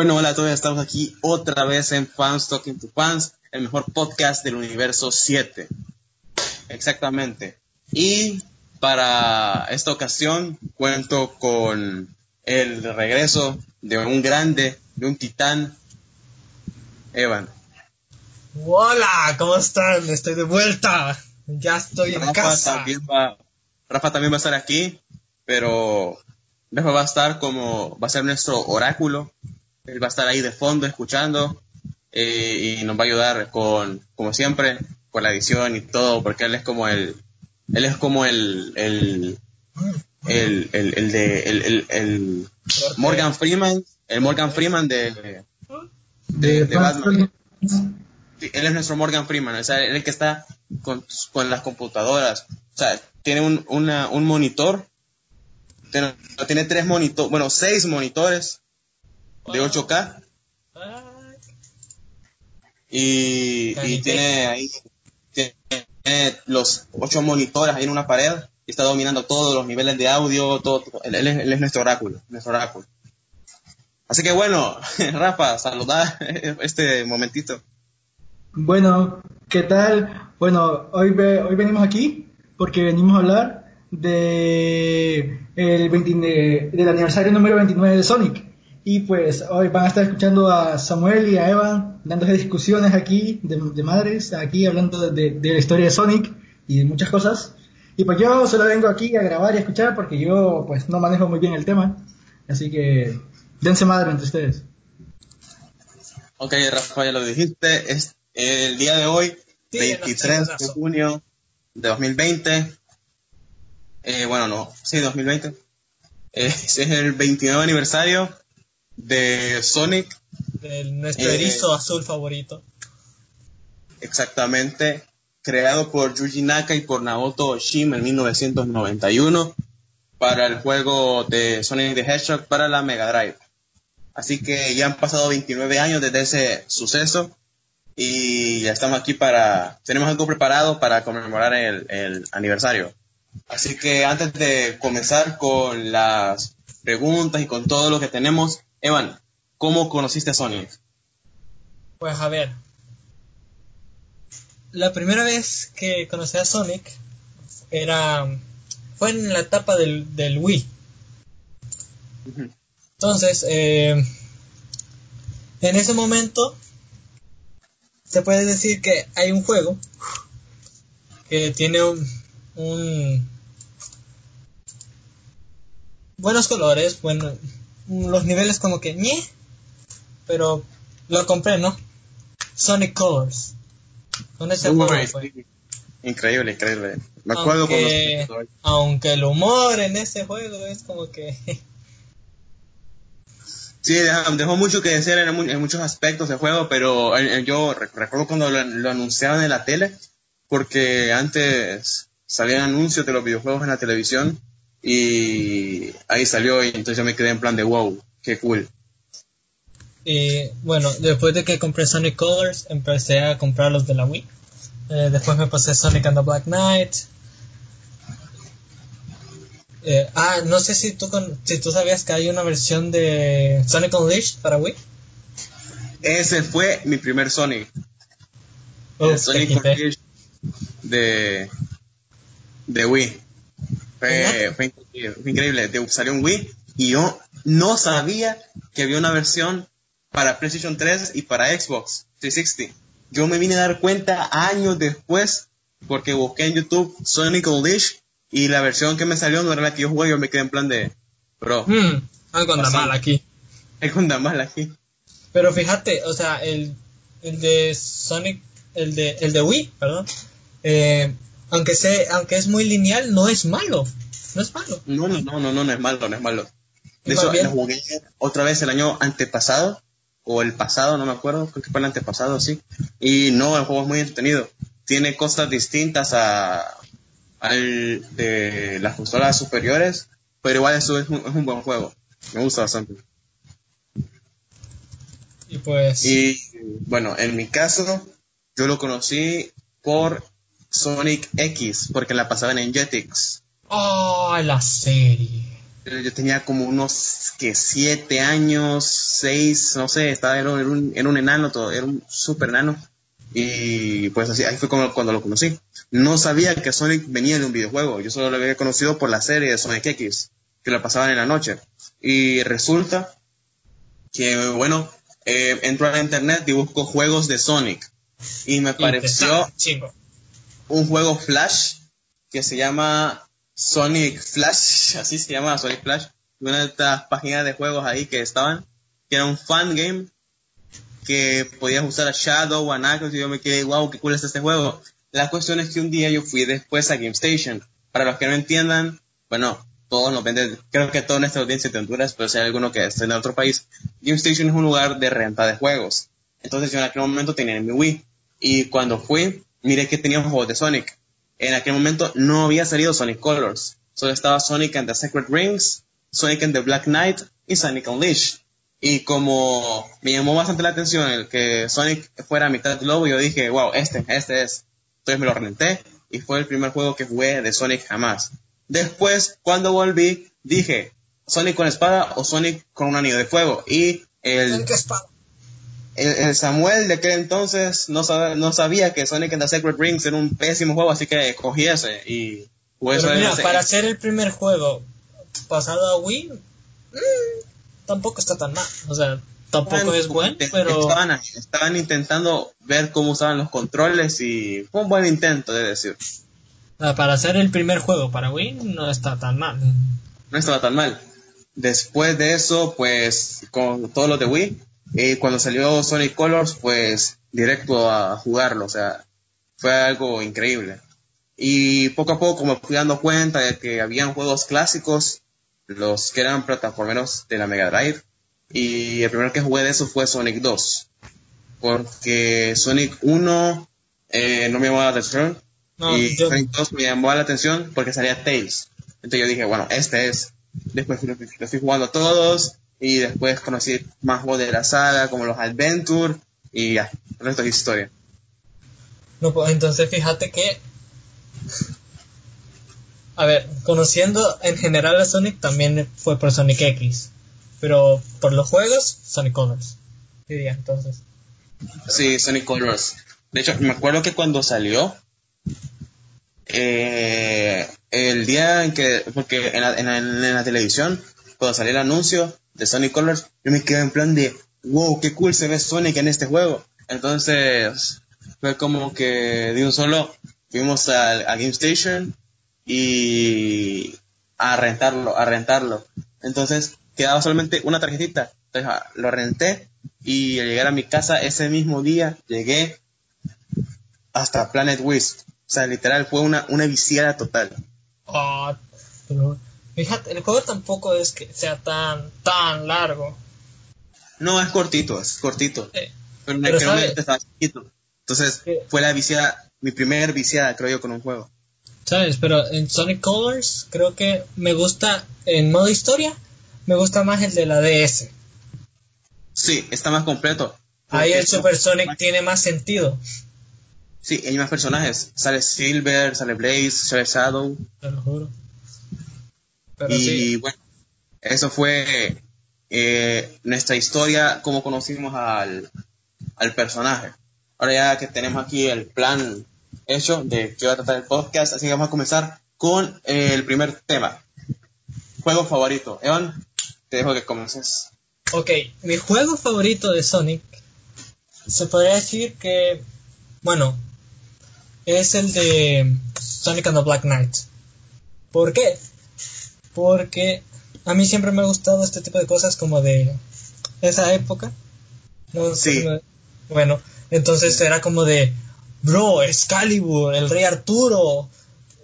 Bueno, hola a todos, estamos aquí otra vez en Fans Talking to Fans, el mejor podcast del universo 7. Exactamente. Y para esta ocasión cuento con el regreso de un grande, de un titán, Evan. Hola, ¿cómo están? Estoy de vuelta. Ya estoy en Rafa casa. también va, Rafa también va a estar aquí, pero Rafa va a estar como, va a ser nuestro oráculo. Él va a estar ahí de fondo escuchando eh, y nos va a ayudar con, como siempre, con la edición y todo, porque él es como el, él es como el, el, el, el, de, el, el, Morgan Freeman, el Morgan Freeman de, de, Batman. Él es nuestro Morgan Freeman, o sea, el que está con, con las computadoras. O sea, tiene un, una, un monitor, tiene, tiene tres monitores, bueno, seis monitores de 8K y, y tiene ahí tiene los ocho monitores ahí en una pared y está dominando todos los niveles de audio, todo, todo. Él, él es, él es nuestro oráculo, nuestro oráculo. Así que bueno, Rafa, saludar este momentito. Bueno, ¿qué tal? Bueno, hoy, ve- hoy venimos aquí porque venimos a hablar de el 20 de- del aniversario número 29 de Sonic. Y pues hoy van a estar escuchando a Samuel y a Evan dándose discusiones aquí de, de madres, aquí hablando de, de- la historia de Sonic y de muchas cosas. Y pues yo solo vengo aquí a grabar y a escuchar porque yo pues no manejo muy bien el tema. Así que dense madre entre ustedes. Ok, Rafa, ya lo dijiste, es el día de hoy, Sí, 23 de junio de 2020. Eh, bueno, no, sí, 2020. Eh, ese es el 29 aniversario de Sonic, De nuestro Eh, erizo azul favorito. exactamente, creado por Yuji Naka y por Naoto Shima en 1991 para el juego de Sonic the Hedgehog para la Mega Drive. Así que ya han pasado 29 años desde ese suceso y ya estamos aquí para, tenemos algo preparado para conmemorar el, el aniversario. Así que antes de comenzar con las preguntas y con todo lo que tenemos, Evan, ¿cómo conociste a Sonic? Pues a ver. La primera vez que conocí a Sonic era fue en la etapa del, del Wii. Entonces, eh, en ese momento se puede decir que hay un juego que tiene un, un- buenos colores, bueno, los niveles como que ñe, pero lo compré, ¿no? Sonic Colors. Con ese juego pues. fue. Increíble, increíble. Me acuerdo Aunque, cuando... aunque el humor en ese juego es como que Sí, dejó mucho que decir en, mu- en muchos aspectos del juego, pero eh, eh, yo rec- recuerdo cuando lo, lo anunciaban en la tele, porque antes salían anuncios de los videojuegos en la televisión y ahí salió y entonces yo me quedé en plan de wow, qué cool. Y bueno, después de que compré Sonic Colors, empecé a comprar los de la Wii. Eh, después me pasé Sonic and the Black Knight. Eh, ah, no sé si tú, con- si tú sabías que hay una versión de Sonic Unleashed para Wii. Ese fue mi primer Sonic, Oh, el Sonic. Unleashed de, de Wii. Fue, increíble, fue increíble. De- salió un Wii y yo no sabía que había una versión para PlayStation 3 y para Xbox 360. Yo me vine a dar cuenta años después porque busqué en YouTube Sonic Unleashed y la versión que me salió no era la que yo jugué. Yo me quedé en plan de, bro, Hmm, algo anda mal aquí. onda mal aquí. Pero fíjate, o sea, el, el de Sonic, el de, el de Wii, perdón, eh, aunque se, aunque es muy lineal, no es malo. No es malo. No, no, no, no, no, no es malo, no es malo. De hecho, lo jugué otra vez el año antepasado, o el pasado, no me acuerdo, creo que fue el antepasado, sí. Y no, el juego es muy entretenido. Tiene cosas distintas a al de las consolas superiores, pero igual eso es un, es un buen juego. Me gusta bastante. Y pues, Y bueno, en mi caso, yo lo conocí por Sonic X, porque la pasaban en Jetix. oh, la serie. Yo tenía como unos que siete años, seis, no sé, estaba era un, era un enano, todo, era un super enano. Y pues así, ahí fue como cuando lo conocí. No sabía que Sonic venía de un videojuego, yo solo lo había conocido por la serie de Sonic X, que la pasaban en la noche. Y resulta que, bueno, eh, entro a la internet y busco juegos de Sonic. Y me pareció Chingo. Un juego Flash que se llama Sonic Flash, así se llama Sonic Flash, una de estas páginas de juegos ahí que estaban, que era un fan game que podías usar a Shadow, a Knuckles, y yo me quedé, wow, qué cool es este juego. La cuestión es que un día yo fui después a GameStation. Para los que no entiendan, bueno, todos nos venden, creo que toda nuestra audiencia de Honduras, pero si hay alguno que esté en otro país, GameStation es un lugar de renta de juegos. Entonces yo en aquel momento tenía mi Wii. Y cuando fui, miré que tenía un juego de Sonic. En aquel momento no había salido Sonic Colors. Solo estaba Sonic and the Secret Rings, Sonic and the Black Knight y Sonic Unleashed. Y como me llamó bastante la atención el que Sonic fuera mitad lobo, yo dije, wow, este, este es. Entonces me lo renté y fue el primer juego que jugué de Sonic jamás. Después, cuando volví, dije, Sonic con espada o Sonic con un anillo de fuego. Y el, Espada. El, el Samuel de aquel entonces no, sab- no sabía que Sonic and the Secret Rings era un pésimo juego, así que cogí ese y Pero ese- mira, ese- para hacer el primer juego pasado a Wii, mm, tampoco está tan mal. O sea, tampoco es bueno, pero Estaban, estaban intentando ver cómo usaban los controles y fue un buen intento de decir. para hacer el primer juego para Wii no está tan mal. No estaba tan mal. Después de eso, pues, con todo lo de Wii, eh, cuando salió Sonic Colors, pues, directo a jugarlo, o sea, fue algo increíble. Y poco a poco me fui dando cuenta de que habían juegos clásicos, los que eran plataformeros de la Mega Drive, y el primero que jugué de eso fue Sonic 2, porque Sonic 1 eh, no me llamó la atención, No, y yo- Sonic 2 me llamó la atención porque salía Tails. Entonces yo dije, bueno, este es. Después lo, lo fui jugando a todos y después conocí más juegos de la saga como los Adventure y ya, el resto es historia. No, pues, entonces fíjate que. A ver, conociendo en general a Sonic también fue por Sonic X. Pero por los juegos, Sonic Colors. Diría, entonces. Sí, Sonic Colors. De hecho, me acuerdo que cuando salió, eh, el día en que, porque en la, en la- en la televisión, cuando salió el anuncio de Sonic Colors, yo me quedé en plan de, wow, qué cool se ve Sonic en este juego. Entonces, fue como que de un solo, fuimos a, Game Station y a rentarlo, a rentarlo. Entonces, quedaba solamente una tarjetita. Entonces, ah, lo renté y al llegar a mi casa ese mismo día, llegué hasta Planet Wisp. O sea, literal, fue una, una viciada total. Ah, fíjate, el juego tampoco es que sea tan, tan largo. No, es cortito, es cortito. Eh, Pero en pero sabe- estaba chiquito. Entonces, fue la viciada, mi primer viciada, creo yo, con un juego. ¿Sabes? Pero en Sonic Colors creo que me gusta, en modo historia, me gusta más el de la DS. Sí, está más completo. Ahí el Super Sonic tiene más sentido. Sí, hay más personajes. Sale Silver, sale Blaze, sale Shadow. Te lo juro. Pero y sí, bueno, eso fue eh, nuestra historia, cómo conocimos al, al personaje. Ahora ya que tenemos aquí el plan hecho de qué va a tratar el podcast, así que vamos a comenzar con eh, el primer tema. Juego favorito. Evan, te dejo que comiences. ok, mi juego favorito de Sonic se podría decir que, bueno, es el de Sonic and the Black Knight. ¿Por qué? Porque a mí siempre me ha gustado este tipo de cosas como de esa época. No sé Sí. me- Bueno, entonces era como de, bro, Excalibur, el Rey Arturo,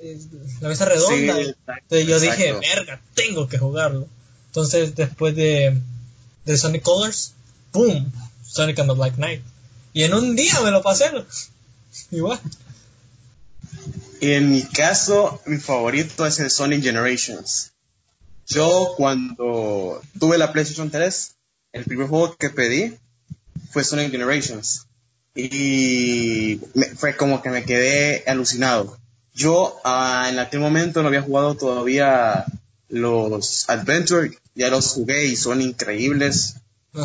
eh, la mesa redonda. Sí, exacto, yo dije, verga, tengo que jugarlo. Entonces después de, de Sonic Colors, ¡boom! Sonic and the Black Knight. Y en un día me lo pasé. Igual. En mi caso, mi favorito es el Sonic Generations. Yo cuando tuve la PlayStation 3, el primer juego que pedí fue Sonic Generations. Y me- fue como que me quedé alucinado. Yo ah, en aquel momento no había jugado todavía los Adventure ya los jugué y son increíbles,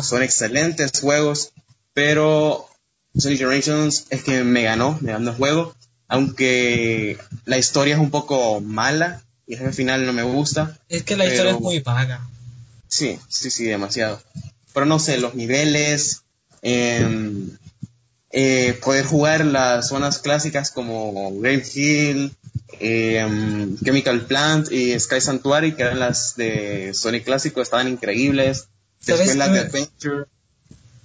son excelentes juegos, pero Sonic Generations es que me ganó, me ganó el juego, aunque la historia es un poco mala y el final no me gusta. es que la historia pero- es muy vaga. Sí, sí, sí, demasiado. Pero no sé, los niveles, em, eh, poder jugar las zonas clásicas como Grave Hill, em, Chemical Plant y Sky Sanctuary, que eran las de Sonic clásico, estaban increíbles. ¿Sabes Después las de? Adventure.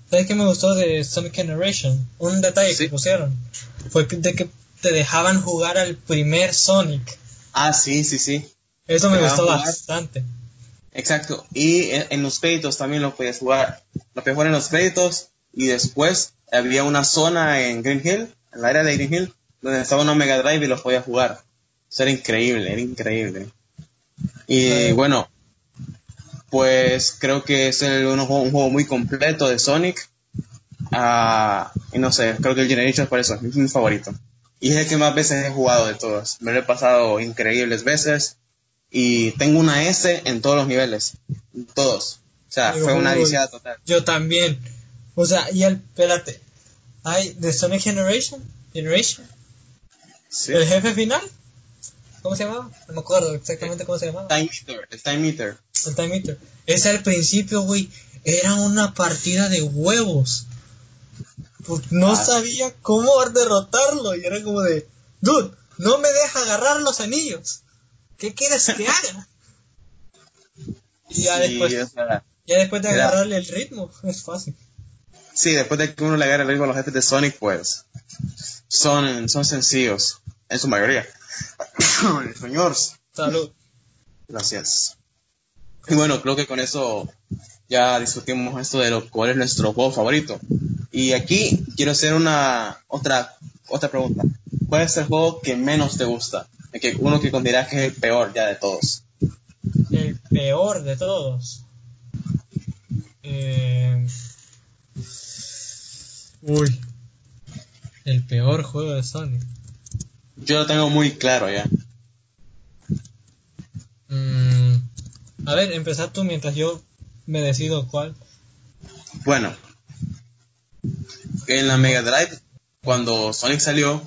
¿Sabes qué me gustó de Sonic Generation? Un detalle Sí. que pusieron fue de que te dejaban jugar al primer Sonic. Ah, sí, sí, sí. Eso me gustó bastante. Exacto. Y en, en los créditos también lo podías jugar. Lo podías jugar en los créditos y después había una zona en Green Hill, en la área de Green Hill, donde estaba una Mega Drive y los podías jugar. Eso era increíble, era increíble. Y bueno, pues creo que es el- un, juego, un juego muy completo de Sonic. Ah, y no sé, creo que el Generations por eso es mi favorito. Y es el que más veces he jugado de todos. Me lo he pasado increíbles veces. Y tengo una S en todos los niveles. Todos. O sea, Digo, fue una viciada total. Yo también. O sea, y el, espérate. Hay de Sonic Generation, Generation, Sí. el jefe final. ¿Cómo se llamaba? No me acuerdo exactamente cómo se llamaba. Time Meter. El Time Meter. El Time Eater. Ese al principio, güey, era una partida de huevos. Porque no Ah. sabía cómo derrotarlo. Y era como de, dude, no me deja agarrar los anillos. ¿Qué quieres que haga? Y ya Sí, después, o sea, ya después de era- agarrarle el ritmo, es fácil. sí, después de que uno le agarre el ritmo a los jefes de Sonic, pues son, son sencillos. En su mayoría. Señores. Salud. Gracias. Y bueno, creo que con eso ya discutimos esto de lo cuál es nuestro juego favorito. Y aquí quiero hacer una otra otra pregunta. ¿Cuál es el juego que menos te gusta? El que uno que consideras que es el peor ya de todos. El peor de todos. Eh... Uy. El peor juego de Sonic. Yo lo tengo muy claro ya. Mm, a ver, empezar tú mientras yo me decido cuál. Bueno, en la Mega Drive, cuando Sonic salió,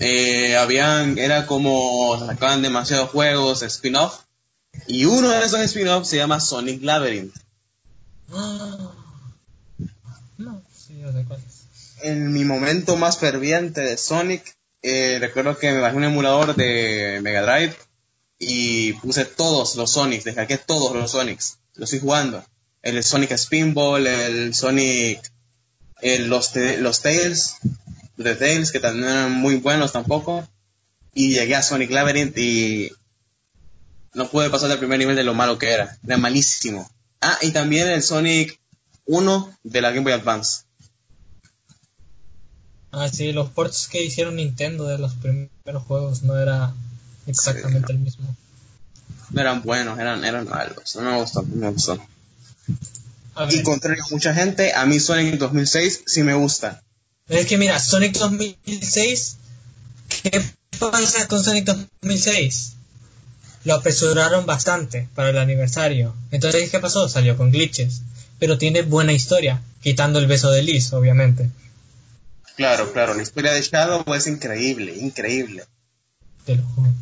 eh, habían, era como sacaban demasiados juegos, spin-off, y uno de esos spin-off se llama Sonic Labyrinth. No, sí, yo sé cuál es. En mi momento más ferviente de Sonic, eh, recuerdo que me bajé un emulador de Mega Drive y puse todos los Sonics, descargué todos los Sonics, los estoy jugando. El Sonic Spinball, el Sonic, el- los, te- los Tails, de Tails, que también eran muy buenos tampoco. Y llegué a Sonic Labyrinth y no pude pasar del primer nivel de lo malo que era. Era malísimo. Ah, y también el Sonic 1 de la Game Boy Advance. Ah, sí, los ports que hicieron Nintendo de los primeros juegos no era exactamente el mismo. No eran buenos, eran, eran malos. No me gustó, no me gustó. Y contrario a mucha gente, a mí Sonic 2006 sí me gusta. es que mira, Sonic 2006, ¿qué pasa con Sonic 2006? Lo apresuraron bastante para el aniversario. Entonces, ¿qué pasó? Salió con glitches. Pero tiene buena historia, quitando el beso de Liz, obviamente. Claro, claro, la historia de Shadow es increíble, increíble. Te lo juro.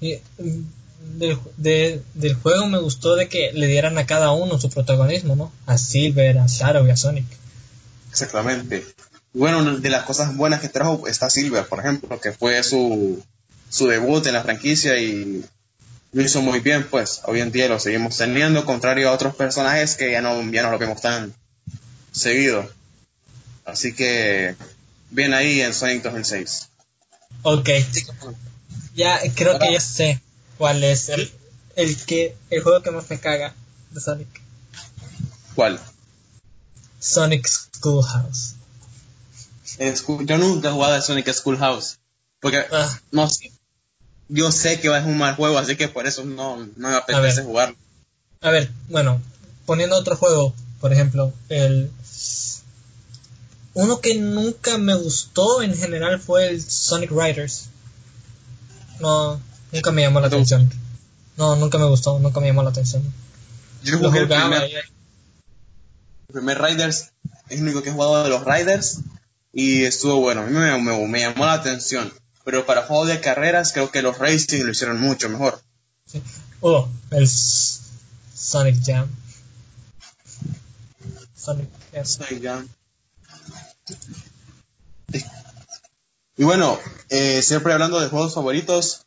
Y, mm, del, de- del juego me gustó de que le dieran a cada uno su protagonismo, ¿no? A Silver, a Shadow y a Sonic. Exactamente. Bueno, de las cosas buenas que trajo está Silver, por ejemplo, que fue su, su debut en la franquicia y lo hizo muy bien, pues. Hoy en día lo seguimos teniendo, contrario a otros personajes que ya no, ya no lo vemos tan seguido. Así que, bien ahí en Sonic 2006. Ok, ya creo que ya sé cuál es el, el que el juego que más me caga de Sonic. ¿Cuál? Sonic Schoolhouse. School- yo nunca he jugado a Sonic Schoolhouse. Porque, Ah, no sé. Yo sé que a ser un mal juego, así que por eso no, no me apetece ver. jugar. a ver, bueno, poniendo otro juego, por ejemplo, el uno que nunca me gustó en general fue el Sonic Riders. No, Nunca me llamó la ¿No te atención. No, nunca me gustó, nunca me llamó la atención. Yo Lo jugué el primer, y- el primer Riders, es el único que he jugado de los Riders y estuvo bueno, a mí me, me- me llamó la atención. Pero para juegos de carreras creo que los Racing lo hicieron mucho mejor. Oh, el Sonic Jam. Sonic S. Ay, ya. Y bueno, eh, siempre hablando de juegos favoritos,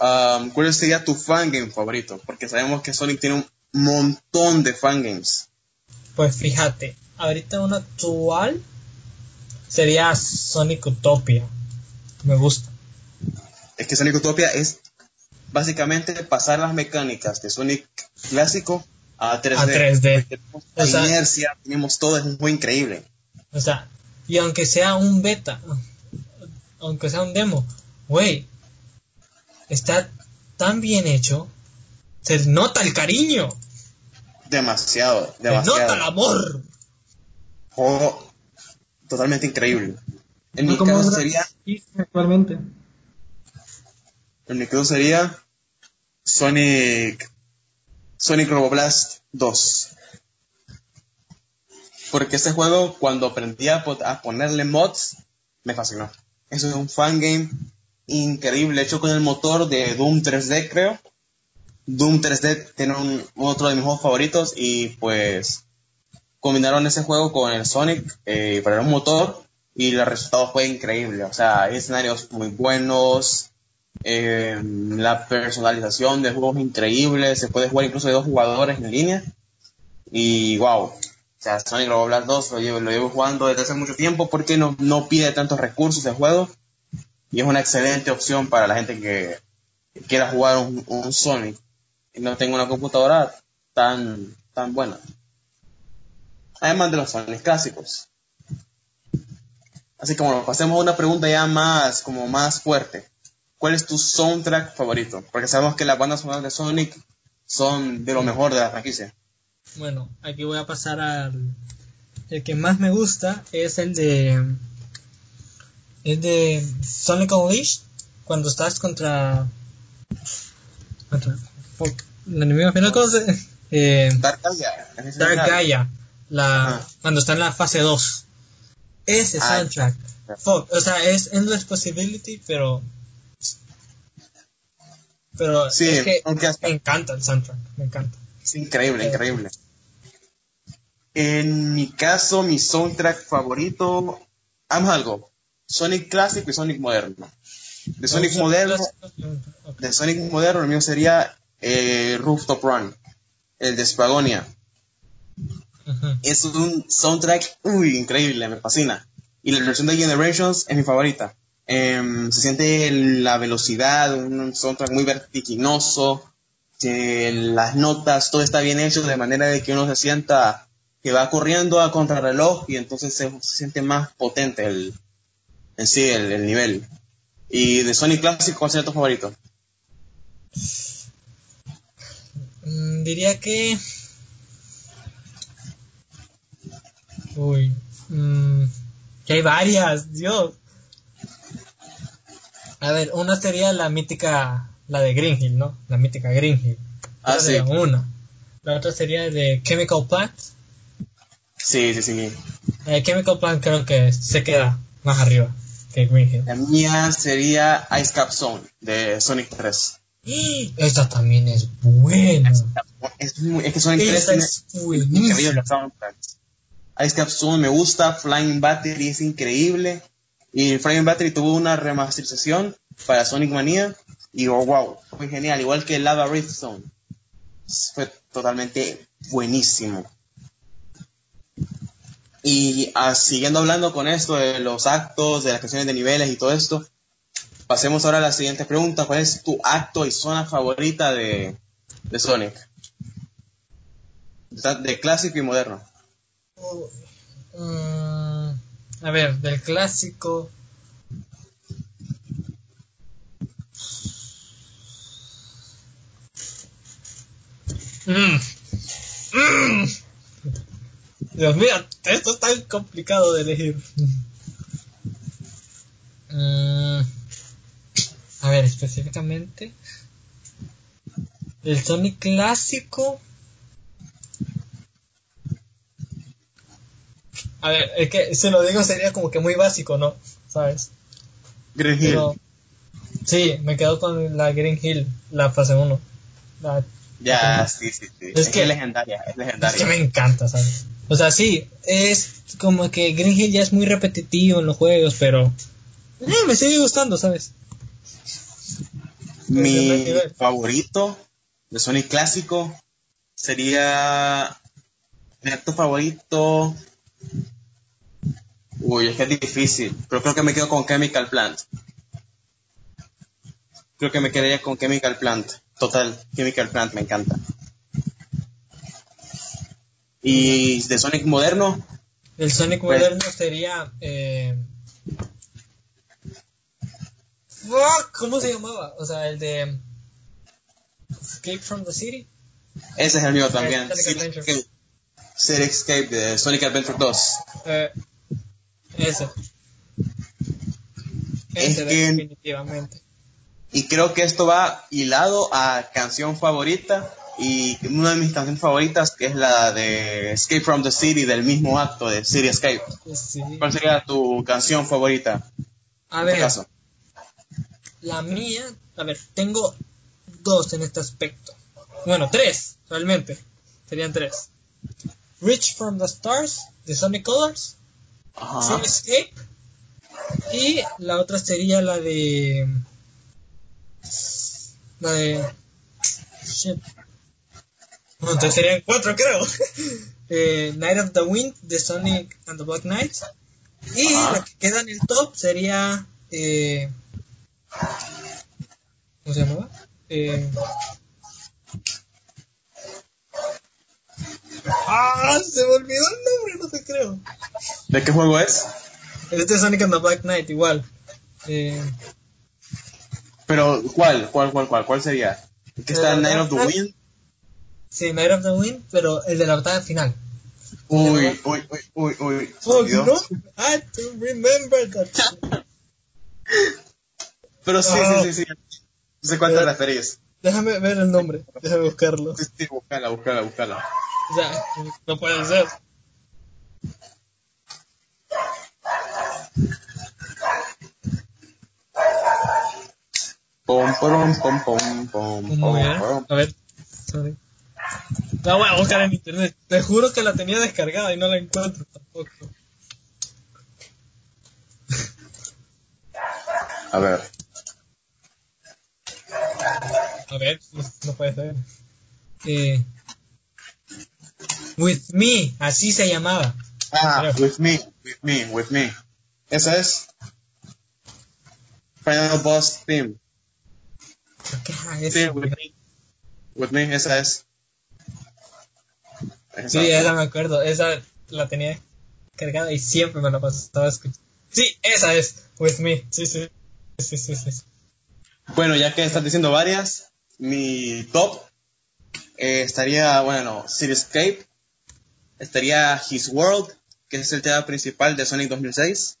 um, ¿cuál sería tu fangame favorito? Porque sabemos que Sonic tiene un montón de fangames. Pues fíjate, ahorita uno actual sería Sonic Utopia. Me gusta. Es que Sonic Utopia es básicamente pasar las mecánicas de Sonic clásico a 3D. A 3D. Porque tenemos la O sea- inercia, tenemos todo, es un juego increíble. O sea, y aunque sea un beta, aunque sea un demo, güey, está tan bien hecho, se nota el cariño, Demasiado, se nota el demasiado. amor. Juego totalmente increíble. En No mi caso sería actualmente. En mi caso sería Sonic Sonic Roboblast 2. Porque este juego, cuando aprendí a, a ponerle mods, me fascinó. Eso es un fangame increíble, hecho con el motor de Doom 3D, creo. Doom 3D tiene un, otro de mis juegos favoritos y pues combinaron ese juego con el Sonic eh, para un motor y el resultado fue increíble. O sea, hay escenarios muy buenos, eh, la personalización del juego es increíble, se puede jugar incluso de dos jugadores en línea. Y wow, o sea, Sonic Roboblast 2 lo llevo, lo llevo jugando desde hace mucho tiempo porque no, no pide tantos recursos el juego. Y es una excelente opción para la gente que, quiera jugar un, un Sonic y no tenga una computadora tan, tan buena. Además de los Sonic clásicos. Así que bueno, pasemos a una pregunta ya más, como más fuerte. ¿Cuál es tu soundtrack favorito? Porque sabemos que las bandas sonoras de Sonic son de lo mejor de la franquicia. Bueno, aquí voy a pasar al... El que más me gusta es el de... Es de Sonic Unleashed, cuando estás contra... contra fuck, el enemigo final, ¿cómo se...? Eh, Dark Gaia. Dark Gaia, la, cuando está en la fase 2. Ese Ah, soundtrack. Fuck, o sea, es Endless Possibility, pero... Pero Sí, es que aunque hasta- me encanta el soundtrack, me encanta. Es increíble, Sí. increíble. En mi caso, mi soundtrack favorito, vamos a algo, Sonic clásico y Sonic moderno. De Sonic moderno, de Sonic moderno, el mío sería eh, Rooftop Run, el de Spagonia. Es un soundtrack, uy, increíble, me fascina. Y la versión de Generations es mi favorita. Em, se siente la velocidad, un soundtrack muy vertiginoso, que las notas, todo está bien hecho de manera de que uno se sienta que va corriendo a contrarreloj y entonces se, se siente más potente el, en sí el, el nivel. Y de Sonic Classic, ¿cuál sería tu favorito? Mm, diría que. Uy. mm, que hay varias, Dios. A ver, una sería la mítica. La de Green Hill, ¿no? La mítica Green Hill. Ah, sí. una. La otra sería de Chemical Plant. Sí, sí, sí. La de Chemical Plant creo que se queda más arriba que Green Hill. La mía sería Ice Cap Zone de Sonic 3. ¡Y! Esta también es buena. Es, muy- es que Sonic 3 Esa tiene es buenísima. Ice Cap Zone me gusta, Flying Battery es increíble. Y Flying Battery tuvo una remasterización para Sonic Mania. Y oh, wow, fue genial. Igual que Lava Rift Zone. Fue totalmente buenísimo. Y ah, siguiendo hablando con esto de los actos, de las canciones de niveles y todo esto, pasemos ahora a la siguiente pregunta. ¿Cuál es tu acto y zona favorita de, de Sonic? De, clásico y moderno. Mm, a ver, del clásico. Mm. Mm. Dios mío, esto es tan complicado de elegir. Mm. A ver, específicamente. El Sonic clásico. A ver, es que si lo digo sería como que muy básico, ¿no? ¿Sabes? Green Hill. Pero, sí, me quedo con la Green Hill, la fase 1. La- Ya, sí, sí, sí. Es Es, que- que es legendaria, es es legendaria. que me encanta, ¿sabes? O sea, sí, es como que Green Hill ya es muy repetitivo en los juegos, pero eh, me sigue gustando, ¿sabes? Mi favorito de Sonic clásico sería. Mi acto favorito. Uy, es que es difícil. Pero creo que me quedo con Chemical Plant. Creo que me quedaría con Chemical Plant. Total, Chemical Plant me encanta. Y de Sonic moderno, El Sonic Pues- moderno sería. Eh... fuck, ¿Cómo se llamaba? O sea, el de. Escape from the City. ese es el mío también. Sonic City. Escape. De Sonic Adventure 2. Eh, ese. Es que- definitivamente. Y creo que esto va hilado a canción favorita. Y una de mis canciones favoritas que es la de Escape from the City del mismo acto de City Escape. Sí. ¿Cuál sería tu canción favorita? A este ver, caso? la mía. A ver, tengo dos en este aspecto. Bueno, tres, realmente. Serían tres. Reach from the Stars, de Sonic Colors. Ajá. City Escape. Y la otra sería la de. La de. Shit. Bueno, entonces serían cuatro, creo. Eh, Night of the Wind de Sonic and the Black Knight. Y la que queda en el top sería. Eh, ¿Cómo se llamaba? Eh, ¡Ah! Se me olvidó el nombre, no te creo. ¿De qué juego es? Este es Sonic and the Black Knight, igual. Eh, Pero, ¿cuál? ¿Cuál, cuál, cuál? ¿Cuál sería? ¿Que está Eh, Night of the Wind? Sí, Night of the Wind, pero el de la batalla final. Uy, uy, uy, uy, uy. Oh, no, I to remember that. Pero sí, sí, sí, sí. No sé cuál te referís. Déjame ver el nombre, déjame buscarlo. Sí, sí, búscala, búscala, búscala. O sea, no puede ser. Pom, pom, pom, pom, pom, Muy pom, bien. pom. A ver, sorry. La voy a buscar en internet. Te juro que la tenía descargada y no la encuentro tampoco. A ver. A ver, no puede ser. Eh, with Me, así se llamaba. Ah, Creo. with me, with me, with me. Esa es Final Boss Theme. Era Sí, esa. with me. With me, esa es. Sí, esa me acuerdo. Esa la tenía cargada y siempre me la pasaba escuchando. Sí, esa es. With Me. Sí, sí. Sí, sí, sí. sí. Bueno, ya que estás diciendo varias, mi top eh, estaría, bueno, Cityscape, estaría His World, que es el tema principal de Sonic 2006,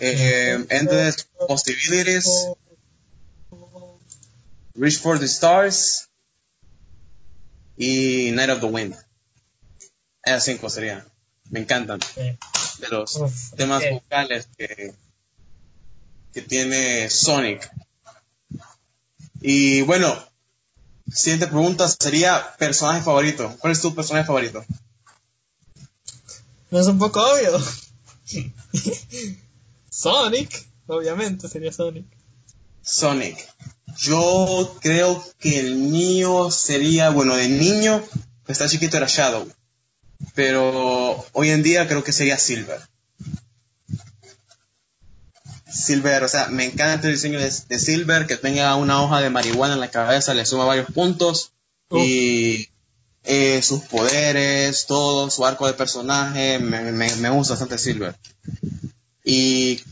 eh, Endless Possibilities, Reach for the Stars y Night of the Wind. Esas cinco serían. Me encantan. De los Uf, temas vocales que, que tiene Sonic. Y bueno, siguiente pregunta sería personaje favorito. ¿Cuál es tu personaje favorito? ¿No es un poco obvio? Sonic, obviamente sería Sonic. Sonic. Yo creo que el mío sería, bueno, de niño, está chiquito era Shadow. Pero hoy en día creo que sería Silver. Silver, o sea, me encanta el diseño de, de Silver, que tenga una hoja de marihuana en la cabeza, le suma varios puntos. Y eh, sus poderes, todo, su arco de personaje, me, me, me gusta bastante Silver. Y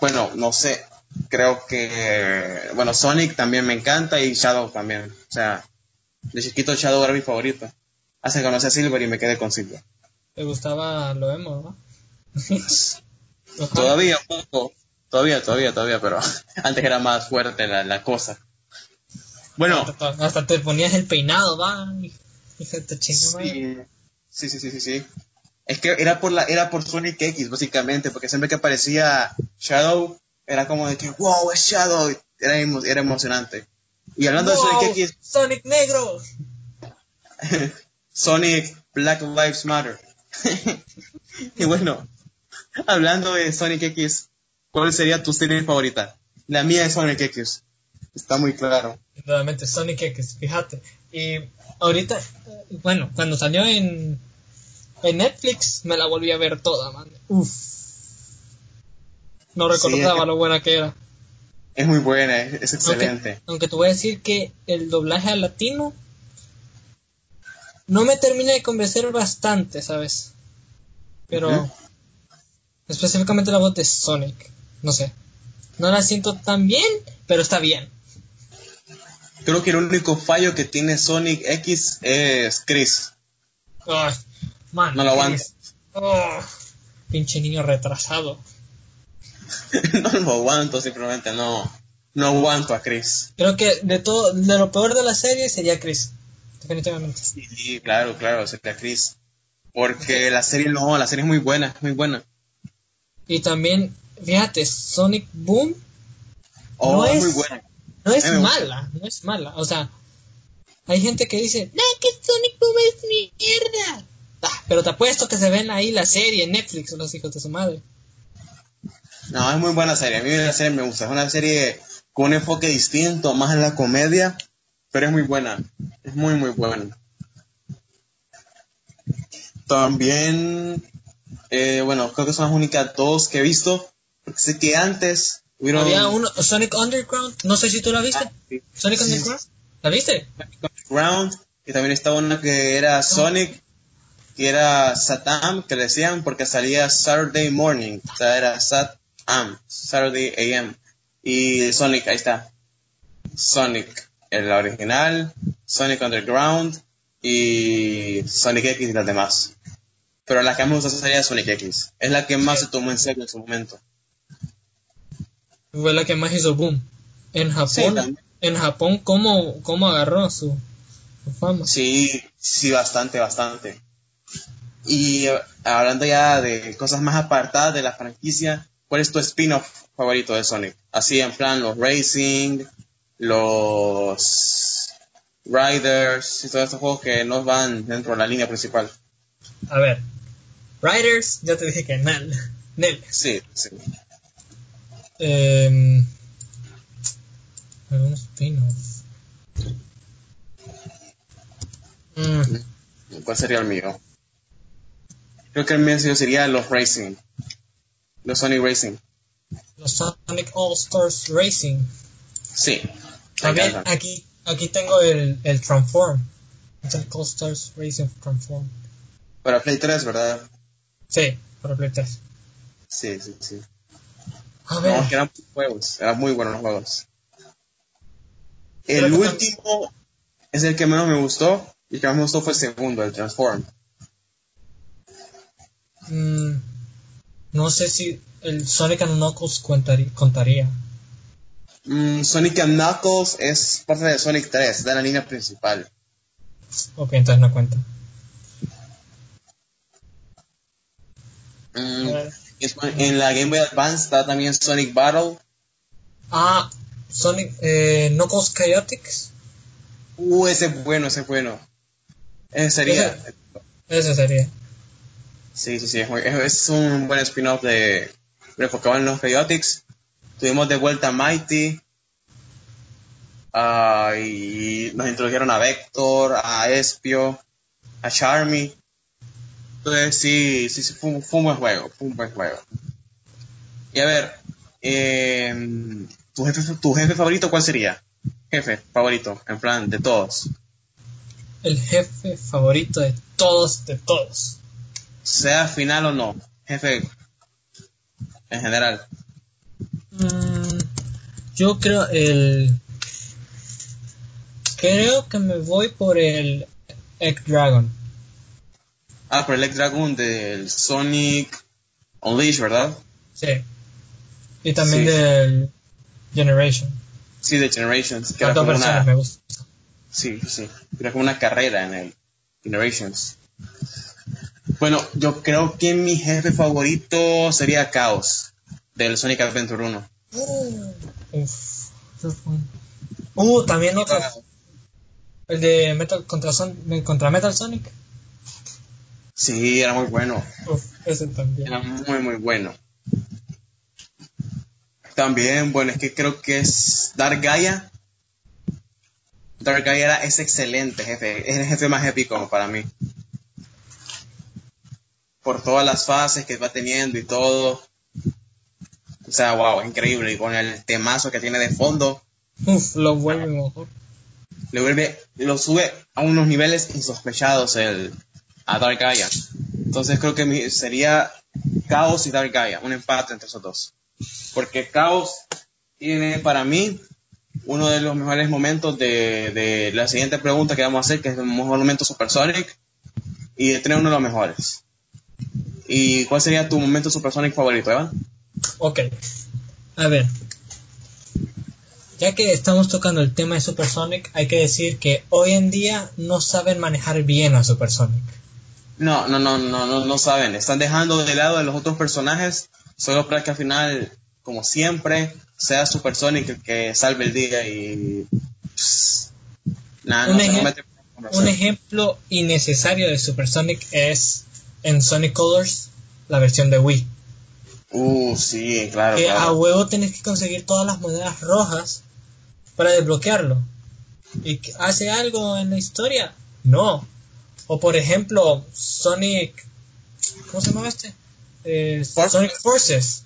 bueno, no sé, creo que, bueno, Sonic también me encanta y Shadow también. O sea, de chiquito Shadow era mi favorito. Hace que conocí a Silver y me quedé con Silver. ¿Te gustaba lo emo, no? Todavía un poco, todavía, todavía, todavía, pero antes era más fuerte la, la cosa. Bueno, Hasta, hasta te ponías el peinado, va. y- y se te chingó, sí, sí, sí, sí, sí, sí. Es que era por la, era por Sonic X, básicamente, porque siempre que aparecía Shadow, era como de que, wow, es Shadow, era, emo- era emocionante. Y hablando de Sonic X, Sonic negro. Sonic Black Lives Matter. y bueno, hablando de Sonic X, ¿cuál sería tu serie favorita? La mía es Sonic X. Está muy claro. Nuevamente, Sonic X, fíjate. Y ahorita, bueno, cuando salió en, en Netflix, me la volví a ver toda, man. Uf. No recordaba lo buena que era. Es muy buena, es, es excelente. Aunque, aunque te voy a decir que el doblaje al latino no me termina de convencer bastante, ¿sabes? Pero específicamente la voz de Sonic, no sé. No la siento tan bien, pero está bien. Creo que el único fallo que tiene Sonic X es Chris. Ay, man, No lo aguanto. oh, pinche niño retrasado. no lo aguanto, simplemente no, no aguanto a Chris. Creo que de todo, de lo peor de la serie sería Chris. Definitivamente. Sí, claro, claro, sería Chris. Porque la serie no, la serie es muy buena, es muy buena. Y también, fíjate, Sonic Boom Oh, No es muy buena. no es mala, no es mala. O sea, hay gente que dice, no, que Sonic Boom es mierda. Ah, pero te apuesto que se ven ahí la serie en Netflix, los hijos de su madre. No, es muy buena serie. A mí la serie me gusta. Es una serie con un enfoque distinto, más en la comedia, pero es muy buena. Es muy, muy buena. También, eh, bueno, creo que son las únicas dos que he visto. Porque sé que antes hubieron... Había uno, Sonic Underground, no sé si tú la viste. Ah, sí. Sonic Sí, Underground, ¿la viste? Ground, y también estaba una que era Sonic, que era Satam, que le decían porque salía Saturday Morning, o sea, era Sat Am, Saturday AM, y Sonic, ahí está, Sonic, el original, Sonic Underground, y Sonic X y las demás. Pero la que más me gusta sería Sonic X, es la que más se tomó en serio en su momento. Fue la que más hizo boom. En Japón, en Japón, ¿cómo, cómo agarró su, su fama? Sí, sí, bastante, bastante. Y eh, hablando ya de cosas más apartadas de la franquicia, ¿cuál es tu spin-off favorito de Sonic? Así en plan los Racing, los Riders y todos estos juegos que no van dentro de la línea principal. A ver, Riders, ya te dije que Nel. Nel. Sí, sí. Eh, algún spin-off. Mm, ¿Cuál sería el mío? Creo que el mío sería los Racing. Los Sonic Racing. los Sonic All Stars Racing. Sí. También aquí, aquí tengo el, el Transform. Sonic All Stars Racing Transform. Para Play 3, ¿verdad? Sí, para Play 3. Sí, sí, sí. A ver, No, eran juegos, eran muy buenos los juegos. El último es el que menos me gustó y el que más me gustó fue el segundo, el Transform. mm, no sé si el Sonic and Knuckles contaría. contaría. Mm, Sonic and Knuckles es parte de Sonic 3, de la línea principal. Ok, entonces no cuenta. Mm, en la Game Boy Advance está también Sonic Battle. Ah, Sonic eh, Knuckles Chaotix. Uh, ese es bueno, ese es bueno. Ese sería. Ese sería. Sí, sí, sí, es, muy- es- es un buen spin-off de enfocado en los Chaotix. Tuvimos de vuelta a Mighty. y nos introdujeron a Vector, a Espio, a Charmy. Entonces sí, sí, sí, fue, fue un buen juego, fue un buen juego. Y a ver, em, ¿tu, jefe, ¿tu jefe favorito cuál sería? Jefe favorito, en plan, de todos. El jefe favorito de todos, de todos. Sea final o no, jefe en general. Mm, yo creo el. Creo que me voy por el Egg Dragon. Ah, por el Egg Dragon del Sonic Unleashed, ¿verdad? Sí. Y también Sí. del Generation. Sí, de Generations. Que era como una, me gustan. sí, sí. Era como una carrera en el Generations. Bueno, yo creo que mi jefe favorito sería Chaos, del Sonic Adventure 1. Uh, uf, eso fue- Uh, también otro. El de Metal contra, Son- contra Metal Sonic. Sí, era muy bueno. Uf, ese también. Era muy, muy bueno. También, bueno, es que creo que es Dark Gaia. Dark Gaia era, es excelente, jefe. Es el jefe más épico para mí. Por todas las fases que va teniendo y todo. O sea, wow, es increíble. Y con el temazo que tiene de fondo, Uf, lo vuelve mejor. le vuelve, lo sube a unos niveles insospechados el, a Dark Gaia. Entonces creo que mi- sería Chaos y Dark Gaia, un empate entre esos dos. Porque Chaos tiene para mí uno de los mejores momentos de, de la siguiente pregunta que vamos a hacer, que es el mejor momento Supersonic, y tiene uno de los mejores. ¿Y cuál sería tu momento Supersonic favorito, Evan? Ok. A ver. Ya que estamos tocando el tema de Supersonic, hay que decir que hoy en día no saben manejar bien a Supersonic. No, no, no, no, no, no saben. Están dejando de lado a los otros personajes solo para que al final, como siempre, sea Supersonic el que salve el día y. pss, nada, Un no ejem- mete Un ejemplo innecesario de Supersonic es en Sonic Colors, la versión de Wii. Uh, sí, claro. que a claro. huevo tenés que conseguir todas las monedas rojas para desbloquearlo. ¿Y hace algo en la historia? No. O por ejemplo, Sonic. ¿Cómo se llama este? Eh, Forces. Sonic Forces.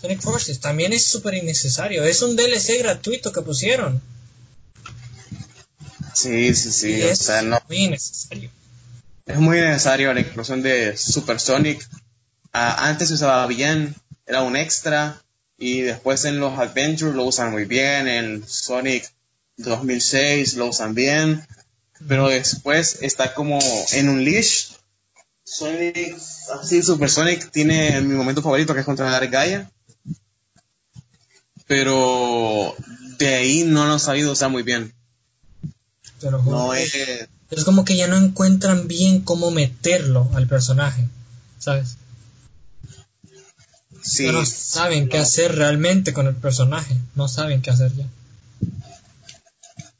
Sonic Forces también es súper innecesario. Es un DLC gratuito que pusieron. Sí, sí, sí. y O es sea, no. muy innecesario. Es muy necesario la inclusión de Supersonic. Ah, antes se usaba bien, era un extra. Y después en los Adventures lo usan muy bien. En Sonic 2006 lo usan bien. Pero después está como en un leash. Sonic, así Super Sonic tiene mi momento favorito que es contra Dark Gaia. Pero de ahí no lo han sabido usar muy bien. Juro. No es, Es como que ya no encuentran bien cómo meterlo al personaje. ¿Sabes? Sí, no saben qué hacer realmente con el personaje. No saben qué hacer ya.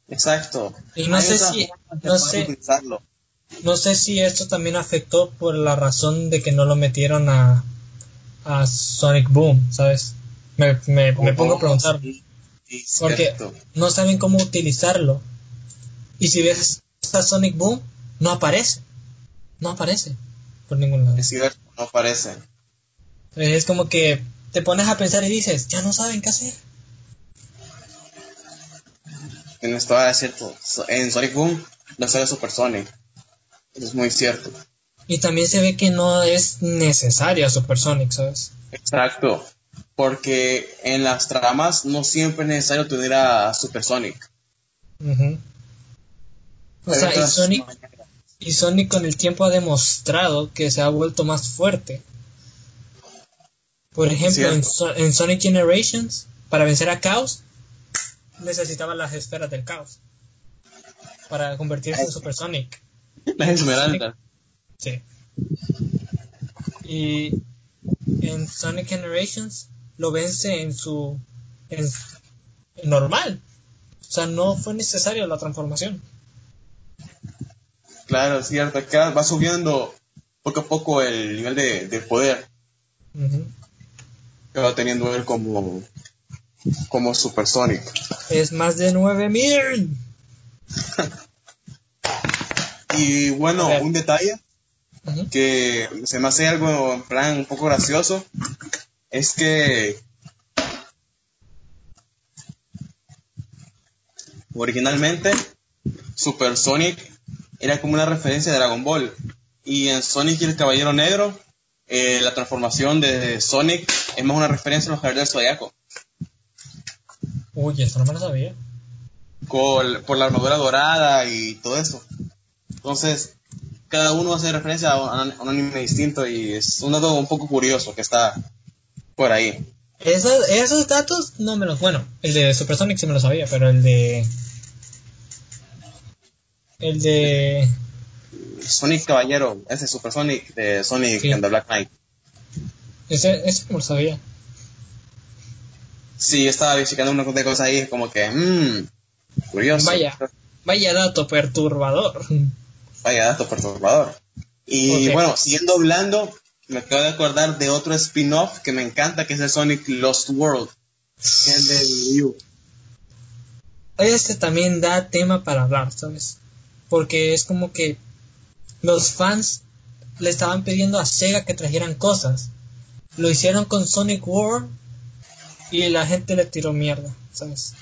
Exacto. Y no Hay sé si- no sé. utilizarlo. No sé si esto también afectó por la razón de que no lo metieron a, a Sonic Boom, ¿sabes? Me, me, me pongo a preguntar. Oh, Sí, Porque no saben cómo utilizarlo. Y si ves a Sonic Boom, no aparece. No aparece por ningún lado. Es cierto, no Es como que te pones a pensar y dices, ya no saben qué hacer. Tienes toda la cierto. En Sonic Boom no sale Super Sonic. Eso es muy cierto. Y también se ve que no es necesaria Super Sonic, ¿sabes? Exacto. Porque en las tramas no siempre es necesario tener a Super Sonic. O sea, y Sonic, y Sonic con el tiempo ha demostrado que se ha vuelto más fuerte. Por ejemplo, en, Cierto. So- en Sonic Generations, para vencer a Chaos, necesitaba las esferas del caos. Para convertirse en Super Sonic. Las esmeraldas. Sí. Y en Sonic Generations lo vence en su. En, en normal. O sea, no fue necesario la transformación. Claro, es cierto. Que va subiendo poco a poco el nivel de, de poder va teniendo él como, como Super Sonic. Es más de 9000. Y bueno, un detalle que se me hace algo en plan un poco gracioso es que originalmente Super Sonic era como una referencia de Dragon Ball y en Sonic y el Caballero Negro eh, la transformación de Sonic es más una referencia a los Caballeros del Zodiaco Uy, esto no me lo sabía. con- por la armadura dorada y todo eso entonces cada uno hace referencia a un, a un anime distinto y es un dato un poco curioso que está por ahí. Esos, esos datos no me los. Bueno, el de Supersonic sí me lo sabía, pero el de. El de. Sonic Caballero, ese Super Sonic de Sonic Sí. and the Black Knight. Ese, ese me lo sabía. Sí, yo estaba visitando un montón de cosas ahí, como que, mmm, curioso. Vaya. Vaya dato perturbador. Vaya dato perturbador. Y bueno, siguiendo hablando, me acabo de acordar de otro spin-off que me encanta, que es el Sonic Lost World. que es el de Wii U. Este también da tema para hablar, ¿sabes? Porque es como que los fans le estaban pidiendo a Sega que trajeran cosas. Lo hicieron con Sonic World y la gente le tiró mierda, ¿sabes?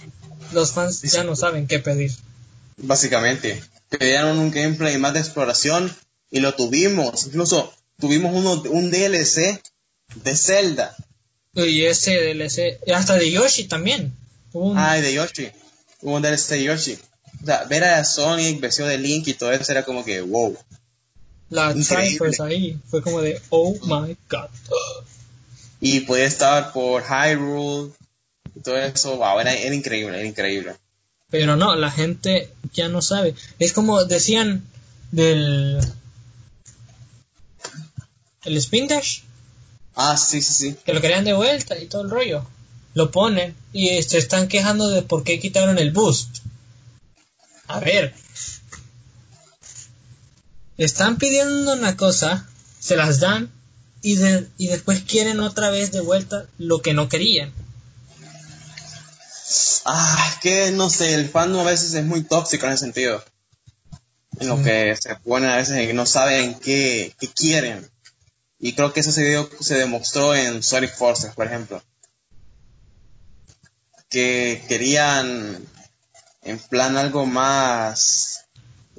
Los fans ya no saben qué pedir. Básicamente, pedían un gameplay más de exploración y lo tuvimos. Incluso tuvimos uno, un DLC de Zelda. Y ese DLC, y hasta de Yoshi también. Un- Ay, de Yoshi. Hubo un DLC de Yoshi. O sea, ver a Sonic, vestido de Link y todo eso era como que, wow. La increíble. Triforce ahí. Fue como de, oh my god. Y podía estar por Hyrule y todo eso. Wow, era, era increíble, era increíble. Pero no, la gente ya no sabe. Es como decían del. El Spin Dash, Ah, sí, sí, sí. que lo querían de vuelta y todo el rollo. Lo ponen y se están quejando de por qué quitaron el boost. A ver. Están pidiendo una cosa, se las dan y, de- y después quieren otra vez de vuelta lo que no querían. Ah, es que no sé, el fandom a veces es muy tóxico en ese sentido. En lo Sí. que se pone a veces en que no saben qué, qué quieren. Y creo que eso se, dio- se demostró en Sonic Forces, por ejemplo. Que querían en plan algo más,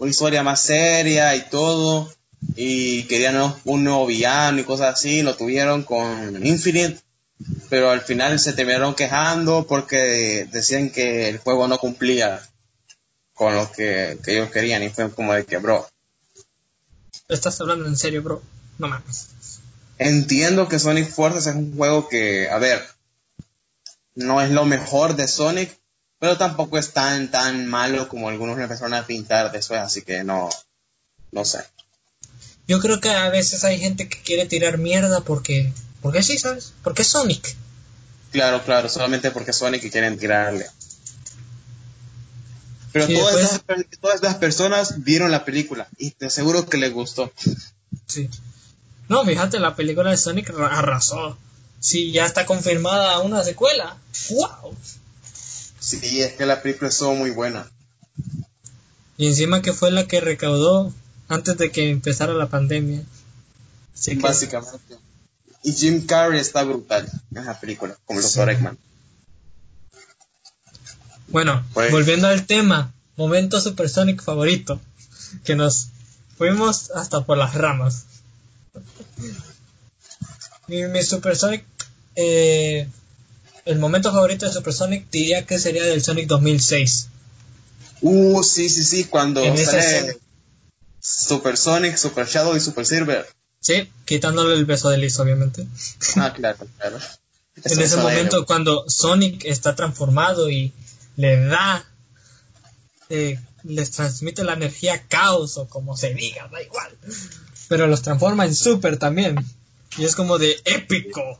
una historia más seria y todo. Y querían un- nuevo villano y cosas así. Lo tuvieron con Infinite pero al final se terminaron quejando porque decían que el juego no cumplía con lo que, que ellos querían y fue como de que, bro, Estás hablando en serio, bro. No mames. entiendo que Sonic Forces es un juego que, a ver, no es lo mejor de Sonic, pero tampoco es tan, tan malo como algunos le empezaron a pintar después, así que no, no sé. Yo creo que a veces hay gente que quiere tirar mierda porque. Porque sí, ¿sabes? Porque es Sonic. Claro, claro, solamente porque Sonic y quieren tirarle. Pero Sí, todas, esas, todas las personas vieron la película y te aseguro que les gustó. Sí. No, fíjate, la película de Sonic ra- arrasó. Sí, ya está confirmada una secuela. ¡Wow! Sí, es que la película estuvo muy buena. Y encima que fue la que recaudó antes de que empezara la pandemia. Que- Básicamente. Y Jim Carrey está brutal en la película, como el Dr. Sí. Eggman. Bueno, Pues- volviendo al tema, momento Supersonic favorito, que nos fuimos hasta por las ramas. Mi, mi Supersonic, eh, el momento favorito de Supersonic diría que sería del Sonic 2006. Uh, sí, sí, sí, cuando En sale. Super Sonic, Super Shadow y Super Silver. Sí, quitándole el beso de Liz, obviamente. Ah, claro, claro. en ese momento cuando Sonic está transformado y le da, eh, les transmite la energía caos o como se diga, da igual. Pero los transforma en super también. Y es como de épico.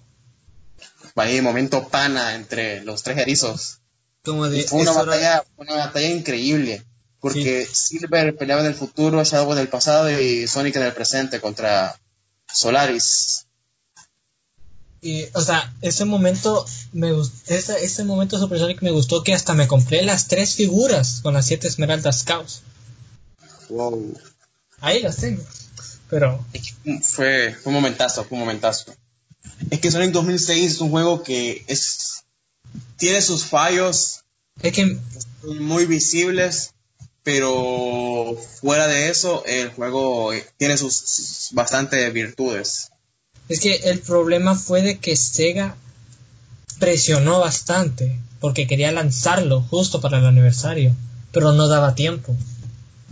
Ahí, momento pana entre los tres erizos. Como de... Fue una batalla, una batalla increíble. Porque Silver peleaba en el futuro, Shadow en el pasado y Sonic en el presente contra Solaris. Y, o sea, ese momento me ese, ese momento Super Sonic me gustó que hasta me compré las tres figuras con las siete esmeraldas caos. Wow. Ahí las tengo. Pero Fue, fue un momentazo, fue un momentazo. Es que Sonic 2006 es un juego que es tiene sus fallos es que muy visibles, pero fuera de eso el juego tiene sus, sus bastantes virtudes. Es que el problema fue de que Sega presionó bastante porque quería lanzarlo justo para el aniversario, pero no daba tiempo.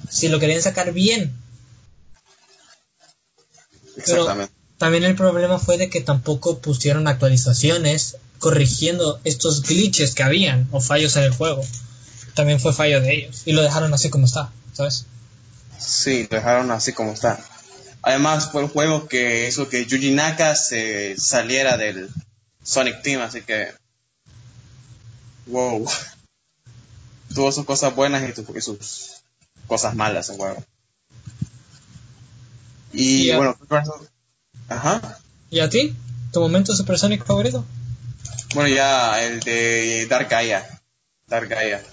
Si lo querían sacar bien, pero Exactamente. También el problema fue de que tampoco pusieron actualizaciones corrigiendo estos glitches que habían o fallos en el juego. También fue fallo de ellos y lo dejaron así como está, ¿sabes? Sí, lo dejaron así como está. Además fue un juego que hizo que Yuji Naka se saliera del Sonic Team, así que wow. Tuvo sus cosas buenas y, sus cosas malas el juego. Y bueno, Ajá. ¿Y a ti? ¿Tu momento Super Sonic favorito? Bueno, ya el de Dark Gaia. Dark Gaia.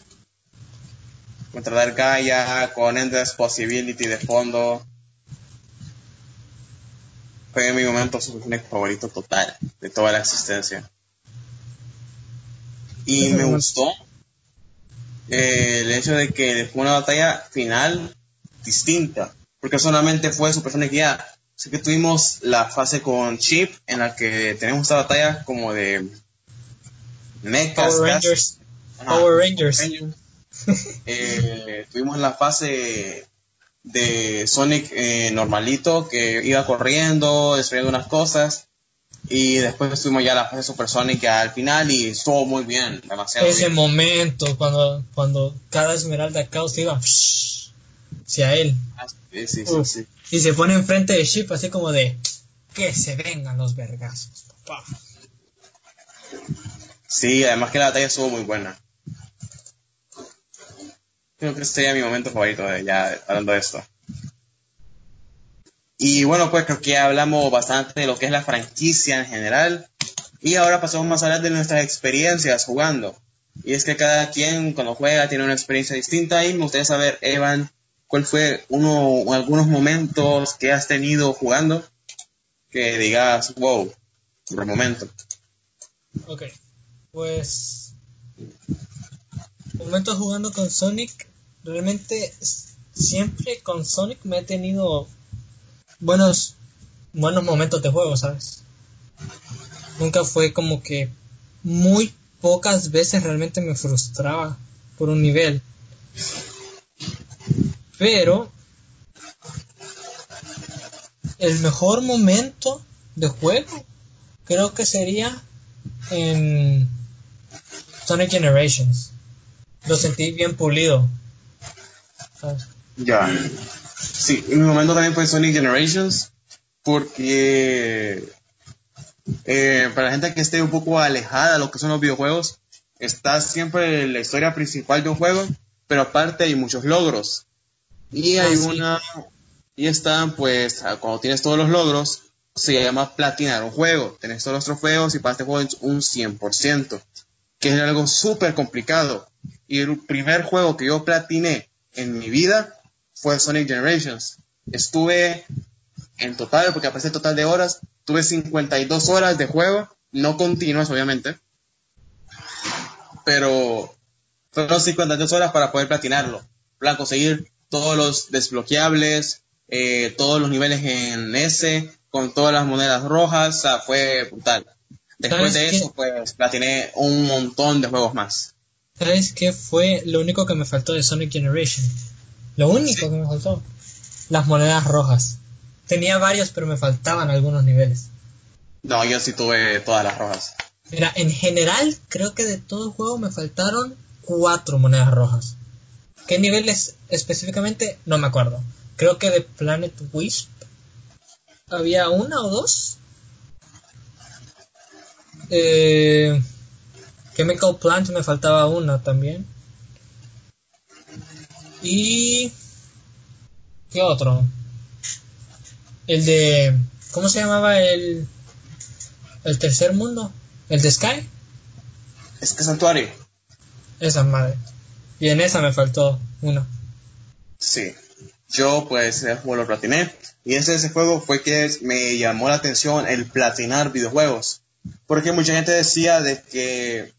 Contra Dark Gaia, con Endless Possibility de fondo. Fue mi momento Super Sonic favorito total de toda la existencia. Y me gustó eh, el hecho de que fue una batalla final distinta, porque solamente fue Super Sonic ya. Así que tuvimos la fase con Chip, en la que tenemos esta batalla como de mechas. Power Rangers. Power Rangers. Eh, tuvimos la fase de Sonic eh, normalito, que iba corriendo, destruyendo unas cosas. Y después tuvimos ya la fase supersónica al final y estuvo muy bien, demasiado Ese momento cuando, cuando cada esmeralda caos iba hacia él. Ah, sí, sí, sí, Y se pone enfrente de Chip así como de que se vengan los vergazos, papá. Sí, además que la batalla estuvo muy buena. Creo que este sería mi momento favorito de ya hablando de esto. Y bueno, pues creo que hablamos bastante de lo que es la franquicia en general. Y ahora pasamos más a hablar de nuestras experiencias jugando. Y es que cada quien cuando juega tiene una experiencia distinta y me gustaría saber, Evan, cuál fue uno o algunos momentos que has tenido jugando que digas, wow, por momento. Ok, pues momentos jugando con Sonic, realmente siempre con Sonic me he tenido buenos, buenos momentos de juego, ¿sabes? Nunca fue como que muy pocas veces realmente me frustraba por un nivel. Pero el mejor momento de juego creo que sería en Sonic Generations. Lo sentí bien pulido. Ya. Sí, mi momento también fue Sonic Generations, porque eh, para la gente que esté un poco alejada de lo que son los videojuegos, está siempre la historia principal de un juego, pero aparte hay muchos logros. Y hay ah, una, y están pues, cuando tienes todos los logros, se llama platinar un juego. Tienes todos los trofeos y para este juego un 100%, que es algo súper complicado. Y el primer juego que yo platiné en mi vida fue Sonic Generations. Estuve en total, porque aparece el total de horas, tuve 52 horas de juego, no continuas obviamente, pero fueron 52 horas para poder platinarlo, para conseguir todos los desbloqueables, eh, todos los niveles en S, con todas las monedas rojas, o sea, fue brutal. Después de eso, pues platiné un montón de juegos más. ¿Sabes qué fue lo único que me faltó de Sonic Generation? Lo único que me faltó. Las monedas rojas. Tenía varios, pero me faltaban algunos niveles. No, yo sí tuve todas las rojas. Mira, en general, creo que de todo el juego me faltaron cuatro monedas rojas. ¿Qué niveles específicamente? No me acuerdo. Creo que de Planet Wisp había una o dos. Eh, Chemical Plant me faltaba una también. Y... ¿Qué otro? El de... ¿Cómo se llamaba el... El tercer mundo? ¿El de Sky? Es que Santuario. Esa madre. Y en esa me faltó una. Sí. Yo pues juego lo platiné. Y ese, ese juego fue que me llamó la atención el platinar videojuegos. Porque mucha gente decía de que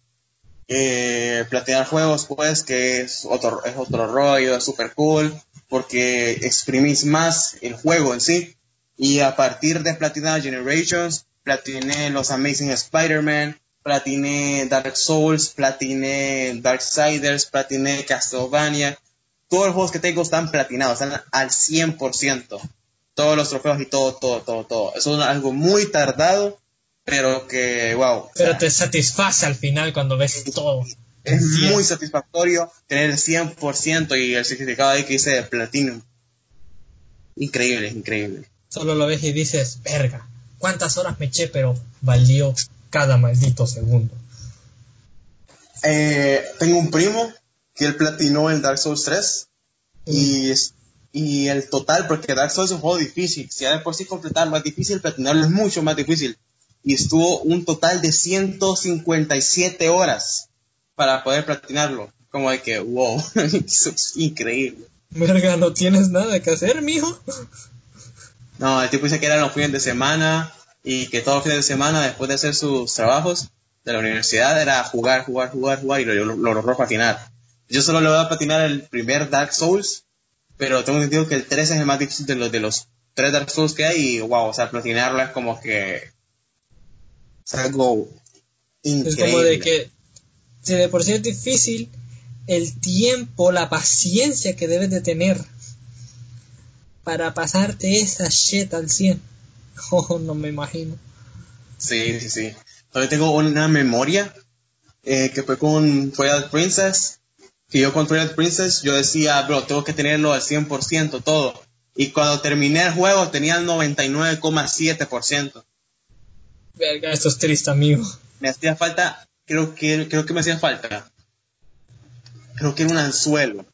eh, platinar juegos, pues, que es otro, es otro rollo, es super cool, porque exprimís más el juego en sí. Y a partir de Platinar Generations, platiné los Amazing Spider-Man, platiné Dark Souls, platiné Darksiders, platiné Castlevania. Todos los juegos que tengo están platinados, están al 100%. todos los trofeos y todo, todo, todo, todo. Eso es algo muy tardado, pero que, wow. o Pero sea, te satisface al final cuando ves todo. es Sí. muy satisfactorio tener el 100% y el certificado ahí que dice Platinum. Increíble, increíble. Solo lo ves y dices, verga, ¿cuántas horas me eché? Pero valió cada maldito segundo. Eh, tengo un primo que él platinó el Dark Souls 3 y, y el total, porque Dark Souls es un juego difícil, si ya de por sí completarlo es difícil, platinarlo es mucho más difícil. Y estuvo un total de 157 horas para poder platinarlo. Como de que, wow, eso es increíble. Verga, no tienes nada que hacer, mijo. No, el tipo dice que eran los fines de semana y que todos los fines de semana, después de hacer sus trabajos de la universidad, era jugar, jugar, jugar, jugar y lo, lo, lo logró patinar. Yo solo le voy a patinar el primer Dark Souls, pero tengo entendido que el 3 es el más difícil de los, de los tres Dark Souls que hay y wow, o sea, platinarlo es como que es algo increíble. Es como de que, si de por sí es difícil, el tiempo, la paciencia que debes de tener para pasarte esa shit al 100. Oh, no me imagino. Sí, sí, sí. Todavía tengo una memoria eh, que fue con Twilight Princess. Que yo con Twilight Princess yo decía, bro, tengo que tenerlo al 100% todo. Y cuando terminé el juego tenía el 99,7%. Verga, esto es triste, amigo. Me hacía falta, creo que, creo que me hacía falta. Creo que era un anzuelo.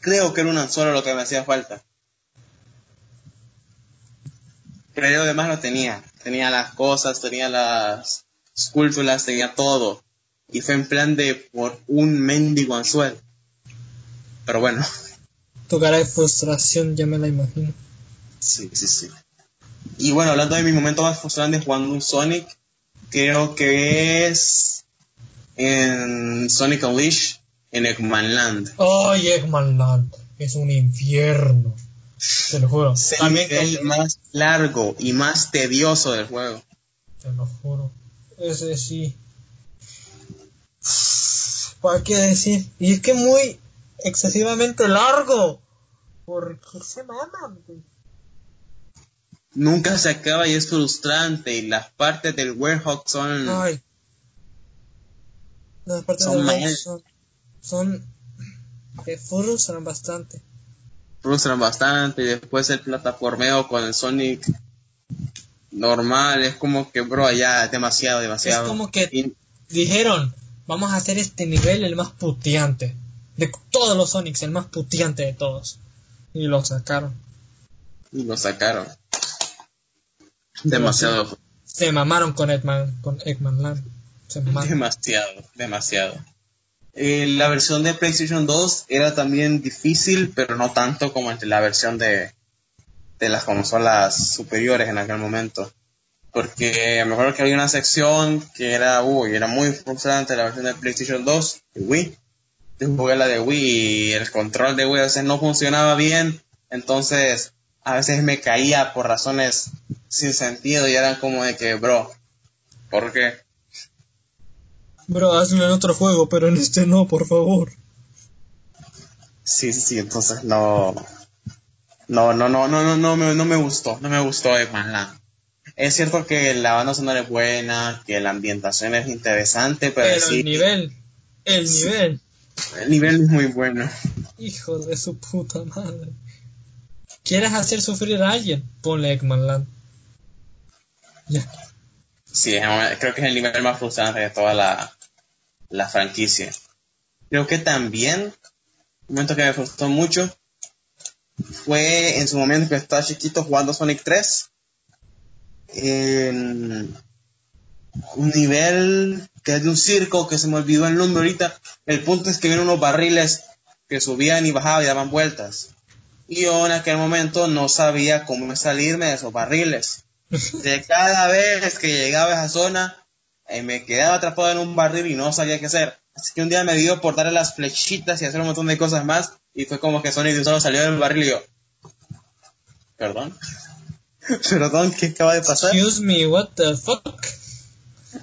Creo que era un anzuelo lo que me hacía falta. Pero yo demás lo tenía. Tenía las cosas, tenía las esculturas, tenía todo. Y fue en plan de por un mendigo anzuelo. Pero bueno, Tu cara de frustración ya me la imagino. sí, sí, sí. Y bueno, hablando de mi momento más frustrante jugando un Sonic, creo que es en Sonic Unleashed en Eggman Land. Ay, Eggman Land es un infierno. Te lo juro. Es el También nivel con- más largo y más tedioso del juego. Te lo juro. Ese sí. ¿Para qué decir? Y es que muy excesivamente largo. ¿Por qué se maman? Nunca se acaba y es frustrante. Y las partes del Werehog son. Ay. Las partes Son del son, son que frustran bastante. Frustran bastante. Y después el plataformeo con el Sonic normal. Es como que, bro, ya demasiado, demasiado. Es como que Y- dijeron, vamos a hacer este nivel el más puteante. De todos los Sonics, el más puteante de todos. Y lo sacaron. y lo sacaron. Demasiado. Se mamaron con Eggman, con Eggman Land. Se mamaron. Demasiado, demasiado. Eh, la versión de PlayStation 2 era también difícil, pero no tanto como la versión de, de las consolas superiores en aquel momento. Porque me acuerdo que había una sección que era, uy, era muy frustrante la versión de PlayStation 2 de Wii. Yo jugué la de Wii y el control de Wii a veces no funcionaba bien, entonces a veces me caía por razones sin sentido y era como de que, bro, ¿por qué? Bro, hazlo en otro juego, pero en este no, por favor. Sí, sí, sí, entonces no. No, no, no, no, no, no, me, no me gustó, no me gustó Eggman Land. Es cierto que la banda sonora es buena, que la ambientación es interesante, pero, Pero sí, el nivel, el Sí. nivel, el nivel es muy bueno. hijo de su puta madre. ¿Quieres hacer sufrir a alguien? Ponle Eggman Land. Ya. Sí, es- creo que es el nivel más frustrante de toda la, la franquicia. Creo que también, un momento que me frustró mucho, fue en su momento que estaba chiquito jugando Sonic 3. En un nivel que es de un circo que se me olvidó el nombre ahorita. El punto es que vienen unos barriles que subían y bajaban y daban vueltas. Y yo en aquel momento no sabía cómo salirme de esos barriles. De cada vez que llegaba a esa zona, eh, me quedaba atrapado en un barril y no sabía qué hacer. Así que un día me dio por darle las flechitas y hacer un montón de cosas más. Y fue como que Sonic solo salió del barril y yo. ¿Perdón? ¿Perdón? ¿Qué acaba de pasar? Excuse me, what the fuck?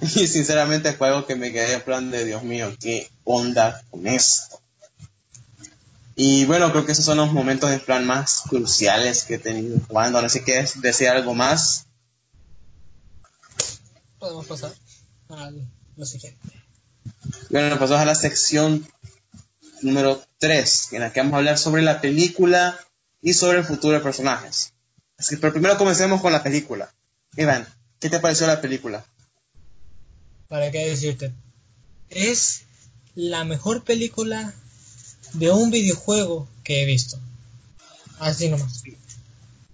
Y sinceramente fue algo que me quedé en plan de Dios mío, ¿qué onda con esto? Y bueno, creo que esos son los momentos en plan más cruciales que he tenido jugando. No sé si quieres decir algo más. Podemos pasar a lo siguiente. Bueno, pasamos a la sección número 3, en la que vamos a hablar sobre la película y sobre el futuro de personajes. Así que, pero primero comencemos con la película. Iván, ¿qué te pareció la película? ¿Para qué decirte? Es la mejor película de un videojuego que he visto. Así nomás.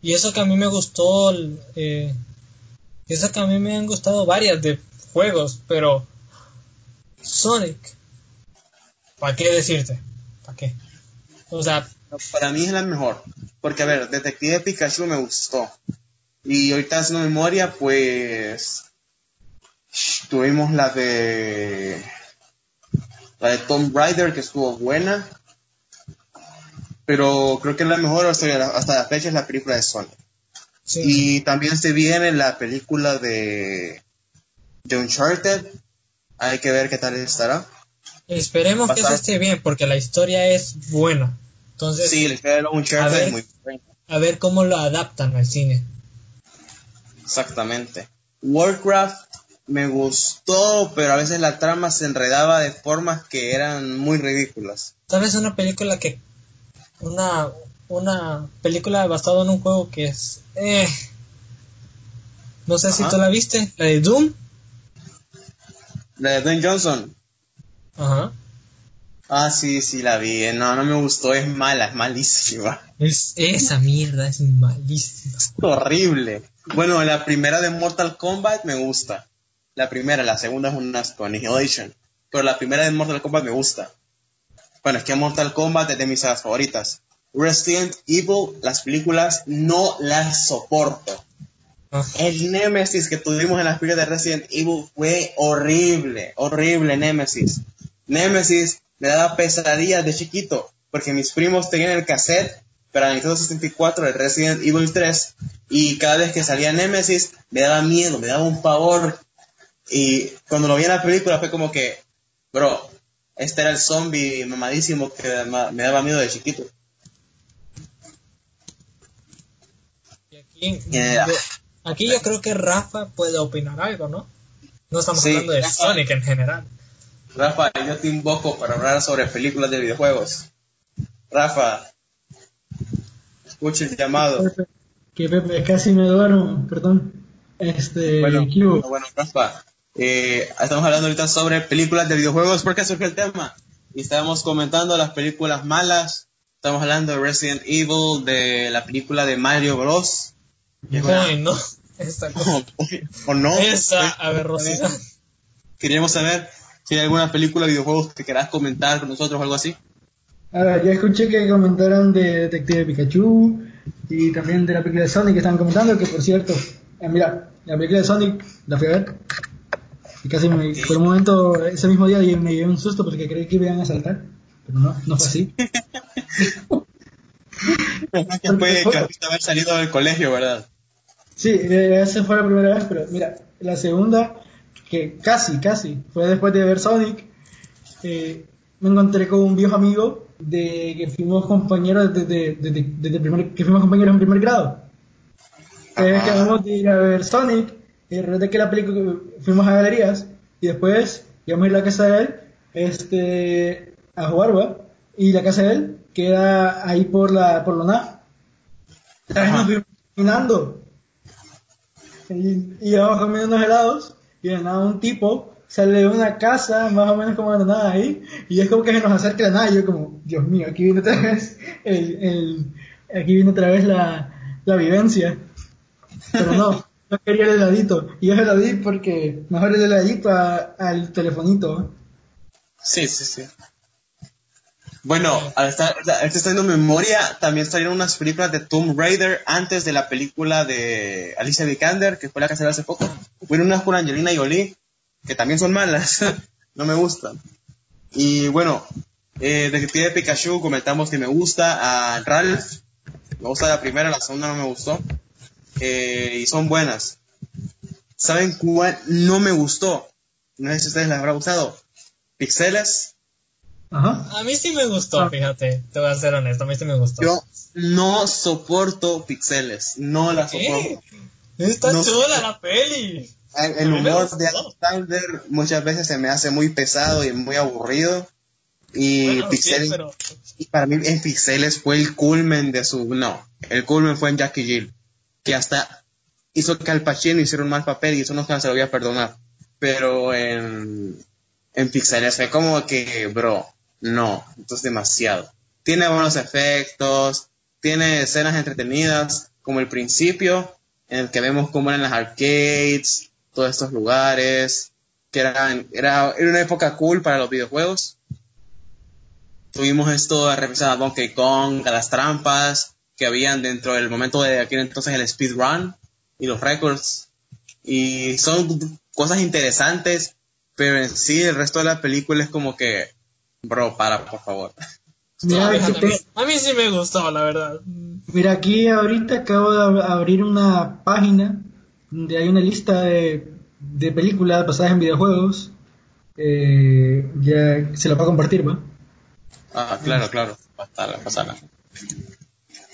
Y eso que a mí me gustó, eh, eso que a mí me han gustado varias de juegos, pero Sonic, ¿para qué decirte? ¿Para qué? O sea, para mí es la mejor, porque a ver, Detective Pikachu me gustó. Y ahorita haciendo memoria, pues tuvimos la de la de Tomb Raider que estuvo buena pero creo que la mejor hasta la, fecha es la película de Sonic. Y también se viene la película de, de Uncharted. Hay que ver qué tal estará. Esperemos que esté bien, porque la historia es buena. Entonces, sí, la historia de Uncharted es muy buena. A ver cómo lo adaptan al cine. Exactamente. Warcraft me gustó, pero a veces la trama se enredaba de formas que eran muy ridículas. ¿Sabes una película que una, una película basada en un juego que es... Eh, no sé si tú la viste, la de Doom. La de Dwayne Johnson. Ajá. Ah, sí, sí, la vi. No, no me gustó, es mala, es malísima. Es, esa mierda es malísima. Horrible. Bueno, la primera de Mortal Kombat me gusta. La primera, la segunda es una Annihilation. Pero la primera de Mortal Kombat me gusta. Bueno, es que Mortal Kombat es de mis sagas favoritas. Resident Evil, las películas, no las soporto. El Nemesis que tuvimos en las películas de Resident Evil fue horrible, horrible Nemesis. Nemesis me daba pesadillas de chiquito, porque mis primos tenían el cassette para Nintendo 64 de Resident Evil 3, y cada vez que salía Nemesis me daba miedo, me daba un pavor. Y cuando lo vi en la película fue como que, bro, este era el zombie mamadísimo que me daba miedo de chiquito. aquí, yo, creo que Rafa puede opinar algo, ¿no? No estamos hablando de Sonic en general. Rafa, yo te invoco para hablar sobre películas de videojuegos. Rafa, escucha el llamado. Que Pepe, casi me duermo, perdón. Este, bueno, bueno, Rafa, eh, estamos hablando ahorita sobre películas de videojuegos porque surgió el tema. Y estábamos comentando las películas malas. Estamos hablando de Resident Evil, de la película de Mario Bros. Ay, no. Esta ¿O no? Esa aberrosidad. Queríamos saber si hay alguna película de videojuegos que quieras comentar con nosotros o algo así. A ver, ya escuché que comentaron de Detective Pikachu y también de la película de Sonic que estaban comentando, que por cierto, eh, mira, la película de Sonic la fui a ver y casi me, por un momento, ese mismo día me dio un susto porque creí que iban a saltar. Pero no, no fue así. Después de haber salido del colegio, ¿verdad? Sí, eh, esa fue la primera vez, pero mira, la segunda, que casi, casi, fue después de ver Sonic, eh, me encontré con un viejo amigo de que fuimos compañeros desde, desde, primer, que fuimos compañeros en primer grado. Eh, que vamos a ir a ver Sonic y de que la película fuimos a galerías y después íbamos a ir a la casa de él este, a jugar, ¿va? Y la casa de él queda ahí por la por la nos fuimos caminando. Y, y íbamos comiendo unos helados y de nada un tipo sale de una casa más o menos como de nada ahí y es como que se nos acerca la nada y yo como, Dios mío, aquí viene otra vez el, el aquí viene otra vez la, la vivencia. Pero no, no quería el heladito. Y yo se lo di porque mejor el heladito al telefonito. Sí, sí, sí. Bueno, al estar, al memoria, también salieron unas películas de Tomb Raider antes de la película de Alicia Vikander, que fue la que salió hace poco. Fueron unas con Angelina Jolie, que también son malas, no me gustan. Y bueno, eh, de Pikachu comentamos que me gusta a Ralph, me gusta la primera, la segunda no me gustó. Eh, y son buenas. ¿Saben cuál no me gustó? No sé si ustedes les habrá gustado. Pixeles. Ajá. A mí sí me gustó, Ah. fíjate. Te voy a ser honesto, a mí sí me gustó. Yo no soporto pixeles, no la ¿Qué? soporto. Está No- chula la peli. El, humor de Adam Sandler muchas veces se me hace muy pesado y muy aburrido. Y Bueno, sí, pixeles, pero y para mí en pixeles fue el culmen de su, no, el culmen fue en Jackie Jill, que hasta hizo que Al Pacino hiciera un mal papel y eso no se lo voy a perdonar. Pero en, en pixeles fue como que, bro, no, esto es demasiado. Tiene buenos efectos, tiene escenas entretenidas, como el principio, en el que vemos cómo eran las arcades, todos estos lugares, que eran, era, era una época cool para los videojuegos. Tuvimos esto de revisar a Donkey Kong, a las trampas que habían dentro del momento de aquel entonces el speedrun y los records. Y son cosas interesantes, pero en sí el resto de la película es como que, bro, para, por favor. Mira, a, mí, te- a mí sí me gustó, la verdad. mira, aquí ahorita acabo de ab- abrir una página donde hay una lista de, de películas basadas en videojuegos. Eh, ya se la va a compartir, ¿va? Ah, claro, claro, pasala, pasala.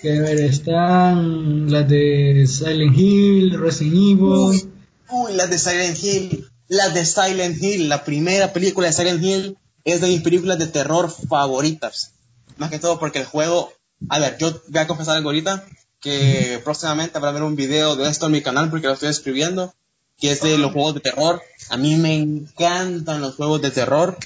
Que a ver, están las de Silent Hill, Resident Evil. Uy, las de Silent Hill, las de Silent Hill, la primera película de Silent Hill es de mis películas de terror favoritas. Más que todo porque el juego, a ver, yo voy a confesar algo ahorita, que próximamente habrá ver un video de esto en mi canal porque lo estoy escribiendo, que es de los juegos de terror. A mí me encantan los juegos de terror,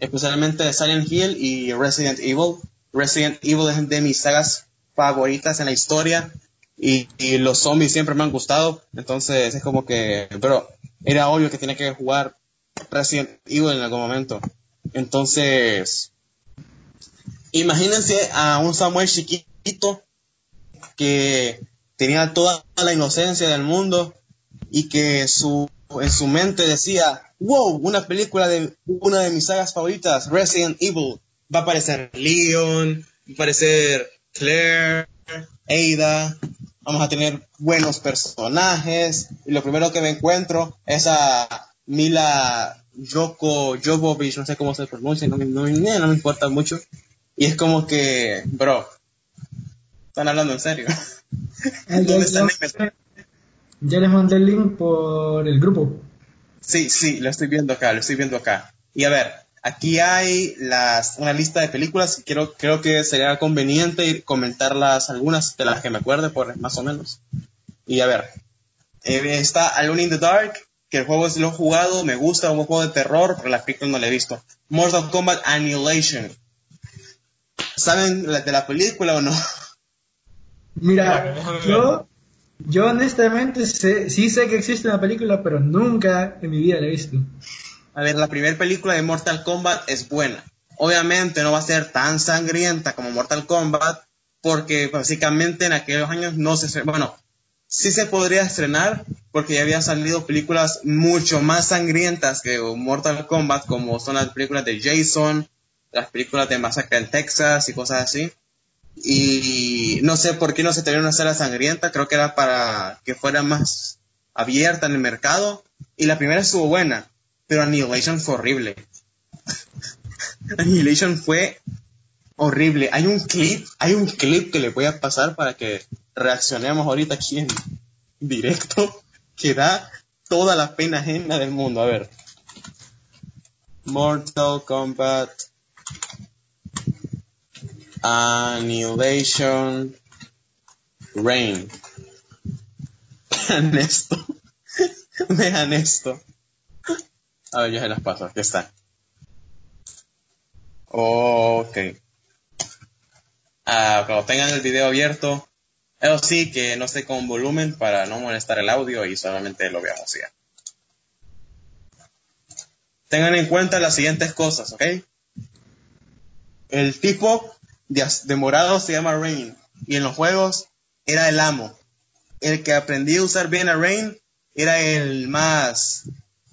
especialmente Silent Hill y Resident Evil. Resident Evil es de mis sagas favoritas en la historia y, y los zombies siempre me han gustado. Entonces es como que, pero era obvio que tenía que jugar Resident Evil en algún momento. Entonces, imagínense a un Samuel chiquito que tenía toda la inocencia del mundo y que su, en su mente decía, wow, una película de una de mis sagas favoritas, Resident Evil. Va a aparecer Leon, va a aparecer Claire, Ada, vamos a tener buenos personajes. Y lo primero que me encuentro es a Mila Joko Jovovich, no sé cómo se pronuncia, no, me- no, me- no me importa mucho. Y es como que, bro, están hablando en serio. Ah, ya, ¿Dónde está ya- les mandé el link por el grupo. Sí, sí, lo estoy viendo acá, lo estoy viendo acá. Y a ver, aquí hay las, una lista de películas y creo, creo que sería conveniente comentarlas algunas de las que me acuerde, por más o menos. Y a ver, eh, está Alone in the Dark, que el juego es lo he jugado, me gusta, un juego de terror, pero la película no la he visto. Mortal Kombat Annihilation. ¿Saben de la película o no? Mira, yo, yo honestamente sé, sí sé que existe una película, pero nunca en mi vida la he visto. A ver, la primera película de Mortal Kombat es buena. Obviamente no va a ser tan sangrienta como Mortal Kombat, porque básicamente en aquellos años no se bueno, sí se podría estrenar, porque ya habían salido películas mucho más sangrientas que Mortal Kombat, como son las películas de Jason, las películas de Masacre en Texas y cosas así. Y no sé por qué no se tuvieron una sala sangrienta, creo que era para que fuera más abierta en el mercado. Y la primera estuvo buena, pero Annihilation fue horrible. Annihilation fue horrible. Hay un clip, hay un clip que le voy a pasar para que reaccionemos ahorita aquí en directo, que da toda la pena ajena del mundo. A ver. Mortal Kombat Annihilation Rain. Vean esto. Vean esto. A ver, ya se las paso. Aquí está. Ok. Cuando tengan el video abierto, eso sí, que no esté con volumen para no molestar el audio y solamente lo veamos ya. Tengan en cuenta las siguientes cosas, ¿ok? El tipo de, de morado se llama Rain y en los juegos era el amo. El que aprendía a usar bien a Rain era el más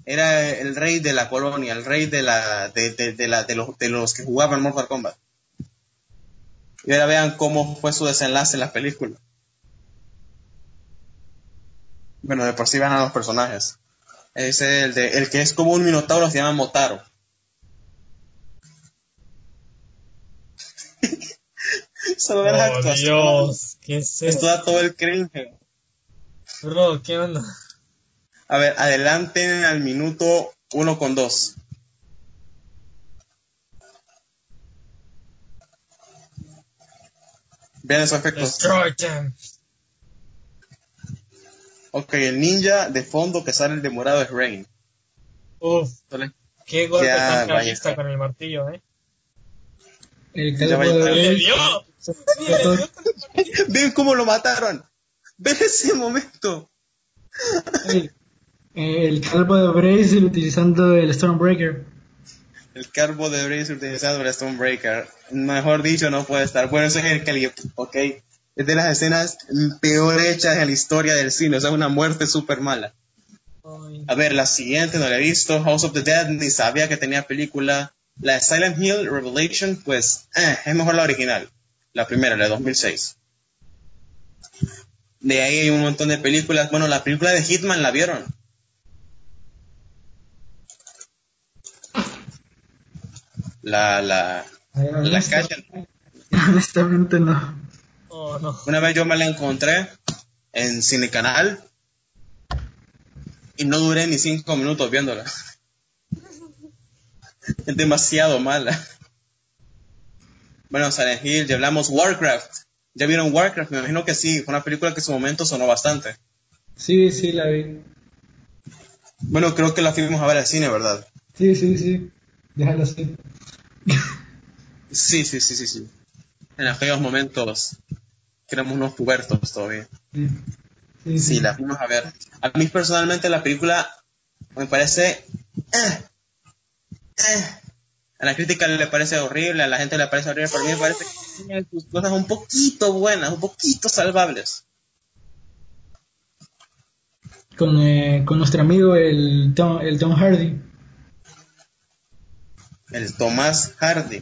era el rey de la colonia, el rey de la de la de los, de los que jugaban Mortal Kombat y ahora vean cómo fue su desenlace en la película. Bueno, de por sí van a los personajes. Es el, el que es como un minotauro, se llama Motaro. Solo las oh, Dios, ¿qué es eso? Esto da todo el cringe. Bro, ¿qué onda? A ver, adelante al minuto uno con dos. Vean esos efectos. Destroy them. Ok, el ninja de fondo que sale el de morado es Rain. Uf, Sale- qué golpe Ya, tan realista con el martillo, eh. El de ¡Le dio! Ven cómo lo mataron. Ven ese momento. El, el calvo de Brace utilizando el Stormbreaker. El carbo de Brace utilizado por Stonebreaker. Mejor dicho, no puede estar. Bueno, ese es el clip, ok. Es de las escenas peor hechas en la historia del cine. O sea, una muerte súper mala. A ver, la siguiente no la he visto. House of the Dead, ni sabía que tenía película. La de Silent Hill Revelation, pues, eh, es mejor la original. La primera, la de 2006. De ahí hay un montón de películas. Bueno, la película de Hitman la vieron. La, la, la calle. Honestamente no. Oh, no. Una vez yo me la encontré en Cinecanal y no duré ni cinco minutos viéndola. Es demasiado mala. Bueno, Silent Hill, ya hablamos Warcraft. ¿Ya vieron Warcraft? Me imagino que sí, fue una película que en su momento sonó bastante. Sí, sí, la vi. Bueno, creo que la fuimos a ver al cine, ¿verdad? Sí, sí, sí. Déjalo así. Sí, sí, sí, sí, sí. En aquellos momentos que éramos unos pubertos todavía. Sí, sí. Sí, la fuimos a ver. A mí personalmente la película me parece... eh, eh. A la crítica le parece horrible, a la gente le parece horrible, pero a mí me parece que tiene sus cosas un poquito buenas, un poquito salvables. Con, eh, con nuestro amigo el Tom, el Tom Hardy. El Tomás Hardy.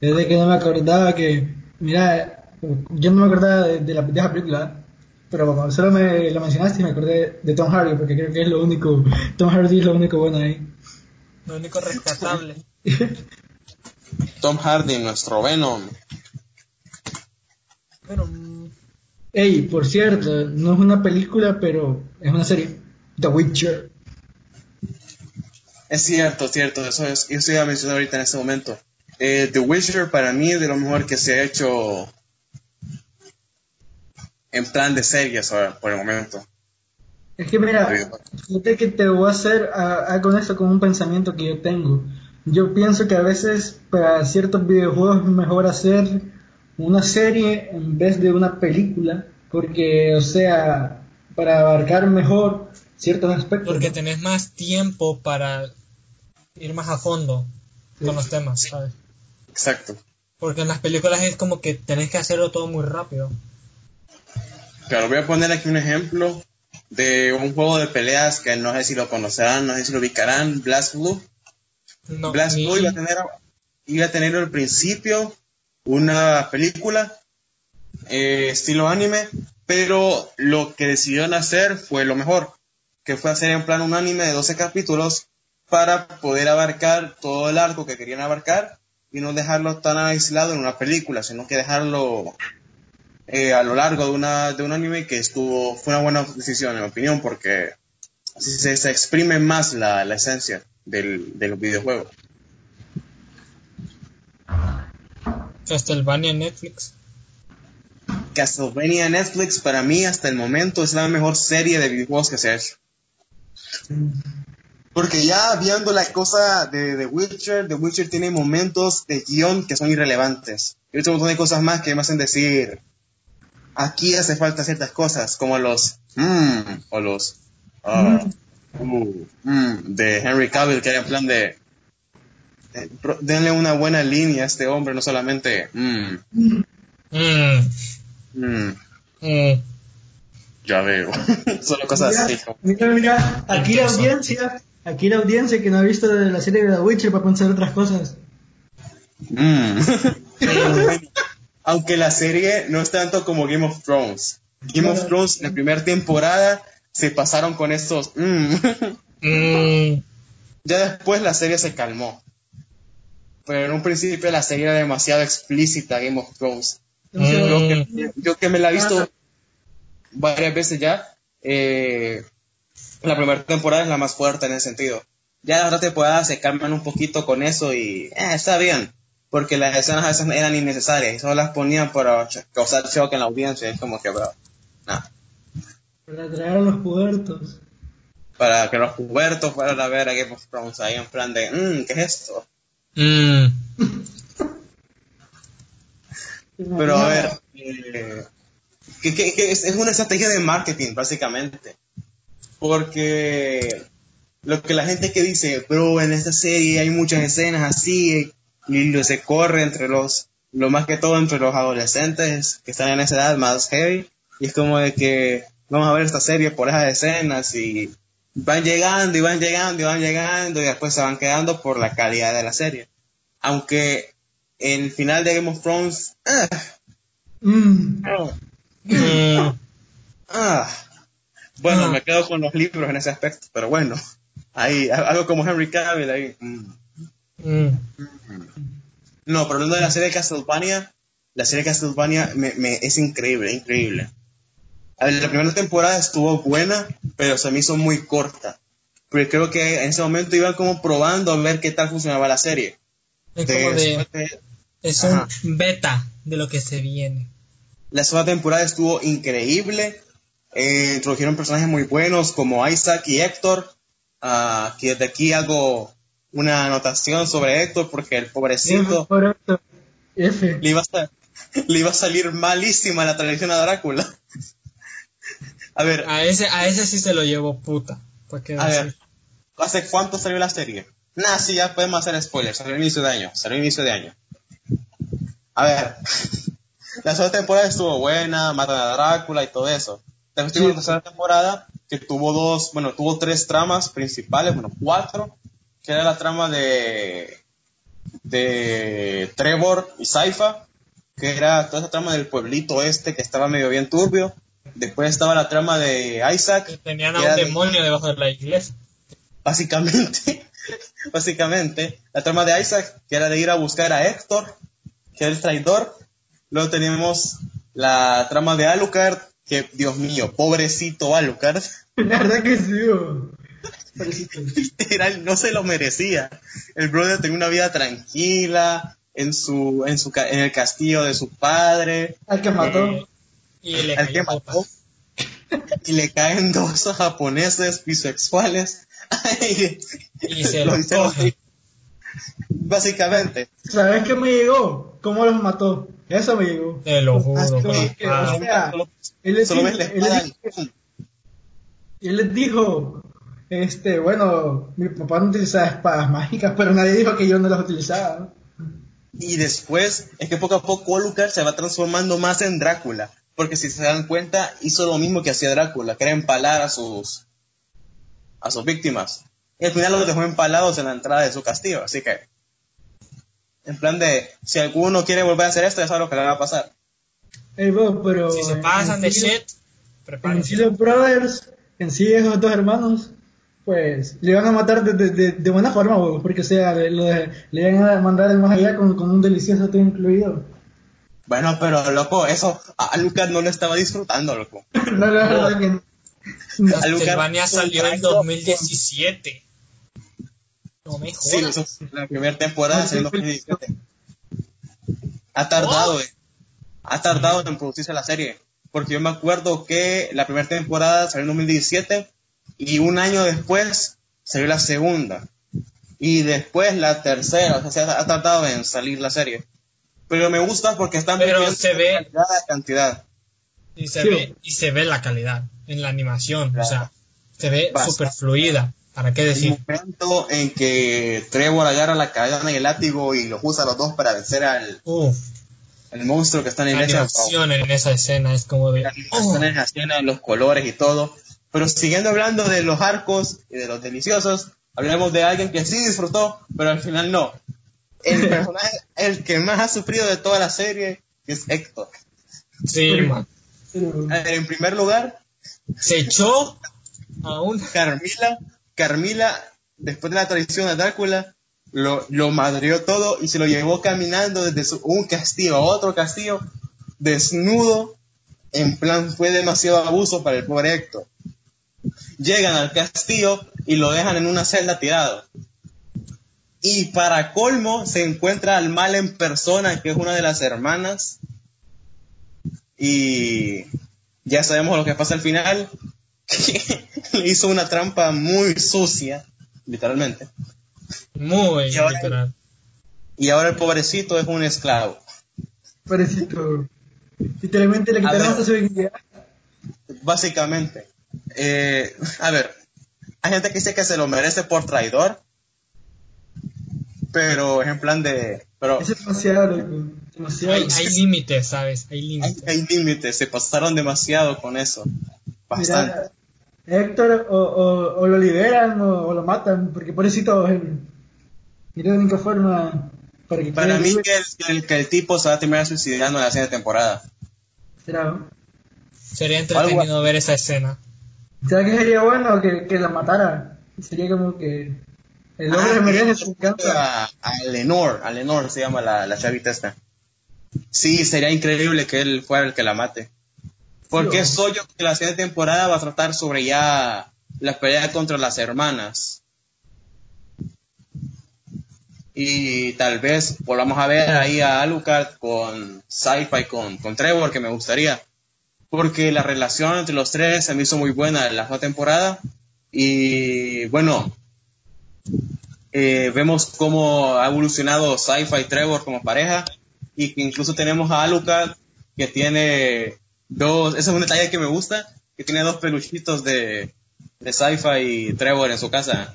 Desde que no me acordaba que, mira, yo no me acordaba de, de la, de esa película, pero cuando solo me lo mencionaste me acordé de Tom Hardy, porque creo que es lo único, Tom Hardy es lo único bueno ahí. Lo único rescatable. Tom Hardy, nuestro Venom. Bueno, mm, Ey, por cierto, no es una película, pero es una serie, The Witcher. Es cierto, cierto, eso es, eso iba a mencionar ahorita en este momento. Eh, The Witcher para mí es de lo mejor que se ha hecho en plan de series ahora, por el momento. Es que mira, fíjate que te voy a hacer a, a con esto con un pensamiento que yo tengo. Yo pienso que a veces para ciertos videojuegos es mejor hacer una serie en vez de una película, porque, o sea, para abarcar mejor ciertos aspectos. porque tenés más tiempo para ir más a fondo con los temas, ¿sabes? Exacto. Porque en las películas es como que tenés que hacerlo todo muy rápido. Claro, voy a poner aquí un ejemplo de un juego de peleas que no sé si lo conocerán, no sé si lo ubicarán, Blast Blue. No, Blast ni- Blue iba a tener, iba a tener al principio una película eh, estilo anime, pero lo que decidieron hacer fue lo mejor, que fue hacer en plan un anime de 12 capítulos para poder abarcar todo el arco que querían abarcar y no dejarlo tan aislado en una película, sino que dejarlo eh, a lo largo de, una, de un anime que estuvo, fue una buena decisión en mi opinión, porque así se, se exprime más la, la esencia del, del videojuego. Castlevania Netflix. Castlevania Netflix para mí hasta el momento es la mejor serie de videojuegos que se ha hecho. Porque ya viendo la cosa de The Witcher, The Witcher tiene momentos de guion que son irrelevantes. Y otro montón de cosas más que me hacen decir, aquí hace falta ciertas cosas, como los mm, o los uh, mm, de Henry Cavill, que era en plan de eh, denle una buena línea a este hombre, no solamente mm, Mm, mm, ya veo. Solo cosas así. Mira, como- mira, mira, aquí la audiencia, aquí la audiencia que no ha visto de la serie de The Witcher para pensar otras cosas. Mm. Aunque la serie no es tanto como Game of Thrones. Game of Thrones, en la primera temporada, se pasaron con estos. mm. Mm, ya después la serie se calmó. pero en un principio la serie era demasiado explícita, Game of Thrones. Mm. Yo, que, yo que me la he visto varias veces ya, eh, la primera temporada es la más fuerte en ese sentido. Ya las otras temporadas se calman un poquito con eso y eh, está bien, porque las escenas a veces eran innecesarias y solo las ponían para causar shock en la audiencia. Es como que, bro, nada. Para atraer a los puertos. Para que los pubertos fueran a ver a Game of Thrones ahí en plan de, mmm, ¿qué es esto? Mm. Pero a ver, eh, que, que- que es, es una estrategia de marketing, básicamente. Porque lo que la gente que dice, bro, en esta serie hay muchas escenas así, y lo se corre entre los, lo más que todo entre los adolescentes que están en esa edad más heavy, y es como de que vamos a ver esta serie por esas escenas y van llegando y van llegando y van llegando y después se van quedando por la calidad de la serie. Aunque el final de Game of Thrones, ah, Mm. Mm. Ah, bueno, Ah. me quedo con los libros en ese aspecto, pero bueno, ahí, algo como Henry Cavill ahí. mm. Mm. No, pero hablando de la serie de Castlevania, la serie de Castlevania me, me- es increíble, increíble. A ver, la primera temporada estuvo buena, pero se me hizo muy corta. Porque creo que en ese momento iban como probando a ver qué tal funcionaba la serie. Es como de, es un Ajá. beta de lo que se viene. La segunda temporada estuvo increíble. Eh, introdujeron personajes muy buenos como Isaac y Héctor. Ah, que desde aquí hago una anotación sobre Héctor porque el pobrecito Por esto. F. le iba, a, le iba a salir malísima la tradición a Drácula. A ver, A ese, a ese sí se lo llevó puta. ¿Para qué a ver, ¿hace cuánto salió la serie? Nah, sí, ya podemos hacer spoilers. Salió inicio de año. Salió a inicio de año. A ver, la segunda temporada estuvo buena, matan a Drácula y todo eso. Después tuvo una tercera temporada que tuvo dos, bueno, tuvo tres tramas principales, bueno, cuatro, que era la trama de, de Trevor y Saifa, que era toda esa trama del pueblito este que estaba medio bien turbio. Después estaba la trama de Isaac, Que tenían a un de- demonio debajo de la iglesia. básicamente, básicamente, la trama de Isaac, que era de ir a buscar a Héctor, que era el traidor. Luego tenemos la trama de Alucard, que, Dios mío, pobrecito Alucard, La verdad que sí. Pobrecito. literal, no se lo merecía. El brother tenía una vida tranquila, en su, en su, ca- en el castillo de su padre, Al que mató. Eh, y le al que mató, y le caen dos japoneses bisexuales. Y se Lo lo. Básicamente. ¿Sabes qué me llegó? ¿Cómo los mató? Eso me llegó. Te lo juro. Así papá. que, o sea, él les él les- él les dijo, este, bueno, mi papá no utilizaba espadas mágicas, pero nadie dijo que yo no las utilizaba. Y después es que poco a poco Alucard se va transformando más en Drácula. Porque si se dan cuenta, hizo lo mismo que hacía Drácula, que era empalar a sus, a sus víctimas. Y al final los dejó empalados en la entrada de su castillo. Así que, en plan de, si alguno quiere volver a hacer esto, ya sabe lo que le va a pasar. Ey, bro, pero Si se en pasan de sí- shit, En sí los brothers, en sí esos dos hermanos, pues le iban a matar de, de, de, de buena forma, bro, porque o sea, le, le, le iban a mandar el más allá con, con un delicioso té incluido. Bueno, pero loco, eso a Alucard no lo estaba disfrutando, loco. No, la verdad que no. Castlevania salió en 2017. No me Sí, jodas. la primera temporada salió en 2017. Ha tardado, eh. ha tardado en producirse la serie. Porque yo me acuerdo que la primera temporada salió en 2017 y un año después salió la segunda. Y después la tercera, o sea, ha tardado en salir la serie. Pero me gusta porque están Pero se ve- calidad cantidad. Y se, Sí. ve, y se ve la calidad en la animación. O sea, se ve súper fluida. ¿Para qué El decir? momento en que Trevor agarra la cadena y el látigo y los usa los dos para vencer al, Uf, al monstruo que está en la la iglesia. animación en esa escena es como de. las oh, animaciones, las escenas, los colores y todo. Pero siguiendo hablando de los arcos y de los deliciosos, hablemos de alguien que sí disfrutó, pero al final no. El personaje, el que más ha sufrido de toda la serie es Héctor. sí, man. A En primer lugar, Se echó a un. Carmila, Carmila, después de la traición a Drácula, lo, lo madrió todo y se lo llevó caminando desde un castillo a otro castillo, desnudo, en plan fue demasiado abuso para el pobre Héctor. Llegan al castillo y lo dejan en una celda tirado. Y para colmo se encuentra al mal en persona, que es una de las hermanas. Y ya sabemos lo que pasa al final. Que Le hizo una trampa muy sucia, literalmente. Muy Y ahora- literal. Y ahora el pobrecito es un esclavo. Parecito. Literalmente le quitaron hasta su dignidad. Básicamente. Eh, a ver, hay gente que dice que se lo merece por traidor. Pero es en plan de... Pero es demasiado. Hay, hay límites, ¿sabes? Hay hay, límites. hay límites, se pasaron demasiado con eso. Bastante. Mira, Héctor o, o, o lo liberan o, o lo matan, porque pobrecito es la única forma para que Para mí que el, que el- que el tipo se va a terminar suicidando en la siguiente temporada. ¿Será, no? Sería entretenido ver esa escena. ¿Será que sería bueno que, que la matara? Sería como que el hombre Ah, se merece su a, a Lenore, a Lenore se llama la, la chavita esta. Sí, sería increíble que él fuera el que la mate. Porque Sí, soy yo que la siguiente temporada va a tratar sobre ya la pelea contra las hermanas. Y tal vez volvamos a ver ahí a Alucard con Sci-Fi, con, con Trevor, que me gustaría. Porque la relación entre los tres se me hizo muy buena en la nueva temporada. Y bueno, eh, vemos cómo ha evolucionado Sci-Fi y Trevor como pareja. Y que incluso tenemos a Alucard que tiene dos, ese es un detalle que me gusta, que tiene dos peluchitos de, de Sci-Fi y Trevor en su casa.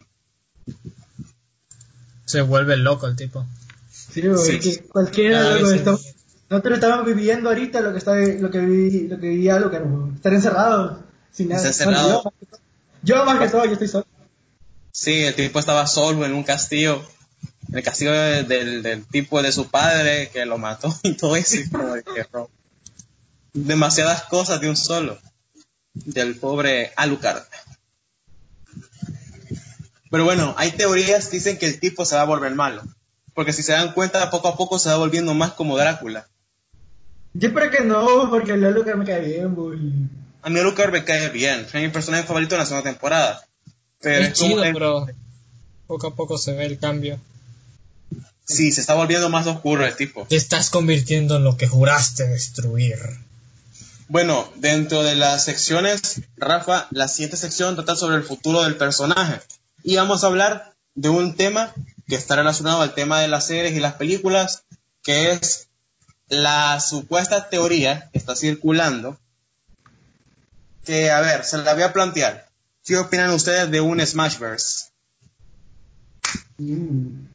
Se vuelve loco el tipo. Sí, güey, Sí. que cualquiera Cada loco, vez estamos- nosotros estamos viviendo ahorita lo que está lo que viví, lo que vivía lo que estar encerrado sin nada. Encerrado. Bueno, yo, yo más que todo, yo estoy solo. Sí, el tipo estaba solo en un castillo, en el castillo de- del, del tipo de su padre que lo mató y todo eso. y como de que, Demasiadas cosas de un solo, del pobre Alucard. Pero bueno, hay teorías que dicen que el tipo se va a volver malo. Porque si se dan cuenta, poco a poco se va volviendo más como Drácula. Yo espero que no, porque el Luca me cae bien. A mí Alucard me cae bien, es mi personaje favorito en la segunda temporada. Pero es es como chido, el- pero poco a poco se ve el cambio. Sí, se está volviendo más oscuro el tipo. Te estás convirtiendo en lo que juraste destruir. Bueno, dentro de las secciones, Rafa, la siguiente sección trata sobre el futuro del personaje. Y vamos a hablar de un tema que está relacionado al tema de las series y las películas, que es la supuesta teoría que está circulando. Que, a ver, se la voy a plantear. ¿Qué opinan ustedes de un Smashverse? Mm.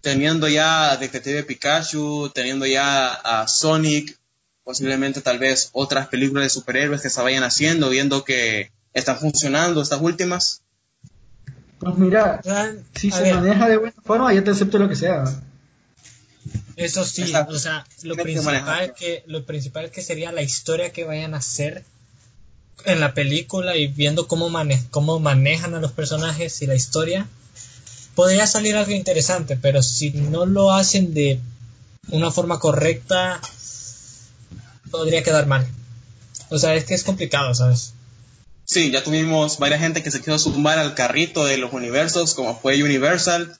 Teniendo ya a Detective Pikachu, teniendo ya a Sonic, posiblemente tal vez otras películas de superhéroes que se vayan haciendo, viendo que están funcionando estas últimas. Pues mira, Ah, si a se ver, maneja de buena forma, yo te acepto lo que sea. Eso sí, Exacto. o sea, lo principal que lo principal que sería la historia que vayan a hacer en la película y viendo cómo mane cómo manejan a los personajes y la historia podría salir algo interesante, pero si no lo hacen de una forma correcta podría quedar mal. O sea, es que es complicado, ¿sabes? Sí, ya tuvimos varias gente que se quiso sumar al carrito de los universos, como fue Universal,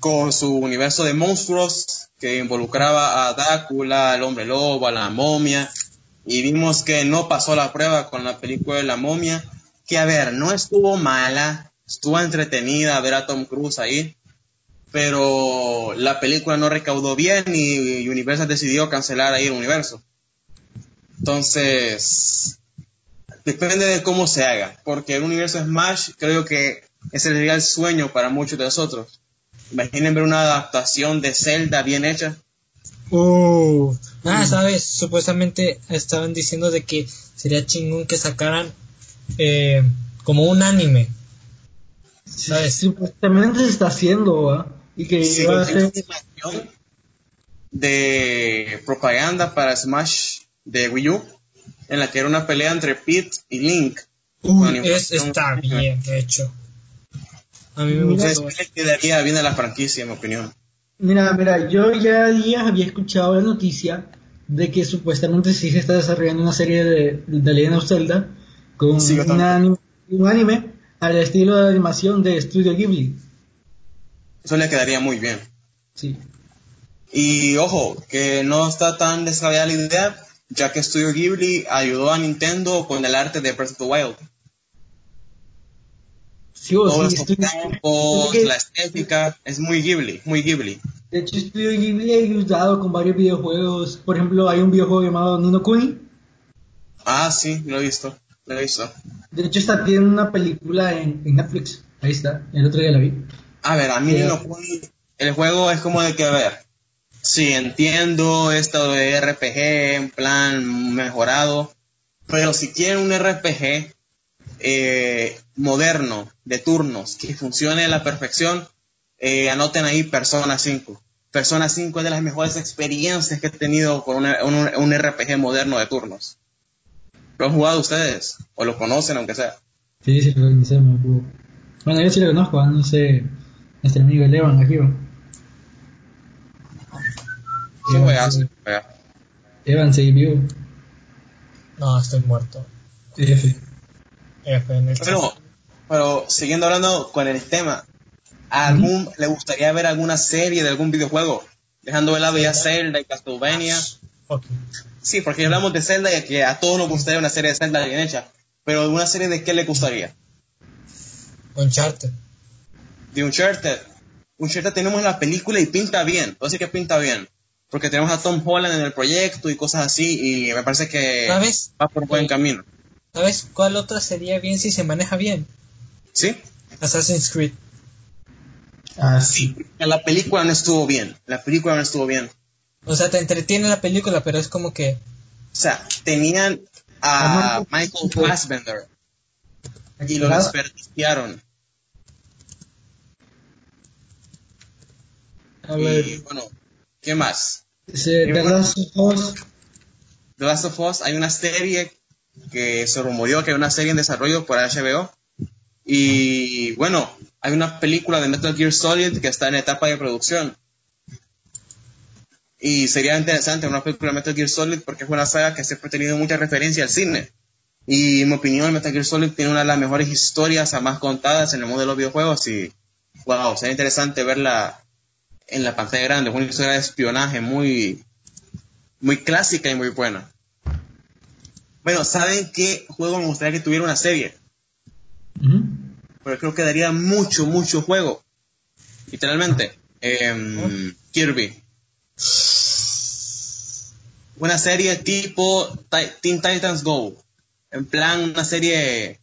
con su universo de monstruos que involucraba a Drácula, al hombre lobo, a la momia, y vimos que no pasó la prueba con la película de la momia, que a ver, no estuvo mala, estuvo entretenida ver a Tom Cruise ahí, pero la película no recaudó bien y Universal decidió cancelar ahí el universo. Entonces, depende de cómo se haga, porque el universo Smash creo que ese sería el sueño para muchos de nosotros. Imaginen ver una adaptación de Zelda bien hecha. Uh. Ah, sabes, supuestamente estaban diciendo de que sería chingón que sacaran eh, como un anime. ¿Sabes? Supuestamente se está haciendo, ¿va? Y que Sí, va a ser... de propaganda para Smash de Wii U, en la que era una pelea entre Pete y Link. Uy, es, está bien hecho. A mí me le quedaría bien a la franquicia, en mi opinión. Mira, mira, yo ya días había escuchado la noticia de que supuestamente sí se está desarrollando una serie de, de Legend of Zelda con Sí, una un anime al estilo de animación de Studio Ghibli. Eso le quedaría muy bien. Sí. Y ojo, que no está tan descabellada la idea, ya que Studio Ghibli ayudó a Nintendo con el arte de Breath of the Wild. Sí, o Todos sí, Studio- campos, la estética, es muy Ghibli, muy Ghibli. De hecho, Studio Ghibli ha ayudado con varios videojuegos. Por ejemplo, hay un videojuego llamado Nino Kuni. Ah, sí, lo he visto, lo he visto. De hecho, está tiene una película en, en Netflix. Ahí está, el otro día la vi. A ver, a mí no el juego es como de que, a ver, sí, entiendo esto de RPG en plan mejorado, pero si quieren un RPG eh, moderno, de turnos, que funcione a la perfección, eh, anoten ahí Persona 5. Persona 5 es de las mejores experiencias que he tenido con una- un, un RPG moderno de turnos. ¿Lo han jugado ustedes? ¿O lo conocen, aunque sea? Sí, sí, lo conocemos. Bueno, yo sí lo conozco, no sé. Nuestro amigo Levan aquí. bro. Qué Evan, juegazo, sí. juega. Evan, seguí vivo. No, estoy muerto. F. F en el Bueno, pero siguiendo hablando con el tema, ¿a algún, ¿le gustaría ver alguna serie de algún videojuego? Dejando de lado ya Zelda y Castlevania. Sí, porque hablamos de Zelda y que a todos nos gustaría una serie de Zelda bien hecha. Pero ¿alguna serie de qué le gustaría? Uncharted. De Uncharted. Uncharted tenemos la película y pinta bien. Puedo decir que pinta bien. Porque tenemos a Tom Holland en el proyecto y cosas así. Y me parece que ¿Sabes? va por buen Sí. camino. ¿Sabes cuál otra sería bien si se maneja bien? ¿Sí? Assassin's Creed. Ah, sí. La película no estuvo bien. La película no estuvo bien. O sea, te entretiene la película, pero es como que O sea, tenían a. Michael Fassbender y lo desperdiciaron. A ver, Y bueno, ¿qué más? se, The Last of Us. The Last of Us, hay una serie que se rumoreó que hay una serie en desarrollo por HBO. Y bueno, hay una película de Metal Gear Solid que está en etapa de producción. Y sería interesante una película de Metal Gear Solid porque es una saga que siempre ha tenido mucha referencia al cine. Y en mi opinión, Metal Gear Solid tiene una de las mejores historias jamás contadas en el mundo de los videojuegos. Y wow, sería interesante verla en la pantalla grande. Una historia de espionaje muy, muy clásica y muy buena. Bueno, ¿saben qué juego me gustaría que tuviera una serie? Ujú. Pero creo que daría mucho, mucho juego. Literalmente. Em, Kirby. Una serie tipo Ti- Teen Titans Go. En plan, una serie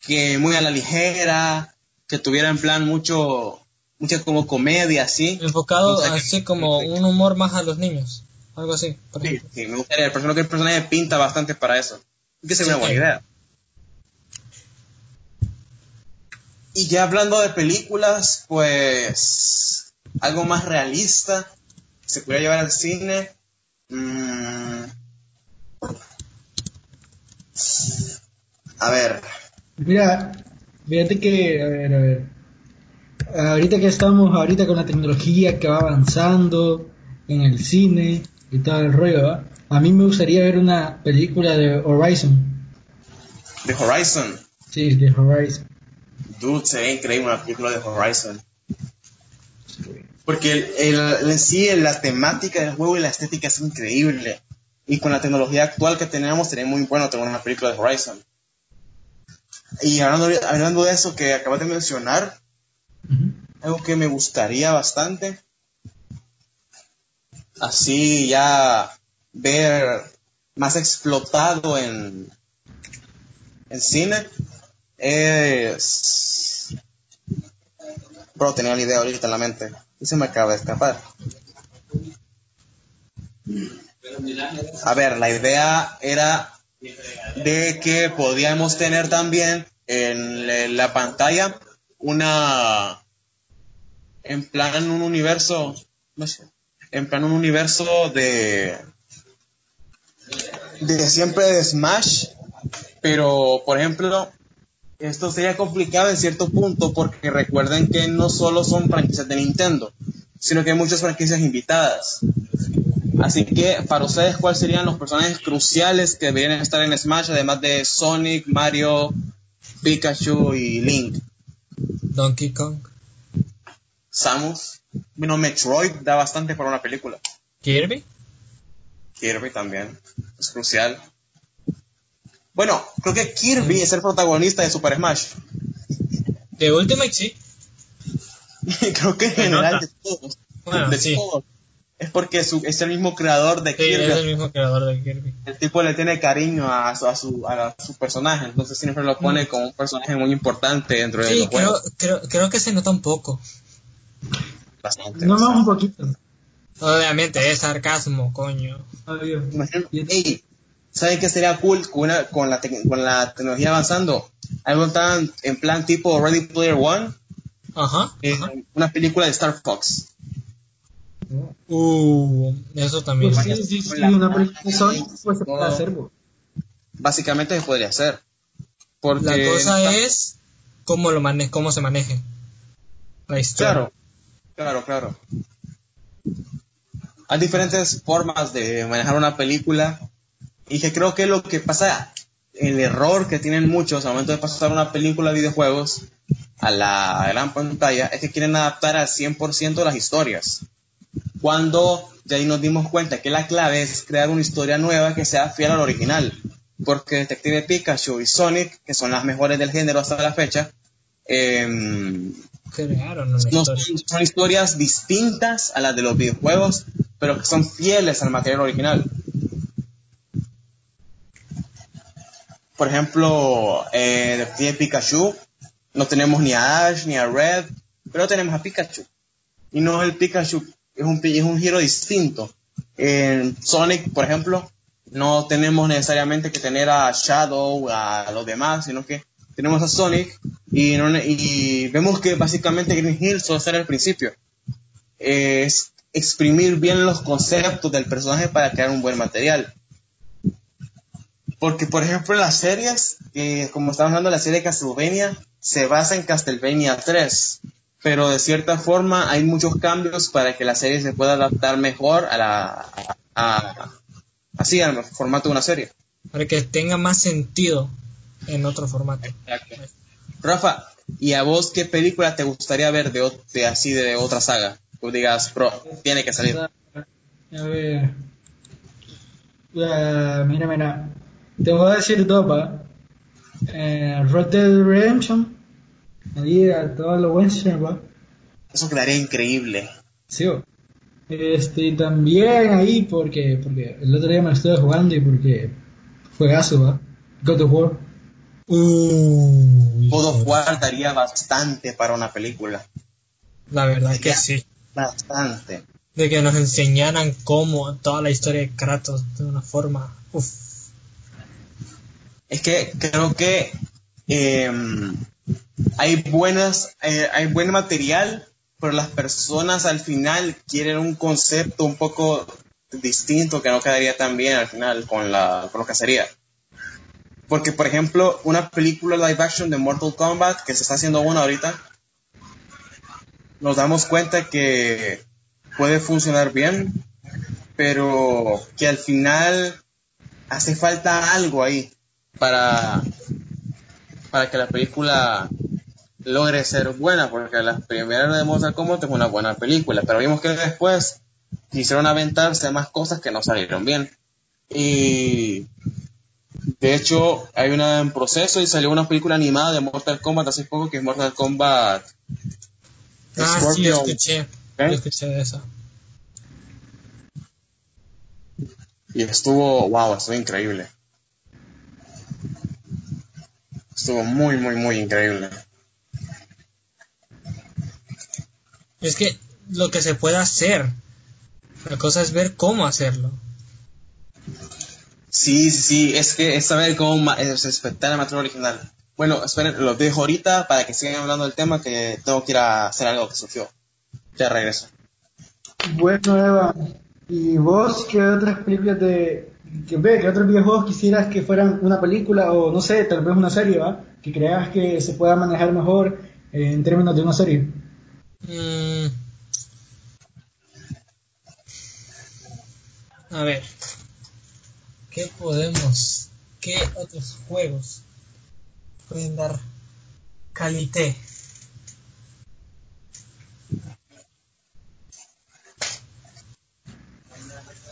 que muy a la ligera, que tuviera en plan mucho, mucha como comedia, así. enfocado O sea, que- así como un humor más a los niños. Algo así, por Sí, me gustaría. El personaje, el personaje pinta bastante para eso. Que sería una buena idea. Y ya hablando de películas, pues algo más realista, que se pudiera llevar al cine. mm, a ver, Mira, fíjate que, a ver, a ver. Ahorita que estamos ahorita con la tecnología que va avanzando en el cine y todo el rollo, ¿va? A mí me gustaría ver una película de Horizon. The Horizon. Sí, de Horizon. Dude, sería increíble una película de Horizon. Porque el, el- en sí la temática del juego y la estética es increíble. Y con la tecnología actual que tenemos sería muy bueno tener una película de Horizon. Y hablando, hablando de eso que acabas de mencionar, Algo que me gustaría bastante, así ya ver más explotado en, en cine, es... Bro, tenía la idea ahorita en la mente y se me acaba de escapar. A ver, la idea era de que podíamos tener también en la pantalla una en plan un universo no sé, en plan un universo de de siempre de Smash pero por ejemplo esto sería complicado en cierto punto porque recuerden que no solo son franquicias de Nintendo, sino que hay muchas franquicias invitadas. Así que, para ustedes, ¿cuáles serían los personajes cruciales que deberían estar en Smash, además de Sonic, Mario, Pikachu y Link? Donkey Kong. Samus. Bueno, Metroid da bastante para una película. Kirby. Kirby también. Es crucial. Bueno, creo que Kirby es el protagonista de Super Smash. De Ultimate, sí. creo que en general de todos. Bueno, de sí. todos. Es porque su- es el mismo creador de Sí, Kirby. es el mismo creador de Kirby. El tipo le tiene cariño a, su- a su, a su personaje, entonces siempre lo pone como un personaje muy importante dentro de Sí, los creo, juegos. creo, creo que se nota un poco. Bastante. No más un poquito. Obviamente, es sarcasmo, coño. Obvio. Imagínate, ey, ¿saben qué sería cool con, una- con, la, tec- con la tecnología avanzando? Algo tan en plan tipo Ready Player One, Ajá. eh, ajá. una película de Star Fox. Uh, eso también. Pues sí, sí, sí, una película de Sonic pues se puede hacer, bo. Básicamente se podría hacer. Porque La cosa es cómo lo mane cómo se maneje la historia. Claro, claro, claro. Hay diferentes formas de manejar una película y que creo que lo que pasa, el error que tienen muchos al momento de pasar una película de videojuegos a la gran pantalla es que quieren adaptar al 100% las historias. Cuando ya ahí nos dimos cuenta que la clave es crear una historia nueva que sea fiel al original. Porque Detective Pikachu y Sonic, que son las mejores del género hasta la fecha, em, Crearon una no, historia. son, son historias distintas a las de los videojuegos, pero que son fieles al material original. Por ejemplo, eh, Detective Pikachu, no tenemos ni a Ash ni a Red, pero tenemos a Pikachu. Y no es el Pikachu, es un, es un giro distinto. En Sonic, por ejemplo, no tenemos necesariamente que tener a Shadow, a los demás, sino que tenemos a Sonic y, vemos que básicamente Green Hill solo será el principio. Es exprimir bien los conceptos del personaje para crear un buen material. Porque, por ejemplo, las series, eh, como estamos hablando, la serie de Castlevania se basa en Castlevania 3. Pero de cierta forma hay muchos cambios para que la serie se pueda adaptar mejor a la, a- así, al formato de una serie. Para que tenga más sentido en otro formato. Rafa, ¿y a vos qué película te gustaría ver de, de así de otra saga? Tú digas, bro, tiene que salir. A ver. Mira, mira. Te voy a decir dos, pa. Eh, Red Dead Redemption. Ahí a todo lo buen va. Eso quedaría increíble. Sí, bo. Este, también ahí, porque, porque el otro día me lo estuve jugando y porque juegazo, va. God of War. Uh, God of War daría bastante para una película. La verdad que sí. Bastante. De que nos enseñaran cómo toda la historia de Kratos de una forma. Uf. Es que creo que eh, hay buenas, eh, hay buen material, pero las personas al final quieren un concepto un poco distinto que no quedaría tan bien al final con, la, con lo que sería. Porque, por ejemplo, una película live action de Mortal Kombat, que se está haciendo una ahorita, nos damos cuenta que puede funcionar bien, pero que al final hace falta algo ahí para, para que la película logre ser buena, porque la primera de Mortal Kombat es una buena película, pero vimos que después quisieron aventarse más cosas que no salieron bien. Y de hecho, hay una en proceso y salió una película animada de Mortal Kombat hace poco que es Mortal Kombat Ah, sí, Scorpion. yo escuché. ¿Eh? Yo escuché de eso. y estuvo, wow, estuvo increíble. Estuvo muy, muy, muy increíble. Es que lo que se puede hacer. La cosa es ver cómo hacerlo. Sí, sí, sí, es que es saber cómo es respetar el material original. Bueno, esperen, los dejo ahorita para que sigan hablando del tema que tengo que ir a hacer algo que surgió. Ya regreso. Bueno, Eva. ¿Y vos qué otras películas de, que ve que otros videojuegos quisieras que fueran una película o no sé, tal vez una serie, ¿va? Que creas que se pueda manejar mejor eh, en términos de una serie. Mm. A ver, ¿qué podemos, qué otros juegos pueden dar calité?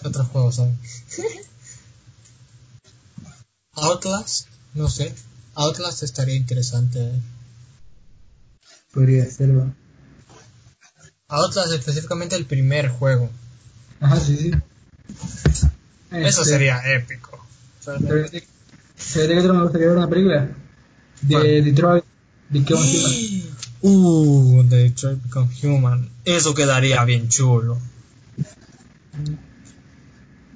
¿Qué otros juegos hay? Outlast, no sé. Outlast estaría interesante. Podría ser, ¿va? Outlast específicamente el primer juego. Ajá, sí, sí. Eso Este, sería épico. ¿Sabes de de qué otro me gustaría ver una película? De. Detroit, Become Human. Uh, Detroit Become Human. Eso quedaría bien chulo.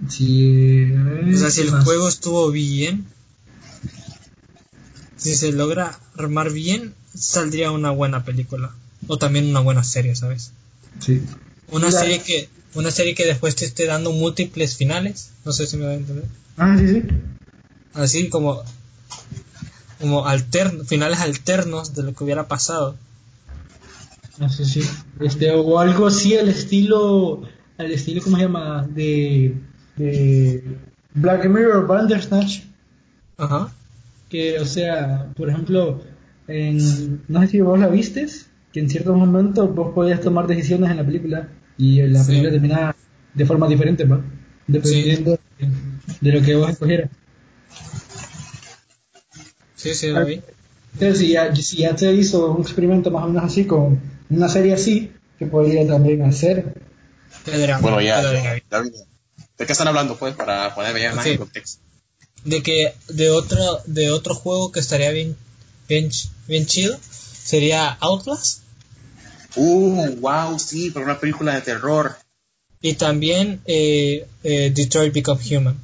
Sí, O sea, si el juego estuvo bien, si se logra armar bien, saldría una buena película. O también una buena serie, ¿sabes? Sí. Una serie que una serie que después te esté dando múltiples finales. No sé si me va a entender. Ah, sí, sí. Así como como alterno, finales alternos de lo que hubiera pasado. No sé si. Este, o algo así al estilo. Al estilo, ¿cómo se llama? De. De. Black Mirror Bandersnatch. Ajá. Que, o sea, por ejemplo, en, no sé si vos la vistes, que en ciertos momentos vos podías tomar decisiones en la película y la Sí. película terminaba de forma diferente, ¿va? Dependiendo de, de lo que vos escogieras. Sí, sí, la vi. Entonces, si ya, si ya se hizo un experimento más o menos así, con una serie así, que podría también hacer. Bueno, ya, vi. ¿De qué están hablando, pues? Para ponerme ya más Sí. en contexto. De que de otro de otro juego que estaría bien bien, bien chido sería Outlast Uh, wow, sí, pero una película de terror. y también eh, eh, Detroit Become Human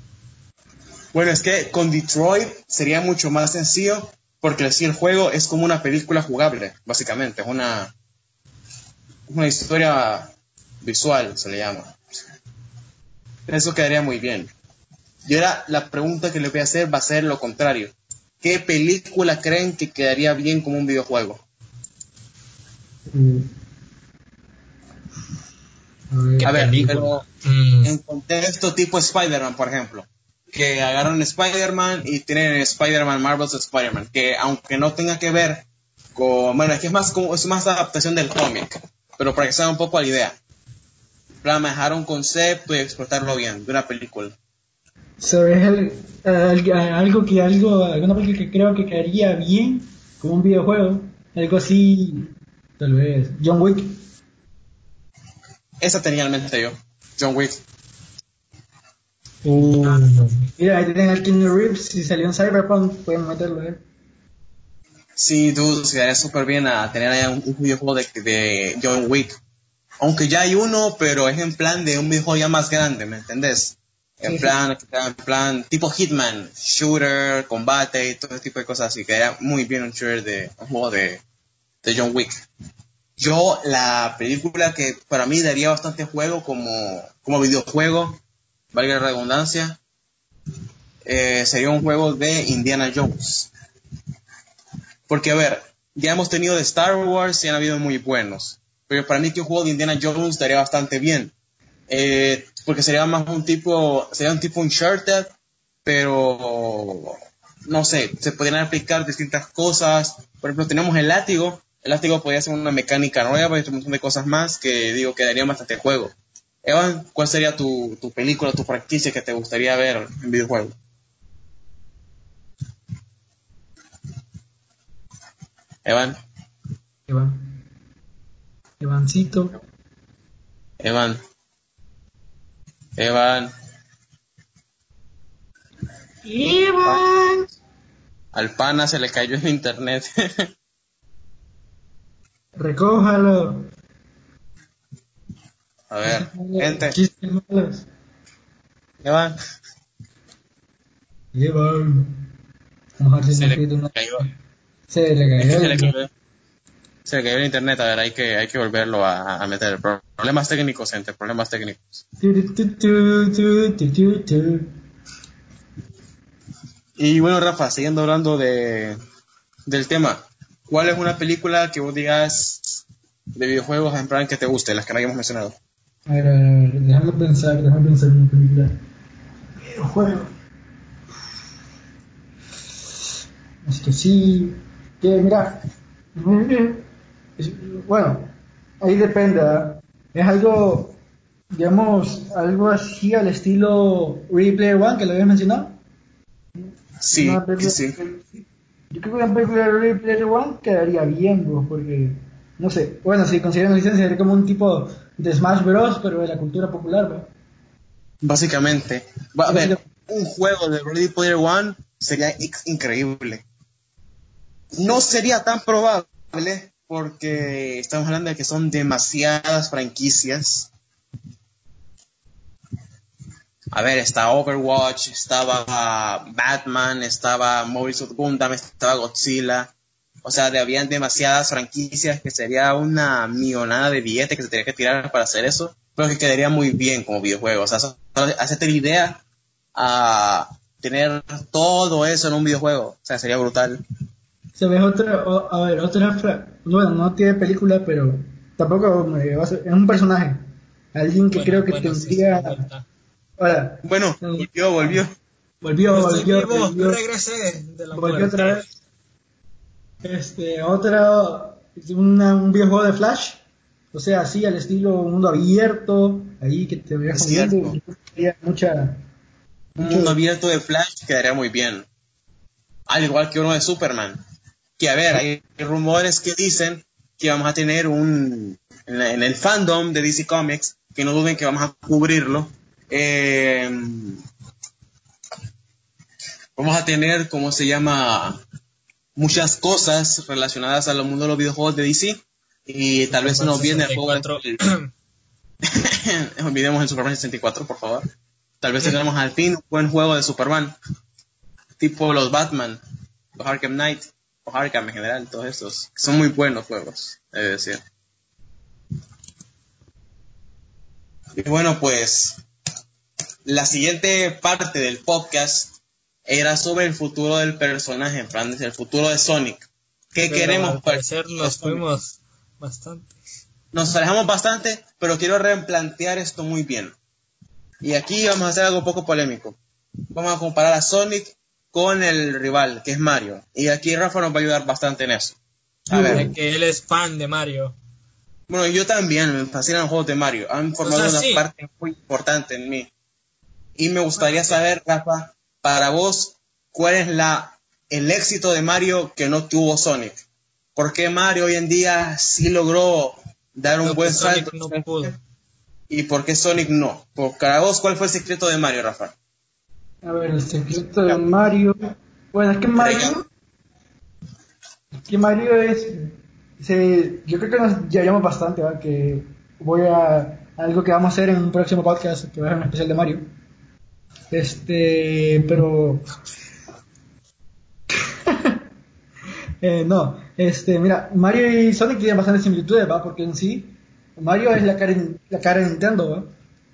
Bueno, es que con Detroit sería mucho más sencillo porque así el juego es como una película jugable, básicamente. Es una, una historia visual, se le llama. Eso quedaría muy bien. Y ahora la pregunta que le voy a hacer va a ser lo contrario. ¿Qué película creen que quedaría bien como un videojuego? Mm. A ver. Pero Mm, en contexto tipo Spider-Man, por ejemplo. Que agarran Spider-Man y tienen Spider-Man, Marvel's Spider-Man. Que aunque no tenga que ver con. Bueno, es que es más, como, es más adaptación del cómic. Pero para que se haga un poco la idea. Para manejar un concepto y explotarlo bien de una película. ¿Sabes el- al- algo que algo, alguna película que creo que quedaría bien como un videojuego? Algo así, tal vez. John Wick. Esa tenía en mente yo. John Wick. uh, Mira, ahí tienen al Keanu Reeves, si salió en Cyberpunk, pueden meterlo, eh. Sí, dude, se daría súper bien a tener allá un, un videojuego de, de John Wick. Aunque ya hay uno, pero es en plan de un videojuego ya más grande, ¿me entendés? En plan, en plan, tipo Hitman, shooter, combate y todo ese tipo de cosas así. Quedaría muy bien un shooter de, un juego de, de John Wick. Yo, la película que para mí daría bastante juego como, como videojuego, valga la redundancia, eh, sería un juego de Indiana Jones. Porque, a ver, ya hemos tenido de Star Wars y han habido muy buenos. Pero para mí que un juego de Indiana Jones estaría bastante bien. Eh, porque sería más un tipo, sería un tipo Uncharted, pero no sé, se podrían aplicar distintas cosas. Por ejemplo, tenemos el látigo. El látigo podría ser una mecánica nueva y un montón de cosas más que digo que daría bastante juego. Evan, ¿cuál sería tu, tu película, tu franquicia que te gustaría ver en videojuego? Evan, Evan. Evancito. Evan, Evan, Evan. al pana se le cayó el internet. Recójalo. a ver, gente. Evan, Evan. Se le cayó, Se le cayó. Se cayó, el internet, a ver, hay que, hay que volverlo a, a meter. Problemas técnicos, gente, problemas técnicos. Y bueno, Rafa, siguiendo hablando de, del tema, ¿cuál es una película que vos digas de videojuegos en plan que te guste, las que no hayamos mencionado? A ver, a ver, déjame pensar, déjame pensar en una película. Videojuego. Esto sí. Que mira. Es- bueno, ahí depende, ¿verdad? Es algo, digamos, algo así al estilo Ready Player One, que lo habías mencionado. Sí, sí. Yo creo que una película de Ready Player One quedaría bien, bro, porque, no sé, bueno, si consideran licencia sería como un tipo de Smash Bros, pero de la cultura popular, bro. Básicamente. Va, a ver, un juego de Ready Player One sería increíble. No sería tan probable porque estamos hablando de que son demasiadas franquicias. A ver, está Overwatch, estaba Batman, estaba Mobile Suit Gundam, estaba Godzilla. O sea, habían demasiadas franquicias que sería una millonada de billetes que se tendría que tirar para hacer eso, pero que quedaría muy bien como videojuego. O sea, hacerte la idea a tener todo eso en un videojuego. O sea, sería brutal. Se ve otra, o- a ver, otra, bueno, no tiene película, pero tampoco me va a ser- es un personaje. Alguien que Bueno, creo que bueno, tendría, sí, ahora, Bueno, volvió, volvió. volvió, volvió, vivo, volvió, regresé de la volvió muerte. otra vez. Este, otra, una- un videojuego de Flash, o sea, así al estilo mundo abierto, ahí que te veas tendría mucha, Un mundo abierto de Flash quedaría muy bien. Al igual que uno de Superman. Que a ver, hay rumores que dicen que vamos a tener un. En, la- en el fandom de DC Comics, que no duden que vamos a cubrirlo. eh, vamos a tener, ¿cómo se llama? Muchas cosas relacionadas al mundo de los videojuegos de DC. Y tal vez se nos viene el juego. 64. Olvidemos el Superman 64, por favor. Tal vez tengamos al fin un buen juego de Superman. Tipo los Batman, los Arkham Knight, Arkham en general, todos estos. Son muy buenos juegos, he de decir. Y bueno, pues la siguiente parte del podcast era sobre el futuro del personaje, en plan, el futuro de Sonic. ¿Qué Pero queremos parecer nos fuimos bastante. nos alejamos bastante, pero quiero replantear esto muy bien. Y aquí vamos a hacer algo poco polémico. Vamos a comparar a Sonic con el rival, que es Mario. Y aquí Rafa nos va a ayudar bastante en eso. A ver, que él es fan de Mario. bueno, yo también me fascinan los juegos de Mario. Han formado sea, una sí. parte muy importante en mí. Y me gustaría saber, Rafa, para vos, ¿cuál es la, el éxito de Mario que no tuvo Sonic? ¿Por qué Mario hoy en día sí logró dar un Lo buen salto? no pudo. ¿Y por qué Sonic no? Por para vos, ¿cuál fue el secreto de Mario, Rafa? A ver, el secreto de Mario. Bueno, es que Mario. Es que Mario es. Se, yo creo que nos llevamos bastante, ¿va? Que voy a. Algo que vamos a hacer en un próximo podcast, que va a ser un especial de Mario. Este. Pero. eh, no, este, mira, Mario y Sonic tienen bastantes similitudes, ¿va? Porque en sí, Mario es la cara, la cara de Nintendo, ¿va?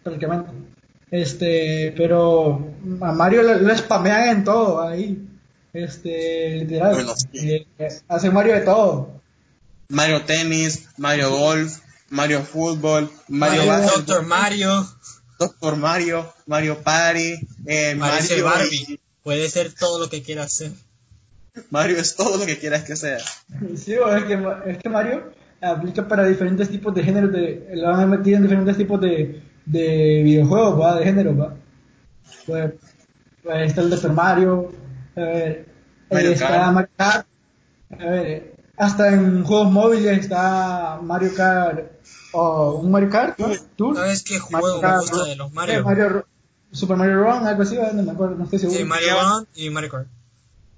Prácticamente. Este, pero a Mario lo, lo spamean en todo ahí. Este, literal. Bueno, sí. Eh, hace Mario de todo. Mario Tennis, Mario Golf, Mario Fútbol, Mario, Mario Doctor Mario. Doctor Mario, Mario Party, eh, Mario, Barbie. Puede ser todo lo que quiera hacer. Mario es todo lo que quieras que sea. Sí, o es que, es que Mario aplica para diferentes tipos de géneros de, lo han metido en diferentes tipos de, de videojuegos, ¿va? De género, ¿va? Pues, pues está el Doctor Mario, a ver, Mario eh, está Kart. Mario Kart, a ver, hasta en juegos móviles está Mario Kart, o un Mario Kart, ¿no? Tour. ¿Sabes qué Mario juego me Kart, gusta de los Eh, Mario? Mario Super Mario Run, algo así, ¿va? no me acuerdo, no estoy seguro. Sí, Mario Run y Mario Kart.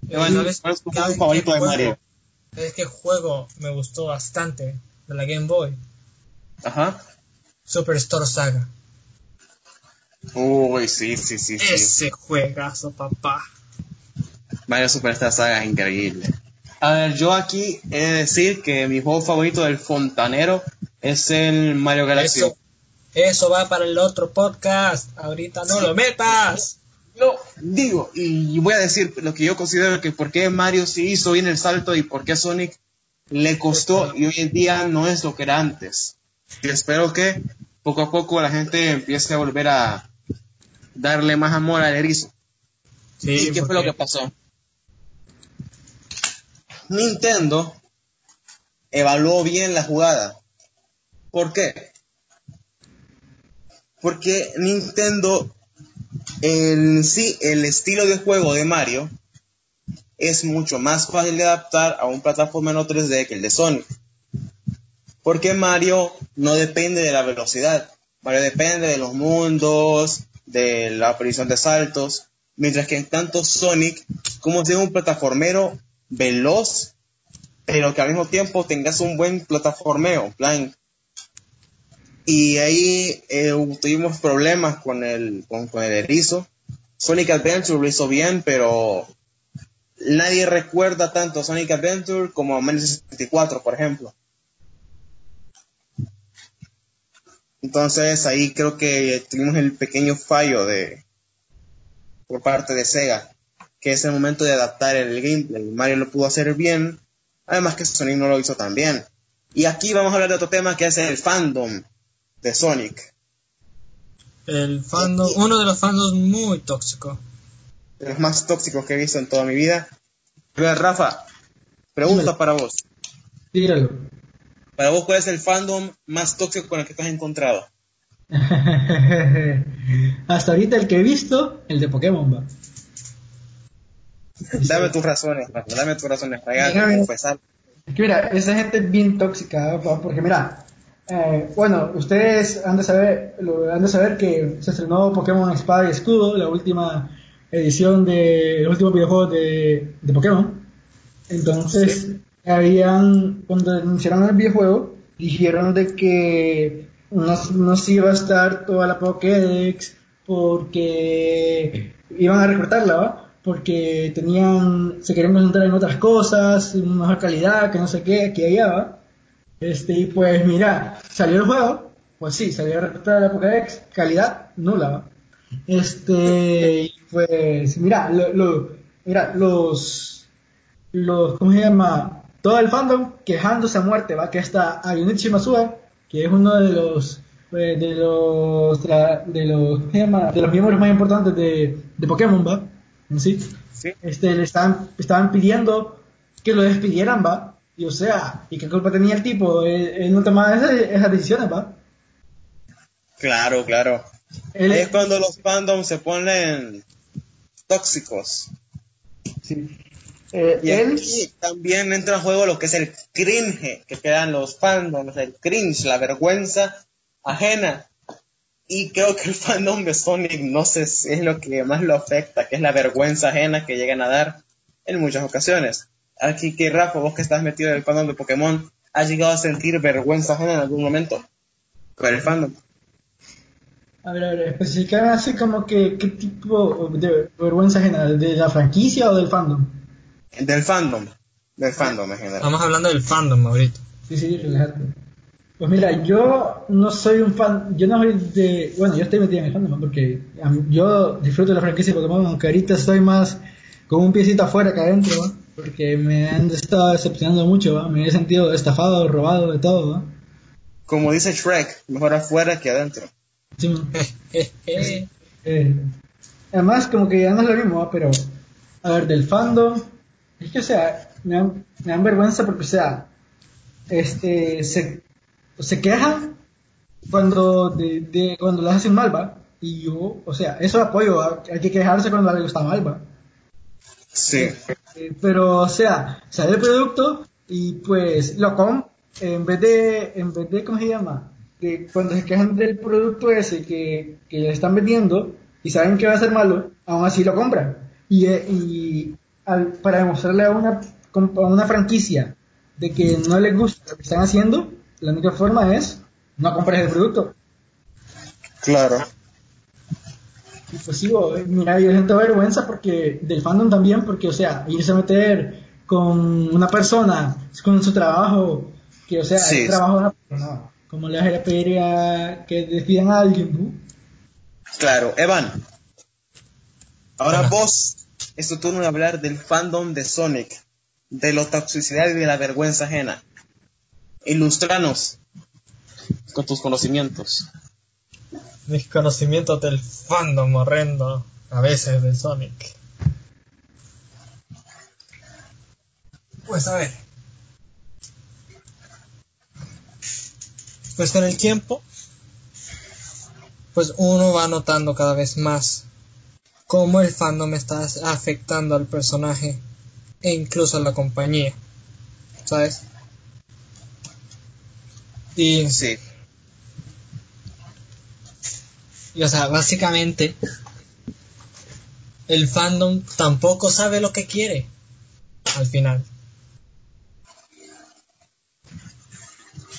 Eh, ¿Cuál- ¿sabes cuál es tu qué- juego favorito de Mario? ¿Sabes qué juego me gustó bastante de la Game Boy? Ajá. Superstore Saga. Uy, sí, sí, sí, sí. Ese juegazo, papá. Mario Superstar Saga es increíble. A ver, yo aquí he de decir que mi juego favorito del fontanero es el Mario Galaxy. Eso, eso va para el otro podcast. Ahorita no lo metas. yo digo, y voy a decir lo que yo considero que por qué Mario sí hizo bien el salto y por qué Sonic le costó y hoy en día no es lo que era antes. Y espero que poco a poco la gente empiece a volver a darle más amor al erizo. ¿Y qué fue lo que pasó? Nintendo evaluó bien la jugada. ¿Por qué? Porque Nintendo en sí, el estilo de juego de Mario es mucho más fácil de adaptar a un plataforma no 3D que el de Sonic. Porque Mario no depende de la velocidad. Mario depende de los mundos, de la aparición de saltos. Mientras que en tanto Sonic, como si un plataformero veloz, pero que al mismo tiempo tengas un buen plataformeo, plan. Y ahí eh, tuvimos problemas con el, con, el erizo. Sonic Adventure lo hizo bien, pero nadie recuerda tanto Sonic Adventure como Mario 64, por ejemplo. Entonces ahí creo que tuvimos el pequeño fallo de por parte de Sega, que es el momento de adaptar el gameplay. Mario lo pudo hacer bien, además que Sonic no lo hizo tan bien. Y aquí vamos a hablar de otro tema que es el fandom de Sonic. El fandom, uno de los fandoms muy tóxicos. De los más tóxicos que he visto en toda mi vida. Rafa, pregunta para vos. Tíralo. Para vos, ¿cuál es el fandom más tóxico con el que te has encontrado? Hasta ahorita el que he visto, el de Pokémon, va. dame tus razones, dame tus razones, para confesar. Es que mira, esa gente es bien tóxica, porque mira, eh, bueno, ustedes han de, saber, han de saber que se estrenó Pokémon Espada y Escudo, la última edición de los últimos videojuegos de, de Pokémon. Entonces, habían, cuando anunciaron el videojuego, dijeron de que no, se iba a estar toda la Pokédex porque iban a recortarla, ¿va? Porque tenían, se querían concentrar en otras cosas, en mejor calidad, que no sé qué, que allá, ¿va? Este, y pues mira, salió el juego, pues sí, salió a recortar la Pokédex, calidad nula, ¿va? Este, pues mira, lo, mira, los, los, ¿cómo se llama? Todo el fandom quejándose a muerte, va que está Ayunichi Masuda, que es uno de los eh, de los de los de los miembros más importantes de, de Pokémon, va, en sí. Este le estaban estaban pidiendo que lo despidieran, va. Y o sea, ¿y qué culpa tenía el tipo? Él, no tomaba esas, decisiones, va. Claro, claro. es cuando los fandoms se ponen tóxicos. Sí. Eh, y él... también entra en juego lo que es el cringe que quedan los fandoms, el cringe, la vergüenza ajena. Y creo que el fandom de Sonic no sé si es lo que más lo afecta, que es la vergüenza ajena que llegan a dar en muchas ocasiones. Aquí que Rafa, vos que estás metido en el fandom de Pokémon, ¿has llegado a sentir vergüenza ajena en algún momento con el fandom? A ver, a ver, especificar así como que qué tipo de vergüenza ajena, ¿de la franquicia o del fandom? Del fandom. Del fandom en general. Estamos hablando del fandom ahorita. Sí, sí, relájate. Pues mira, yo no soy un fan, yo no soy de, bueno, yo estoy metido en el fandom porque yo disfruto de la franquicia de Pokémon, aunque ahorita estoy más con un piecito afuera que adentro, porque me han estado decepcionando mucho, me he sentido estafado, robado, de todo. Como dice Shrek, mejor afuera que adentro. Sí. Eh, además, como que ya no es lo mismo, pero, a ver, del fandom, es que, o sea, me dan, vergüenza porque, o sea, este, se, se quejan cuando, de, cuando las hacen mal, ¿va? Y yo, o sea, eso apoyo, hay que quejarse cuando algo está mal, ¿va? Sí. Eh, pero, o sea, sale el producto y pues lo com en vez de, en vez de, ¿cómo se llama? Que cuando se quejan del producto ese que, que le están vendiendo y saben que va a ser malo, aún así lo compran. Y, eh, y para demostrarle a una, a una franquicia de que no les gusta lo que están haciendo, la única forma es no comprar el producto. Claro. Y pues sí, mira, yo siento vergüenza porque del fandom también, porque, o sea, irse a meter con una persona, con su trabajo, que, o sea, el trabajo no, como le vas a pedir a que despidan a alguien, Claro, Evan, Ahora vos, es tu turno de hablar del fandom de Sonic, de la toxicidad y de la vergüenza ajena. Ilustranos con tus conocimientos. Mis conocimientos del fandom horrendo, a veces de Sonic. Pues a ver. Pues con el tiempo, pues uno va notando cada vez más cómo el fandom está afectando al personaje e incluso a la compañía. ¿Sabes? Y Sí. Y o sea, básicamente el fandom tampoco sabe lo que quiere al final.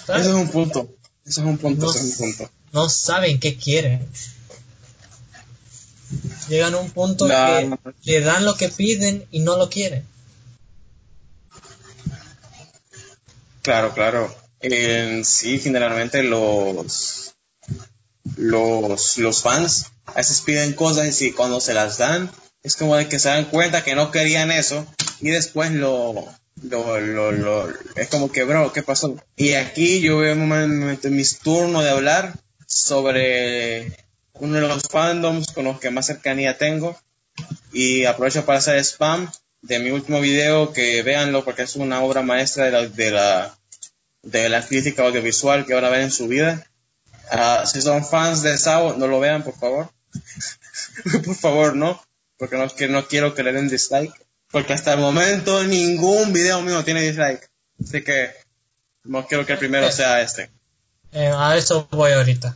¿Sabes? Eso es un punto. Eso es un punto, No. es un punto. No saben qué quieren. Llegan a un punto que le dan lo que piden y no lo quieren. Claro, claro. Sí, generalmente los, los, los fans a veces piden cosas y cuando se las dan, es como de que se dan cuenta que no querían eso y después lo, lo, lo, lo- es como que, bro, ¿qué pasó? Y aquí yo veo mis turnos de hablar sobre uno de los fandoms con los que más cercanía tengo y aprovecho para hacer spam de mi último video que véanlo porque es una obra maestra de la, de la, de la crítica audiovisual que ahora ven en su vida. Ah, si son fans de Sao, no lo vean, por favor. por favor, no, porque no, que no quiero que le den dislike. Porque hasta el momento ningún video mío tiene dislike. Así que no quiero que el primero sea este. Eh, a eso voy ahorita.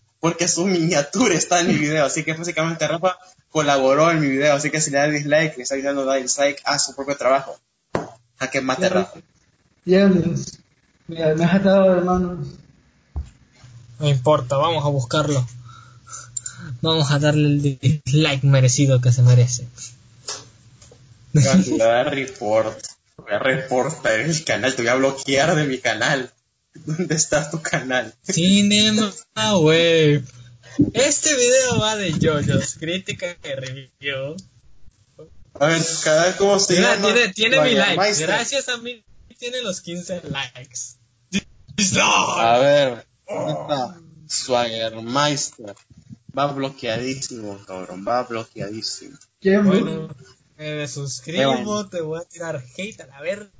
porque su miniatura está en mi video, así que básicamente Rafa colaboró en mi video, así que si le da dislike, le está dando dar dislike a su propio trabajo. A que mate a Rafa. Diablos. Mira, me has atado de manos. No importa, vamos a buscarlo. Vamos a darle el dislike merecido que se merece. Le voy a dar report. Voy a reportar el canal, te voy a bloquear de mi canal. ¿Dónde está tu canal? Cinema Wave. Este video va de JoJo's crítica que review. A ver, cada vez como se Mira, llama. tiene, tiene mi like. Maestro. Gracias a mí tiene los 15 likes. A ver, ¿dónde está? Swaggermeister. Va bloqueadísimo, cabrón. Va bloqueadísimo. ¿Quién? Bueno, me suscribo, bueno. te voy a tirar hate a la verga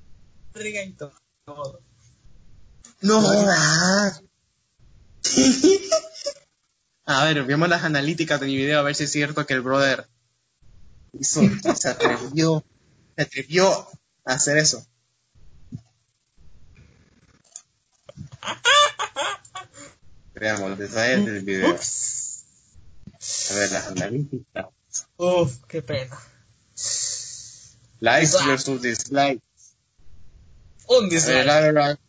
y todo. No jodas. A ver, vemos las analíticas de mi video a ver si es cierto que el brother hizo, se atrevió, se atrevió a hacer eso. Veamos detalles del video. A ver, las analíticas. Uf, qué pena. Likes versus dislikes. Un A ver, dislike. a ver, a ver.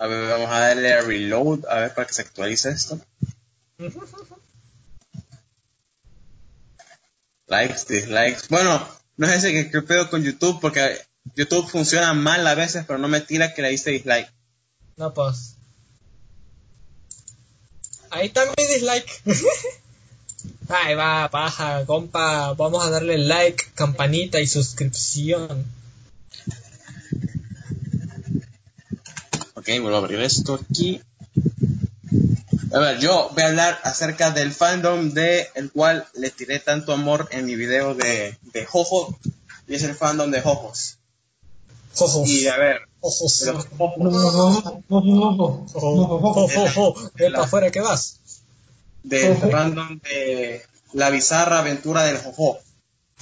A ver, vamos a darle a reload, a ver para que se actualice esto. Likes, dislikes. Bueno, no es ese que, que pedo con YouTube porque YouTube funciona mal a veces, pero no me tira que le diste dislike. No, pues. Ahí está mi dislike. Ahí va, paja, compa. Vamos a darle like, campanita y suscripción. Ok, vuelvo a abrir esto aquí. A ver, yo voy a hablar acerca del fandom de el cual le tiré tanto amor en mi video de, de Jojo. Y es el fandom de Jojos. Jojos. Y a ver, Jojos. los Ojo, Jojos. ojo, ojo, Ojo, ojo, ojo, ojo. Eh, pa' afuera que vas. del Jojo. fandom de la bizarra aventura del Jojo.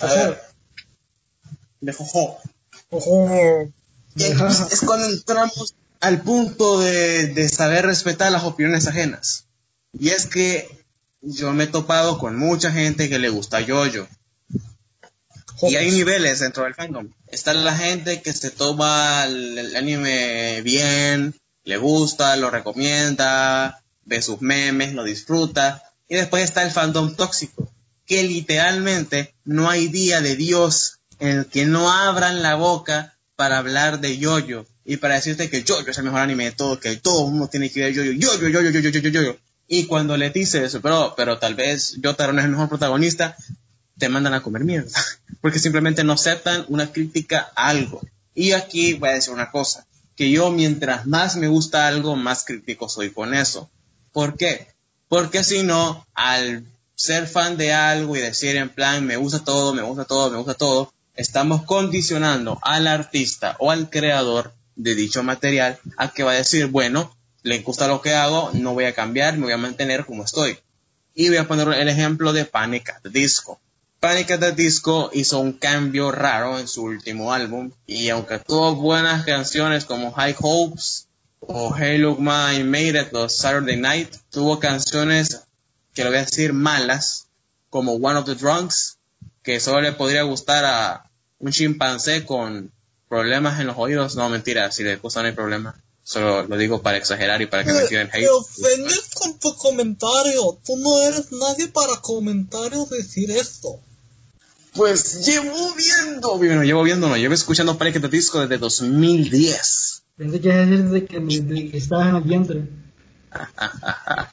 A Jojo. ver, de Jojo. Ojo. Y es cuando entramos al punto de, de saber respetar las opiniones ajenas. Y es que yo me he topado con mucha gente que le gusta Yoyo. Y hay niveles dentro del fandom. Está la gente que se toma el, anime bien, le gusta, lo recomienda, ve sus memes, lo disfruta. Y después está el fandom tóxico, que literalmente no hay día de Dios en el que no abran la boca para hablar de Yoyo y para decirte que Yoyo es el mejor anime de todo, que todo el mundo tiene que ver Yoyo, Yoyo, Yoyo, Yoyo, Yoyo, Yoyo. Y cuando le dices, pero, pero tal vez Yotaro no es el mejor protagonista, te mandan a comer mierda. Porque simplemente no aceptan una crítica a algo. Y aquí voy a decir una cosa, que yo mientras más me gusta algo, más crítico soy con eso. ¿Por qué? Porque si no, al ser fan de algo y decir en plan, me gusta todo, me gusta todo, me gusta todo, estamos condicionando al artista o al creador de dicho material a que va a decir, bueno, le gusta lo que hago, no voy a cambiar, me voy a mantener como estoy. Y voy a poner el ejemplo de Panic at the Disco. Panic at the Disco hizo un cambio raro en su último álbum y aunque tuvo buenas canciones como High Hopes o Hey Look My Made It o Saturday Night, tuvo canciones que lo voy a decir malas como One of the Drunks que solo le podría gustar a un chimpancé con problemas en los oídos. No, mentira, si le gusta no hay problema. Solo lo digo para exagerar y para que me tiren hate. Te ofendes con tu comentario. Tú no eres nadie para comentar o decir esto. Pues llevo viendo, bueno, llevo viendo, no, llevo escuchando Panic! the Disco desde 2010. Pensé que desde que, desde que estabas en el vientre.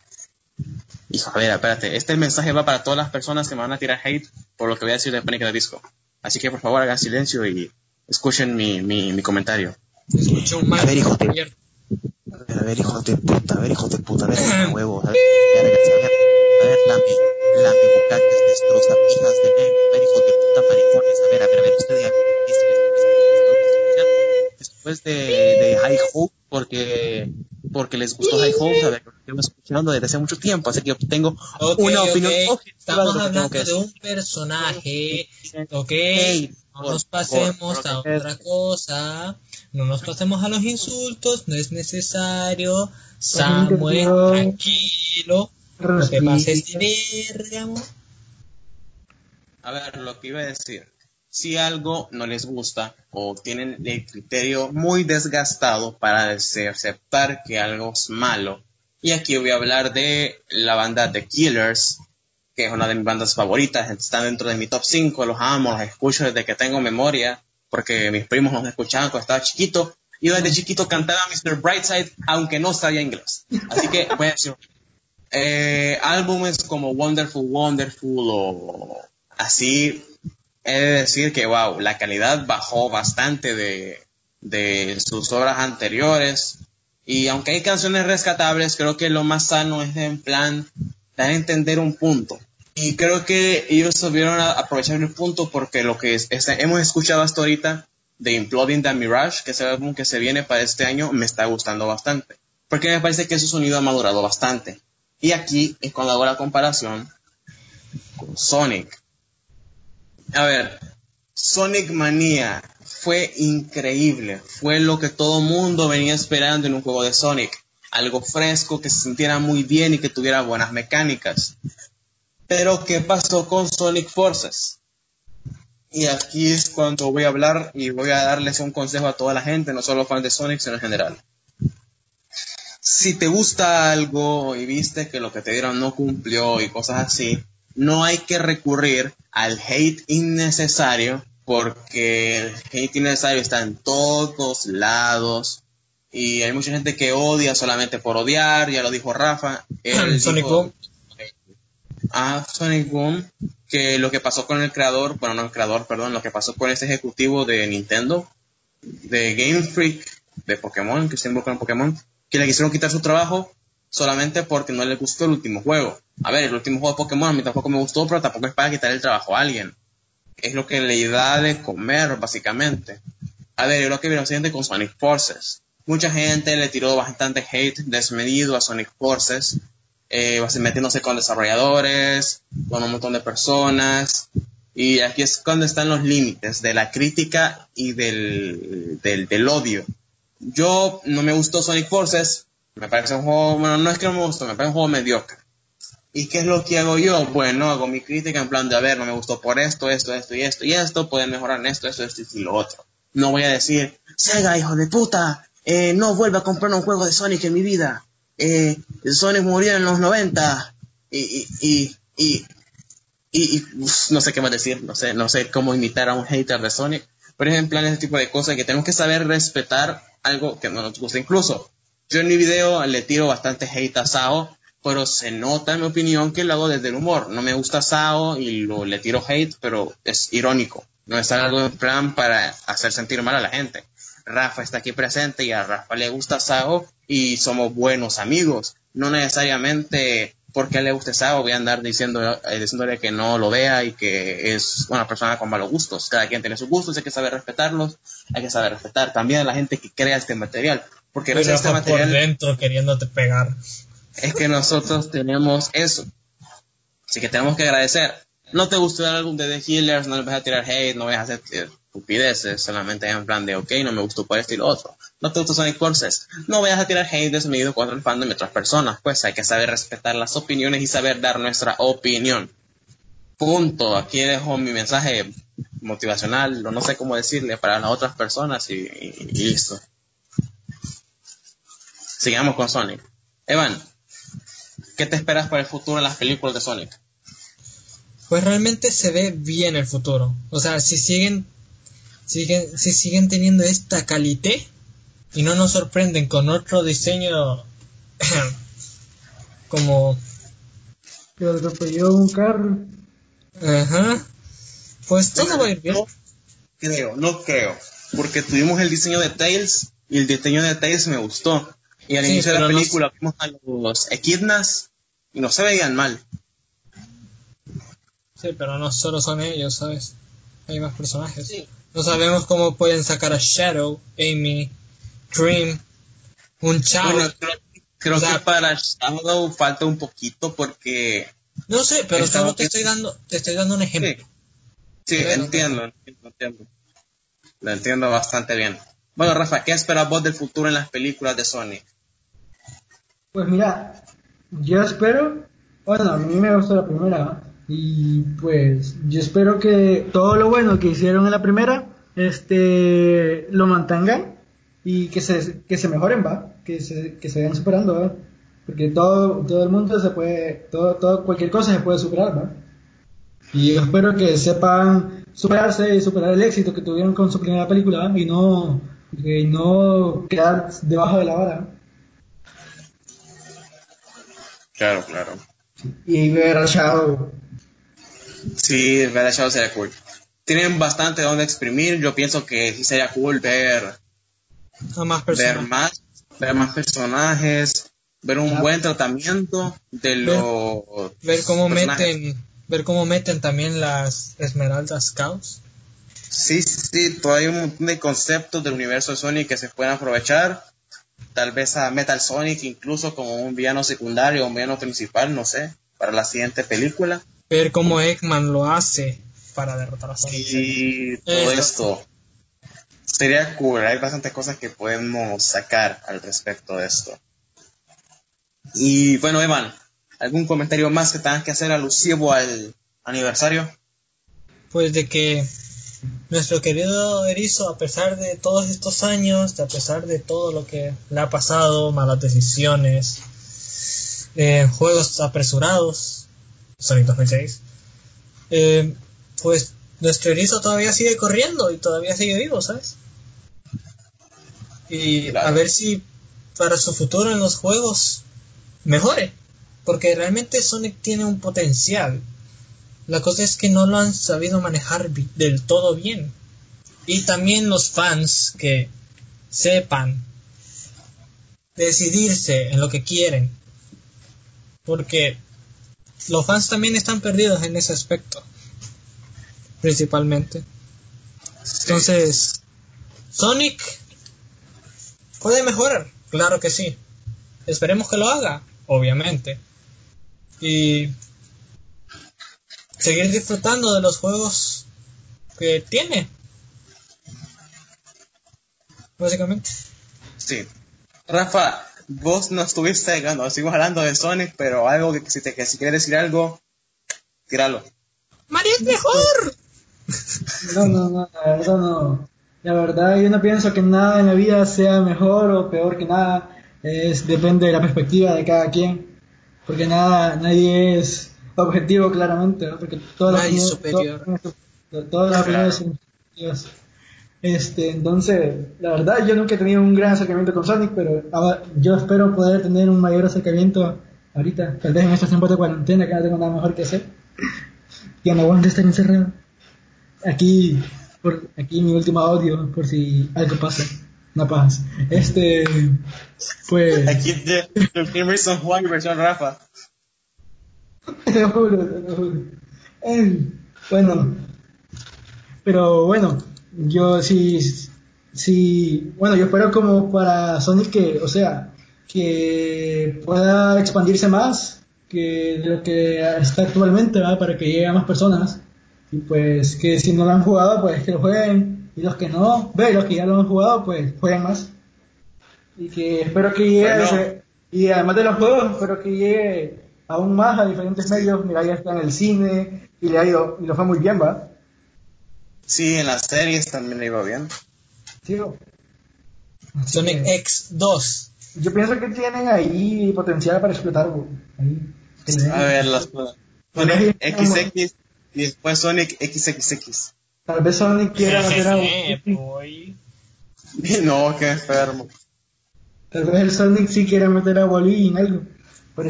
Hijo, a ver, espérate, este mensaje va para todas las personas que me van a tirar hate por lo que voy a decir de Panic! the Disco. Así que por favor hagan silencio y escuchen mi, mi, mi comentario. A ver, hijo de... A ver, a ver, hijo de puta, a ver, hijo de puta, a ver, huevos, a ver, a ver, a ver, a ver, lame, lame, bucaques, destroza, hijas de negro, a ver, hijo de puta, maricones, a ver, a ver, a ver, usted ya, después de, de High Hope, porque, porque les gustó High Hope, a ver, lo llevo escuchando desde hace mucho tiempo, así que tengo okay, una opinión. Estamos hablando de un personaje, ok, no nos pasemos a otra cosa, no nos pasemos a los insultos, no es necesario. Samuel, tranquilo, no te pases de verga. A ver, lo que iba a decir. Si algo no les gusta o tienen el criterio muy desgastado para aceptar que algo es malo, y aquí voy a hablar de la banda The Killers, que es una de mis bandas favoritas, están dentro de mi top 5, los amo, los escucho desde que tengo memoria, porque mis primos los escuchaban cuando estaba chiquito. Yo desde chiquito cantaba Mr. Brightside, aunque no sabía inglés. Así que, voy a decir, eh, álbumes como Wonderful, Wonderful o así, he de decir que, wow, la calidad bajó bastante de, de sus obras anteriores. Y aunque hay canciones rescatables, creo que lo más sano es en plan dar a entender un punto. Y creo que ellos supieron aprovechar el punto porque lo que es, hemos escuchado hasta ahorita de Imploding the Mirage, que es el álbum que se viene para este año, me está gustando bastante. Porque me parece que su sonido ha madurado bastante. Y aquí es cuando hago la comparación con Sonic. A ver, Sonic Mania fue increíble. Fue lo que todo mundo venía esperando en un juego de Sonic. Algo fresco, que se sintiera muy bien y que tuviera buenas mecánicas. Pero, ¿qué pasó con Sonic Forces? Y aquí es cuando voy a hablar y voy a darles un consejo a toda la gente, no solo fans de Sonic, sino en general. Si te gusta algo y viste que lo que te dieron no cumplió y cosas así, no hay que recurrir al hate innecesario porque el hate innecesario está en todos lados y hay mucha gente que odia solamente por odiar, ya lo dijo Rafa. Sonic Boom a Sonic Boom que lo que pasó con el creador, bueno, no el creador, perdón, lo que pasó con ese ejecutivo de Nintendo, de Game Freak, de Pokémon, que se involucra en Pokémon, que le quisieron quitar su trabajo solamente porque no le gustó el último juego. A ver, el último juego de Pokémon a mí tampoco me gustó, pero tampoco es para quitar el trabajo a alguien. Es lo que le da de comer, básicamente. A ver, yo lo que vieron siguiente con Sonic Forces. Mucha gente le tiró bastante hate desmedido a Sonic Forces eh, metiéndose con desarrolladores, con un montón de personas. Y aquí es cuando están los límites de la crítica y del, del, odio. Yo no me gustó Sonic Forces, me parece un juego, bueno, no es que no me gustó, me parece un juego mediocre. ¿Y qué es lo que hago yo? Bueno, hago mi crítica en plan de, a ver, no me gustó por esto, esto, esto y esto y esto, pueden mejorar en esto, esto, esto y lo otro. No voy a decir, Sega, hijo de puta, eh, no vuelva a comprar un juego de Sonic en mi vida. Eh, Sonic murió en los 90 y, y, y, y, y no sé qué más decir, no sé, no sé cómo imitar a un hater de Sonic. Por ejemplo, en ese tipo de cosas que tenemos que saber respetar algo que no nos gusta. Incluso, yo en mi video le tiro bastante hate a Sao pero se nota en mi opinión que lo hago desde el humor. No me gusta Sao y lo, le tiro hate, pero es irónico. No es algo en plan para hacer sentir mal a la gente. Rafa está aquí presente y a Rafa le gusta Sao y somos buenos amigos. No necesariamente porque le guste Sao voy a andar diciendo, eh, diciéndole que no lo vea y que es una persona con malos gustos. Cada quien tiene sus gustos, hay que saber respetarlos, hay que saber respetar también a la gente que crea este material. Porque Pero este material... por dentro queriéndote pegar es que nosotros tenemos eso. Así que tenemos que agradecer. No te gustó el álbum de The Healers, no le vas a tirar hate, no vas a hacer estupideces, solamente en plan de, ok, no me gustó por esto y lo otro. No te gustó Sonic Forces, no vayas a tirar hate desmedido contra el fandom de otras personas, pues hay que saber respetar las opiniones y saber dar nuestra opinión. Punto. Aquí dejo mi mensaje motivacional, o no sé cómo decirle, para las otras personas y, y listo. Sigamos con Sonic. Evan, ¿Qué te esperas para el futuro en las películas de Sonic? Pues realmente se ve bien el futuro. O sea, si siguen, siguen, si siguen teniendo esta calité y no nos sorprenden con otro diseño como que atropelló un carro. Ajá. Pues todo va a ir bien. No creo, no creo. Porque tuvimos el diseño de Tails y el diseño de Tails me gustó. Y al inicio de la película vimos a los Equidnas y no se veían mal. Sí, pero no solo son ellos, ¿sabes? Hay más personajes. No sabemos cómo pueden sacar a Shadow, Amy, Dream, un Chao. creo, que para Shadow falta un poquito porque... No sé, pero solo te estoy dando, te estoy dando un ejemplo. Sí, entiendo, entiendo, entiendo. Lo entiendo bastante bien. Bueno, Rafa, ¿qué esperas vos del futuro en las películas de Sonic? Pues mira, yo espero, bueno, a mí me gustó la primera, y pues yo espero que todo lo bueno que hicieron en la primera, este, lo mantengan y que se, que se mejoren, va, que se, que se vayan superando, va, porque todo, todo el mundo se puede, todo, todo, cualquier cosa se puede superar, va. Y yo espero que sepan superarse y superar el éxito que tuvieron con su primera película y no, y no quedar debajo de la vara. Claro, claro. Y ver a Shadow. Sí, ver a Shadow sería cool. Tienen bastante donde exprimir. Yo pienso que sí sería cool ver, más ver más, ver más personajes, ver un buen tratamiento de los ver, cómo meten, ver cómo meten también las Esmeraldas Scouts. Sí, sí, sí, todavía hay un montón de conceptos del universo de Sonic que se pueden aprovechar tal vez a Metal Sonic incluso como un villano secundario o un villano principal, no sé, para la siguiente película. Ver cómo Eggman lo hace para derrotar a Sonic. Y todo esto. Sería cool, hay bastantes cosas que podemos sacar al respecto de esto. Y bueno, Evan, ¿algún comentario más que tengas que hacer alusivo al aniversario? Pues de que nuestro querido Erizo, a pesar de todos estos años, a pesar de todo lo que le ha pasado, malas decisiones, eh, juegos apresurados, Sonic 2006, eh, pues nuestro Erizo todavía sigue corriendo y todavía sigue vivo, ¿sabes? Y a ver si para su futuro en los juegos mejore, porque realmente Sonic tiene un potencial la cosa es que no lo han sabido manejar del todo bien. Y también los fans que sepan decidirse en lo que quieren. Porque los fans también están perdidos en ese aspecto. Principalmente. Entonces, Sonic puede mejorar, claro que sí. Esperemos que lo haga, obviamente. Y seguir disfrutando de los juegos que tiene. Básicamente. Sí. Rafa, vos no estuviste, no, seguimos hablando de Sonic, pero algo que si, te, que si quieres decir algo, tíralo. Mario es mejor. No, no, no, la verdad no. La verdad yo no pienso que nada en la vida sea mejor o peor que nada. Es, depende de la perspectiva de cada quien. Porque nada, nadie es objetivo claramente, ¿no? Porque todas las superior. todas- todas las Claro. opiniones son. Este, entonces, la verdad, yo nunca he tenido un gran acercamiento con Sonic, pero ahora yo espero poder tener un mayor acercamiento ahorita, tal vez en estos tiempos de cuarentena, que no tengo nada mejor que hacer. Ya no aguanto estar encerrado. Aquí, por, aquí mi último audio, por si algo pasa. No pasa. Este, pues, Aquí de The Reason Why versión Rafa. te lo juro, te lo juro. Eh, bueno, pero bueno, yo sí, sí, bueno, yo espero como para Sonic que, o sea, que pueda expandirse más que de lo que está actualmente, ¿verdad? Para que llegue a más personas. Y pues que si no lo han jugado, pues que lo jueguen. Y los que no, ve, los que ya lo han jugado, pues jueguen más. Y que espero que llegue, a Bueno. ese- y además de los juegos, espero que llegue aún más a diferentes medios. Mira, ya está en el cine y le ha ido, y lo fue muy bien, ¿va? Sí, en las series también le iba bien. Sí, ¿no? Sonic X2. Yo pienso que tienen ahí potencial para explotar. Ahí. A ver, las Sonic XX y después Sonic XXX. Tal vez Sonic quiera meter a Jeje, boy. No, qué enfermo. Tal vez el Sonic sí quiera meter a Wally en algo.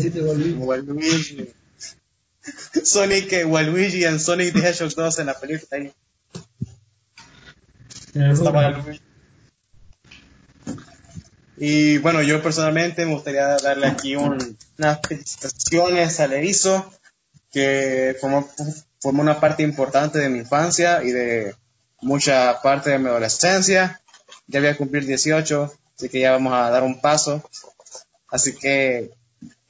De Wally. Waluigi. Sonic y Waluigi en Sonic the Hedgehog 2 en la película. ahí. Waluigi. Y bueno, yo personalmente me gustaría darle aquí un- unas felicitaciones al Erizo, que formó, formó una parte importante de mi infancia y de mucha parte de mi adolescencia. Ya voy a cumplir 18, así que ya vamos a dar un paso. Así que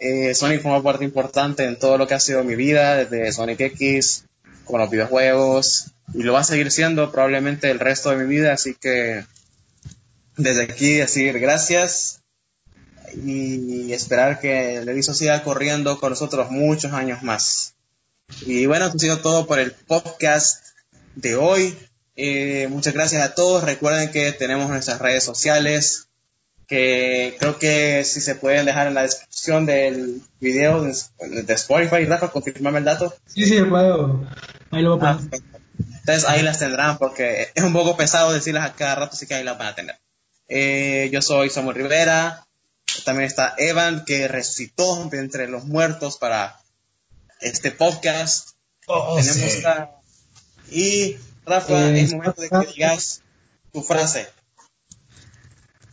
eh, Sonic formó parte importante en todo lo que ha sido mi vida, desde Sonic X, con los videojuegos, y lo va a seguir siendo probablemente el resto de mi vida, así que desde aquí decir gracias y esperar que el Erizo siga corriendo con nosotros muchos años más. Y bueno, esto ha sido todo por el podcast de hoy. Eh, muchas gracias a todos. Recuerden que tenemos nuestras redes sociales, que creo que si se pueden dejar en la descripción del video de, de Spotify. Rafa, confirmame el dato. Sí, sí, puedo. Ahí lo voy a Ah, poner. entonces ahí las tendrán porque es un poco pesado decirlas a cada rato, así que ahí las van a tener. Eh, yo soy Samuel Rivera, también está Evan que resucitó de entre los muertos para este podcast. Oh, Tenemos sí. a- Y Rafa, Eh, es momento de que digas tu frase.